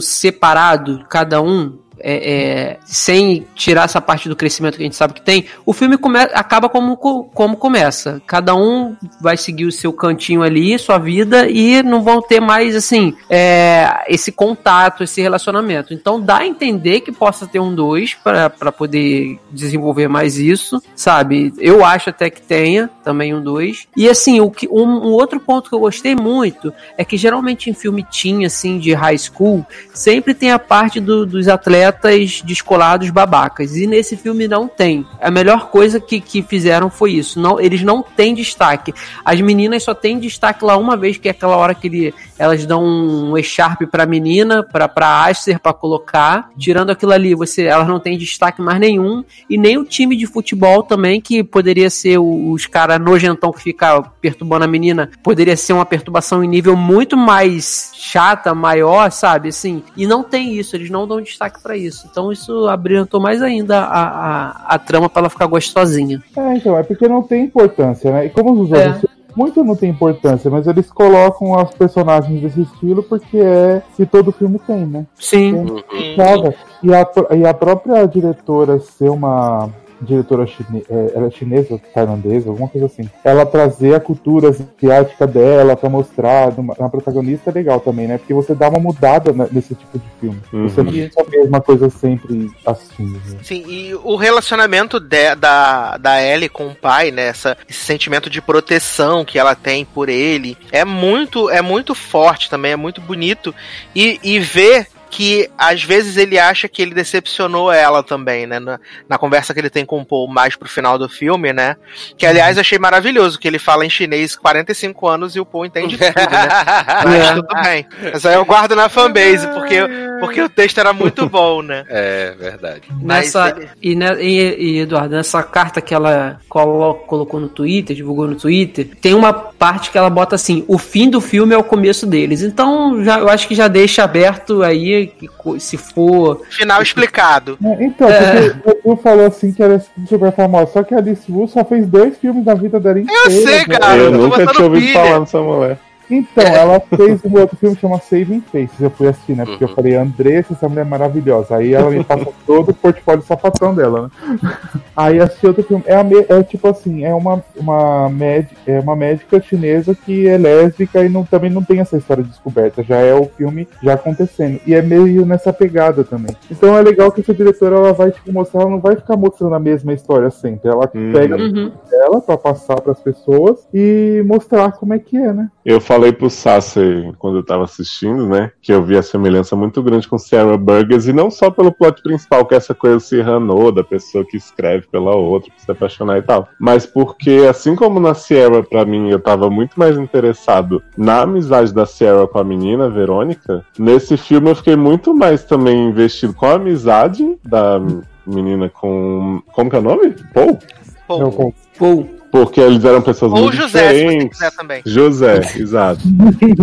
separado, cada um. É, é, sem tirar essa parte do crescimento que a gente sabe que tem, o filme come, acaba como, como começa. Cada um vai seguir o seu cantinho ali, sua vida, e não vão ter mais, assim, é, esse contato, esse relacionamento. Então dá a entender que possa ter um dois para poder desenvolver mais isso, sabe? Eu acho até que tenha também um dois. E assim, o que, um, um outro ponto que eu gostei muito é que geralmente em filme teen, assim, de high school, sempre tem a parte do, dos atletas descolados babacas. E nesse filme não tem. A melhor coisa que, que fizeram foi isso. Não, eles não têm destaque. As meninas só têm destaque lá uma vez, que é aquela hora que ele, elas dão um echarpe pra menina, pra, pra Aster pra colocar. Tirando aquilo ali, você, elas não têm destaque mais nenhum. E nem o time de futebol também, que poderia ser os caras nojentão que fica perturbando a menina, poderia ser uma perturbação em nível muito mais chata, maior, sabe? Assim, e não tem isso, eles não dão destaque para isso. Então isso abrilhantou mais ainda a, a, a trama para ela ficar gostosinha. É, então, é porque não tem importância, né? E como os É. outros muito não tem importância, mas eles colocam as personagens desse estilo porque é que todo filme tem, né? Sim. Tem- Foda. E a, e a própria diretora ser uma diretora chine, é, ela é chinesa, tailandesa, alguma coisa assim. Ela trazer a cultura asiática dela pra mostrar na protagonista é legal também, né? Porque você dá uma mudada nesse tipo de filme. Você não fica a mesma coisa sempre assim. Né? Sim, e o relacionamento de- da, da Ellie com o pai, né? Essa, esse sentimento de proteção que ela tem por ele é muito, é muito forte também, é muito bonito. E, e ver que às vezes ele acha que ele decepcionou ela também, né? Na, na conversa que ele tem com o Paul mais pro final do filme, né? Que aliás achei maravilhoso, que ele fala em chinês 45 anos e o Paul entende tudo, né? [laughs] Mas tudo bem. Mas aí eu guardo na fanbase, porque, porque o texto era muito bom, né? [laughs] É, verdade. Mas Nessa, ele- e, e, e, Eduardo, nessa carta que ela colo- colocou no Twitter, divulgou no Twitter, tem uma parte que ela bota assim: o fim do filme é o começo deles. Então, já, eu acho que já deixa aberto aí, que se for. Final explicado. É, Então, É. porque o falou assim que ela é super famosa, só que a Alice Wu só fez dois filmes na vida dela inteira. Eu sei, cara. eu tô nunca tinha ouvido falar nessa mulher. Então, ela fez um outro filme que chama Saving Faces. Eu fui assistir, né? Porque Uhum. eu falei, Andressa, essa mulher é maravilhosa. Aí ela me passa todo o portfólio sapatão dela, né? Aí assisti outro filme. É, a me- é tipo assim, é uma, uma, médi- é uma médica chinesa que é lésbica e não, também não tem essa história descoberta. Já é o filme já acontecendo. E é meio nessa pegada também. Então é legal que essa diretora ela vai tipo, mostrar, ela não vai ficar mostrando a mesma história sempre. Ela Uhum. pega Uhum. ela pra passar pras pessoas e mostrar como é que é, né? Eu falei pro Sasser quando eu tava assistindo, né? Que eu vi a semelhança muito grande com Sarah Burgess, e não só pelo plot principal, que é essa coisa se ranou da pessoa que escreve pela outra, pra se apaixonar e tal. Mas porque, assim como na Sierra, pra mim, eu tava muito mais interessado na amizade da Sierra com a menina, Verônica, nesse filme eu fiquei muito mais também investido com a amizade da menina com. Como que é o nome? Paul? Pô, Eu com- Pô, Porque eles eram pessoas Ou muito José, se você diferentes. também. José, [laughs] exato.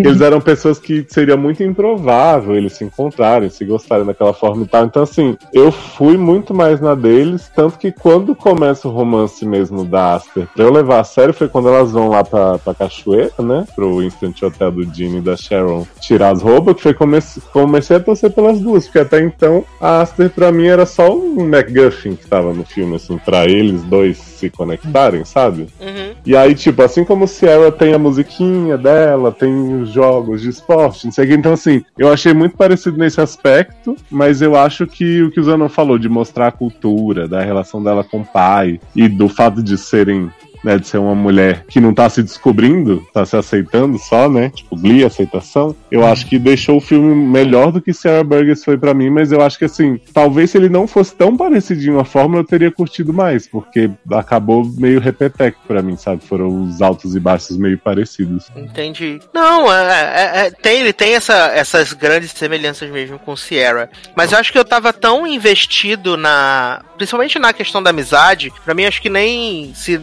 eles eram pessoas que seria muito improvável eles se encontrarem, se gostarem daquela forma e tal. Então, assim, eu fui muito mais na deles, tanto que quando começa o romance mesmo da Aster, pra eu levar a sério, foi quando elas vão lá pra, pra cachoeira, né? Pro Instant Hotel do Gene e da Sharon tirar as roupas, que foi comece, comecei a torcer pelas duas, porque até então a Aster pra mim era só um MacGuffin que tava no filme, assim, pra eles dois se conectarem, sabe? Uhum. E aí, tipo, assim como Sierra tem a musiquinha dela, tem os jogos de esporte, não sei o que. Então, assim, eu achei muito parecido nesse aspecto, mas eu acho que o que o Zanon falou, de mostrar a cultura, da relação dela com o pai, e do fato de serem. Né, de ser uma mulher que não tá se descobrindo, tá se aceitando só, né? Tipo, Glee, aceitação. Eu acho que deixou o filme melhor do que Sarah Burgess foi pra mim, mas eu acho que assim, talvez se ele não fosse tão parecidinho a fórmula, eu teria curtido mais, porque acabou meio repeteco pra mim, sabe? Foram os altos e baixos meio parecidos. Entendi. Não, é, é- é- tem, ele tem essa- essas grandes semelhanças mesmo com Sierra. Mas eu acho que eu tava tão investido na. Principalmente na questão da amizade. Pra mim, acho que nem se,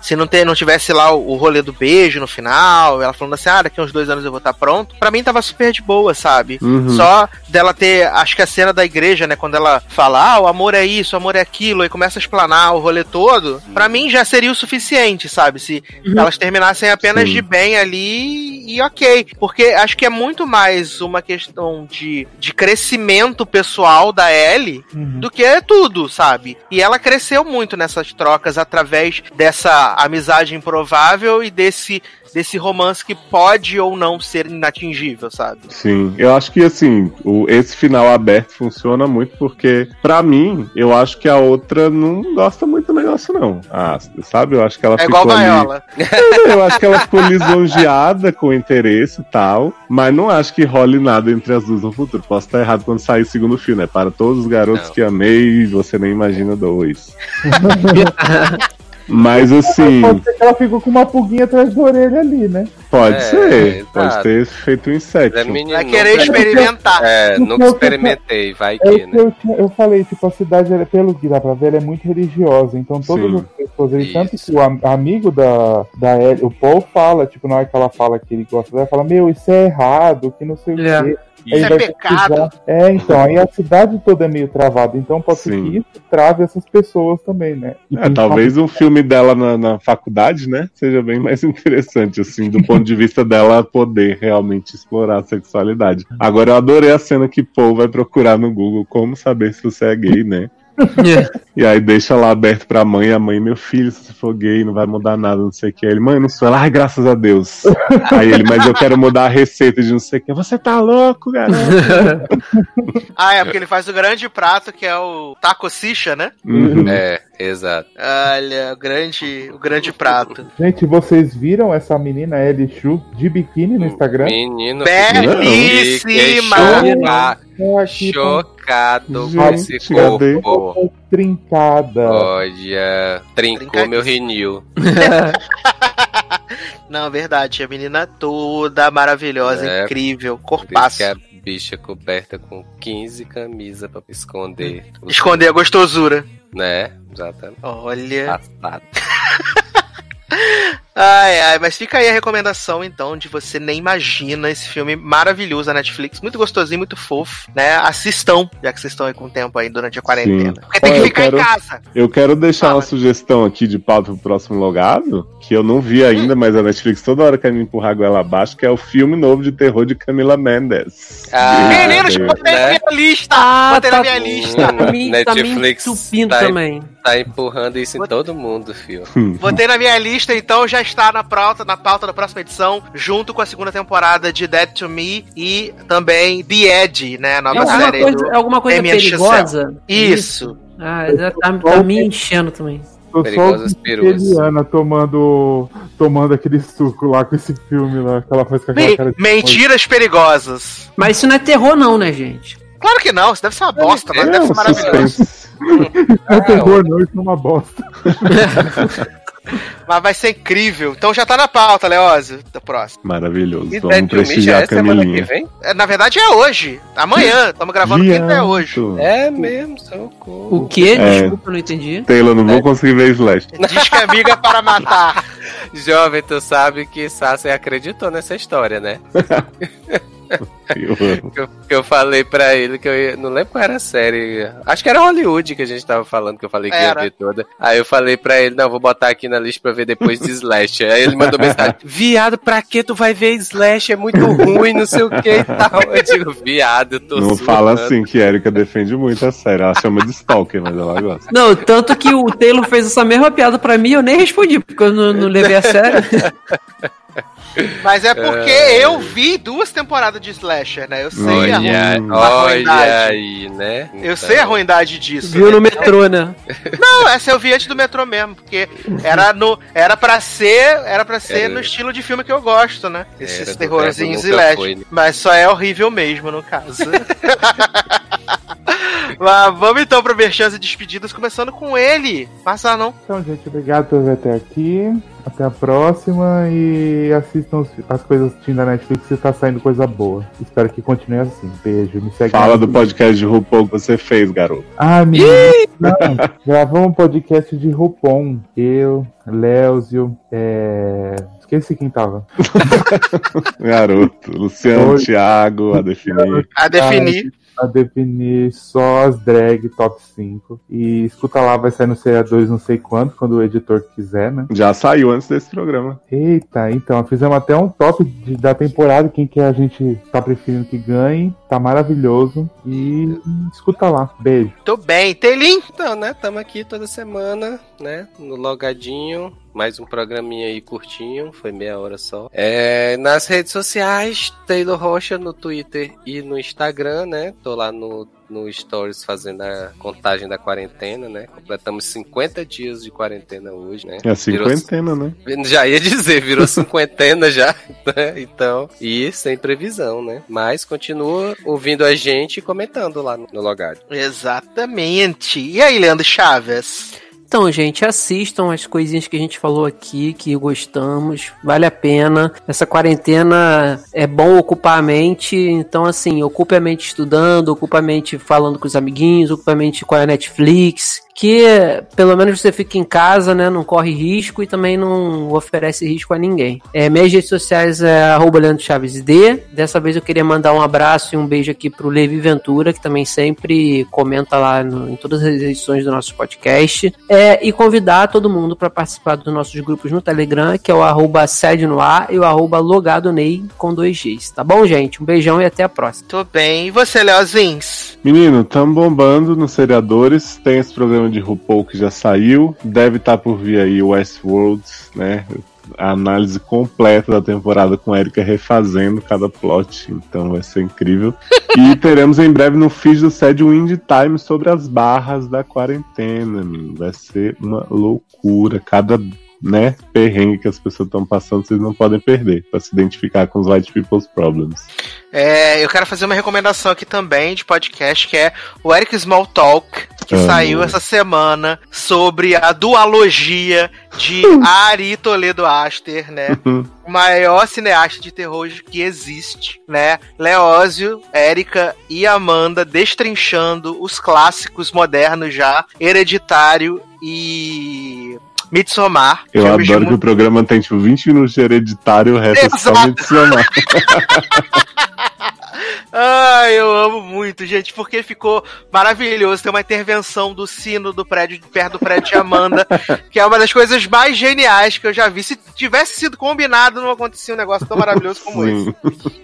se não, ter, não tivesse lá o, o rolê do beijo no final, ela falando assim, ah, daqui uns dois anos eu vou estar pronto. Pra mim tava super de boa, sabe? Uhum. Só dela ter. Acho que a cena da igreja, né? Quando ela fala, ah, o amor é isso, o amor é aquilo, e começa a explanar o rolê todo. Pra mim já seria o suficiente, sabe? Se elas terminassem apenas Sim. de bem ali e ok. Porque acho que é muito mais uma questão de, de crescimento pessoal da Ellie Uhum. do que tudo, sabe? E ela cresceu muito nessas trocas através dessa amizade improvável e desse, desse romance que pode ou não ser inatingível, sabe? Sim, eu acho que assim, o, esse final aberto funciona muito porque, pra mim, eu acho que a outra não gosta muito do negócio, não. Ah, sabe? Eu acho que ela É ficou igual ali. Gaiola. Eu acho que ela ficou lisonjeada com o interesse e tal, mas não acho que role nada entre as duas no futuro. Posso estar errado quando sair o segundo filme, é para todos os garotos Não. que amei, você nem imagina dois. [laughs] Mas assim, Pode ser que ela ficou com uma pulguinha atrás da orelha ali, né? pode É, ser, exato. pode ter feito um É Inception. menino, Vai querer nunca- experimentar. É, nunca experimentei, vai É que, né? eu, eu falei, tipo, a cidade, ela, pelo que dá pra ver, ela é muito religiosa. Então todas Sim. as pessoas, ele, tanto que o am- amigo da, da Ellie, o Paul fala, tipo, na hora que ela fala que ele gosta dela, fala, meu, isso é errado, que não sei o É. quê. Isso Aí é pecado. É, então, aí a cidade toda é meio travada. Então pode ser Sim. que isso trave essas pessoas também, né? E É, talvez um filme dela na, na faculdade, né, seja bem mais [laughs] interessante, assim, do ponto de vista dela poder realmente explorar a sexualidade. Agora, eu adorei a cena que Paul vai procurar no Google como saber se você é gay, né? E aí deixa lá aberto pra mãe, a mãe, meu filho, se você for gay, não vai mudar nada, não sei o que. Aí Ele, mãe, não sou. Ela, ai, graças a Deus. aí ele, mas eu quero mudar a receita de não sei o que. Você tá louco, garoto? Ah, é porque ele faz o grande prato que é o taco sicha, né? Uhum. É, exato. Olha, o grande, o grande prato. Gente, vocês viram essa menina Ellie Chu de biquíni no Instagram? Menino, Belíssima! com chocado com Gente, esse cadê? corpo. trincada. Olha, trincou meu rinil. [laughs] Não, verdade, a menina toda maravilhosa, É. incrível, isso corpaço. Bicha coberta com 15 camisas pra esconder. Esconder a gostosura. Né? Exatamente. Olha. Safado. Ai, ai, mas fica aí a recomendação, então, de você nem imagina esse filme maravilhoso da Netflix. Muito gostosinho, muito fofo, né? Assistam, já que vocês estão aí com tempo aí durante a quarentena. Sim. Porque tem Ó, que eu ficar quero- em casa. Eu quero deixar Fala. uma sugestão aqui de pauta pro próximo logado, que eu não vi ainda, mas a Netflix toda hora quer me empurrar a goela abaixo, que é o filme novo de terror de Camila Mendes. Ah, Meninos, botei na né? minha lista! Ah, botei tá- na minha lista! Hum, mim, tá me Netflix entupindo tá- também. Tá empurrando isso em todo mundo, fio. Botei na minha lista, então já está na pauta, na pauta da próxima edição, junto com a segunda temporada de Dead to Me e também The Edge, né? A É nova alguma série. coisa, do- é alguma coisa Damien perigosa? Isso. Ah, já tá, tá me enchendo também. Tô só Perigosas perus. Eliana tomando, tomando aquele suco lá com esse filme lá, que ela faz com aquela Me- cara de. Mentiras perigosas. Mas isso não é terror, não, né, gente? Claro que não, isso deve ser uma bosta, mas É deve um ser maravilhoso. suspense. Não é terror, não, isso é uma bosta. [laughs] Mas vai ser incrível. Então já tá na pauta, Leózio, da próxima. Maravilhoso. E Vamos já prestigiar é a semana que Camilinha. vem? É, Na verdade é hoje. Amanhã. Estamos gravando quinta é hoje. É mesmo, socorro. O que? É. Desculpa, eu não entendi. Taylor, não É. vou conseguir ver Slash. [laughs] Diz que amiga para matar. [laughs] Jovem, tu sabe que Sassi acreditou nessa história, né? [laughs] Eu eu, que eu falei pra ele que eu ia, não lembro qual era a série. Acho que era Hollywood que a gente tava falando, que eu falei que Era. ia ver toda. Aí eu falei pra ele, não, vou botar aqui na lista pra ver depois de Slash. Aí ele mandou [laughs] mensagem: Viado, pra que tu vai ver Slash? É muito ruim, não sei o que e tal. Eu digo, viado, eu tô Não surtando." fala assim, que Erika defende muito a série. Ela chama de Stalker, mas ela gosta. Não, tanto que o Taylor fez essa mesma piada pra mim, eu nem respondi, porque eu não, não levei a sério. [laughs] Mas é porque eu vi duas temporadas de Slasher, né? Eu sei a, Olha, a olha ruindade. aí, né? Eu sei a ruindade disso. Viu né? no metrô, né? [laughs] Não, essa eu vi antes do metrô mesmo, porque era no era para ser, era para ser Era- no estilo de filme que eu gosto, né? Esses terrorzinhos e LED. Foi, né? Mas só é horrível mesmo, no caso. [laughs] Mas vamos então para merchans e despedidas, começando com ele. Passa não. Então, gente, obrigado por ver até aqui. Até a próxima e assistam as coisas que da Netflix que tá saindo coisa boa. Espero que continue assim. Beijo, me segue. Fala do podcast de RuPaul que você fez, garoto. Ah, menino. Não, gravamos um podcast de Rupon. Eu, Léozio, é... Esqueci quem tava. [laughs] Garoto. Luciano, Oi. Thiago, a definir. A definir. A definir só as drag top 5. E escuta lá, vai sair no CA2 não sei quando, quando o editor quiser, né? Já saiu antes desse programa. Eita, então, fizemos até um top de- da temporada, quem que a gente tá preferindo que ganhe. Tá maravilhoso. E escuta lá. Beijo. Muito bem. Telim? Então, né? Tamo aqui toda semana, né? No logadinho. Mais um programinha aí curtinho, foi meia hora só. É, nas redes sociais, Taylor Rocha no Twitter e no Instagram, né? Tô lá no, no Stories fazendo a contagem da quarentena, né? Completamos 50 dias de quarentena hoje, né? É Virou- cinquentena, né? [laughs] já ia dizer, virou [laughs] cinquentena já, né? Então, e sem previsão, né? Mas continua ouvindo a gente e comentando lá no, no logado. Exatamente. E aí, Leandro Chaves? Então, gente, assistam as coisinhas que a gente falou aqui, que gostamos, vale a pena. Essa quarentena é bom ocupar a mente, então, assim, ocupe a mente estudando, ocupe a mente falando com os amiguinhos, ocupe a mente com a Netflix, que pelo menos você fica em casa, né, não corre risco e também não oferece risco a ninguém. É, minhas redes sociais é arroba Leandro Chaves D. Dessa vez eu queria mandar um abraço e um beijo aqui pro Levi Ventura, que também sempre comenta lá no- em todas as edições do nosso podcast. É, e convidar todo mundo para participar dos nossos grupos no Telegram, que é o arroba sede no ar e o arroba logado Ney com dois Gs. Tá bom, gente? Um beijão e até a próxima. Tô bem. E você, Leozins? Menino, tamo bombando nos seriadores. Tem esse programa de RuPaul que já saiu. Deve estar por vir aí o Westworld, né? A análise completa da temporada com a Erika refazendo cada plot. Então vai ser incrível. [laughs] e teremos em breve no feed do Sede Indie Time sobre as barras da quarentena, menino. Vai ser uma loucura. Cada né, perrengue que as pessoas estão passando, vocês não podem perder. Pra se identificar com os White People's Problems. É, eu quero fazer uma recomendação aqui também de podcast, que é o Eric Small Talk, que Amo. saiu essa semana sobre a dualogia de [laughs] Ari Toledo Aster, né? O maior cineasta de terror que existe, né? Leózio, Érica e Amanda destrinchando os clássicos modernos já, Hereditário e Midsommar. Eu adoro que o programa tem tipo 20 minutos de hereditário e o resto é só Exato. [laughs] Ai, eu amo muito, gente, porque ficou maravilhoso. Tem uma intervenção do sino do prédio, perto do prédio de Amanda, que é uma das coisas mais geniais que eu já vi. Se tivesse sido combinado, não acontecia um negócio tão maravilhoso como esse. Sim.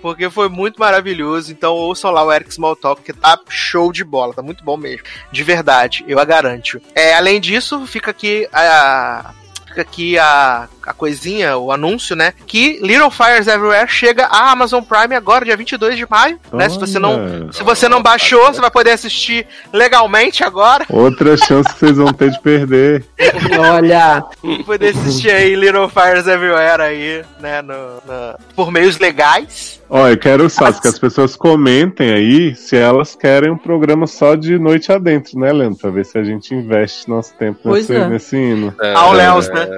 Porque foi muito maravilhoso. Então ouçam lá o Eric Smalltalk, que tá show de bola, tá muito bom mesmo. De verdade, eu a garanto. É, além disso, fica aqui a. Fica aqui a, a coisinha, o anúncio, né? Que Little Fires Everywhere chega à Amazon Prime agora, dia 22 de maio, né? Se você não, Olha. se você não baixou, você vai poder assistir legalmente agora. Outra chance que vocês vão ter de perder. [laughs] Olha, Poder assistir aí Little Fires Everywhere aí, né? no- na- por meios legais. Ó, eu quero, Sassi, que as pessoas comentem aí se elas querem um programa só de noite adentro, né, Leandro? Pra ver se a gente investe nosso tempo nesse, é. nesse hino. Ao Léus, né?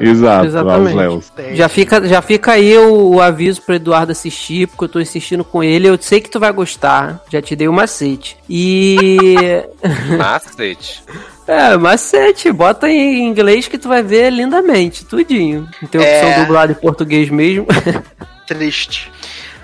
Exato, Exatamente. já fica, já fica aí o, o aviso pro Eduardo assistir, porque eu tô insistindo com ele. Eu sei que tu vai gostar, já te dei o macete. E. [laughs] Macete. É, macete, bota em inglês que tu vai ver lindamente, tudinho. Não tem opção É. dublada em português mesmo. [laughs] Triste.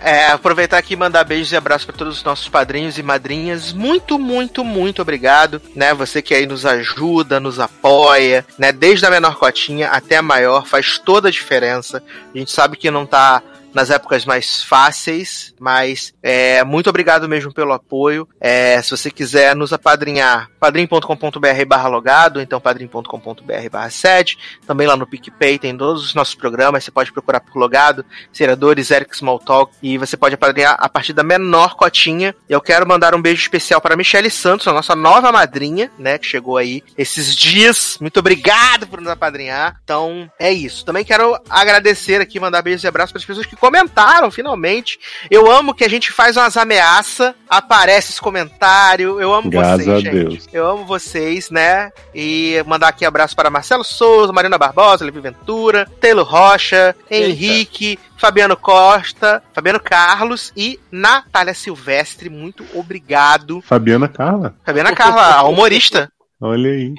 É, aproveitar aqui e mandar beijos e abraços para todos os nossos padrinhos e madrinhas. Muito, muito, muito obrigado, né? Você que aí nos ajuda, nos apoia, né? Desde a menor cotinha até a maior, faz toda a diferença. A gente sabe que não tá nas épocas mais fáceis, mas é, muito obrigado mesmo pelo apoio. É, se você quiser nos apadrinhar, padrim.com.br barra logado, então padrim.com.br barra sede, também lá no PicPay tem todos os nossos programas, você pode procurar por logado, Seradores, Eric Smalltalk, e você pode apadrinhar a partir da menor cotinha. E eu quero mandar um beijo especial para Michele Santos, a nossa nova madrinha, né, que chegou aí esses dias. Muito obrigado por nos apadrinhar. Então, é isso. Também quero agradecer aqui, mandar beijos e abraços para as pessoas que comentaram, finalmente. Eu amo que a gente faz umas ameaças, aparece esse comentário. Eu amo Graças vocês, a gente. Deus. Eu amo vocês, né? E mandar aqui abraço para Marcelo Souza, Marina Barbosa, Levi Ventura, Taylor Rocha, Henrique, Fabiano Costa, Fabiano Carlos e Natália Silvestre. Muito obrigado. Fabiana Carla, Fabiana Carla, a humorista. [laughs] Olha aí.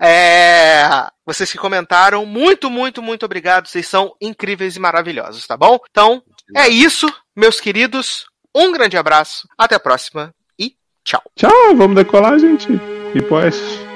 É, vocês que comentaram, muito, muito, muito obrigado. Vocês são incríveis e maravilhosos, tá bom? Então, é isso, meus queridos. Um grande abraço, até a próxima e tchau. Tchau, vamos decolar, gente. E pós.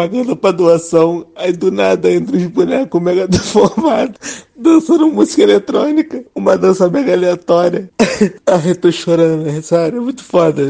propaganda pra doação, aí do nada entra os bonecos mega [laughs] deformados, dançando música eletrônica, uma dança mega aleatória. [laughs] Ai, tô chorando, é sério, é muito foda.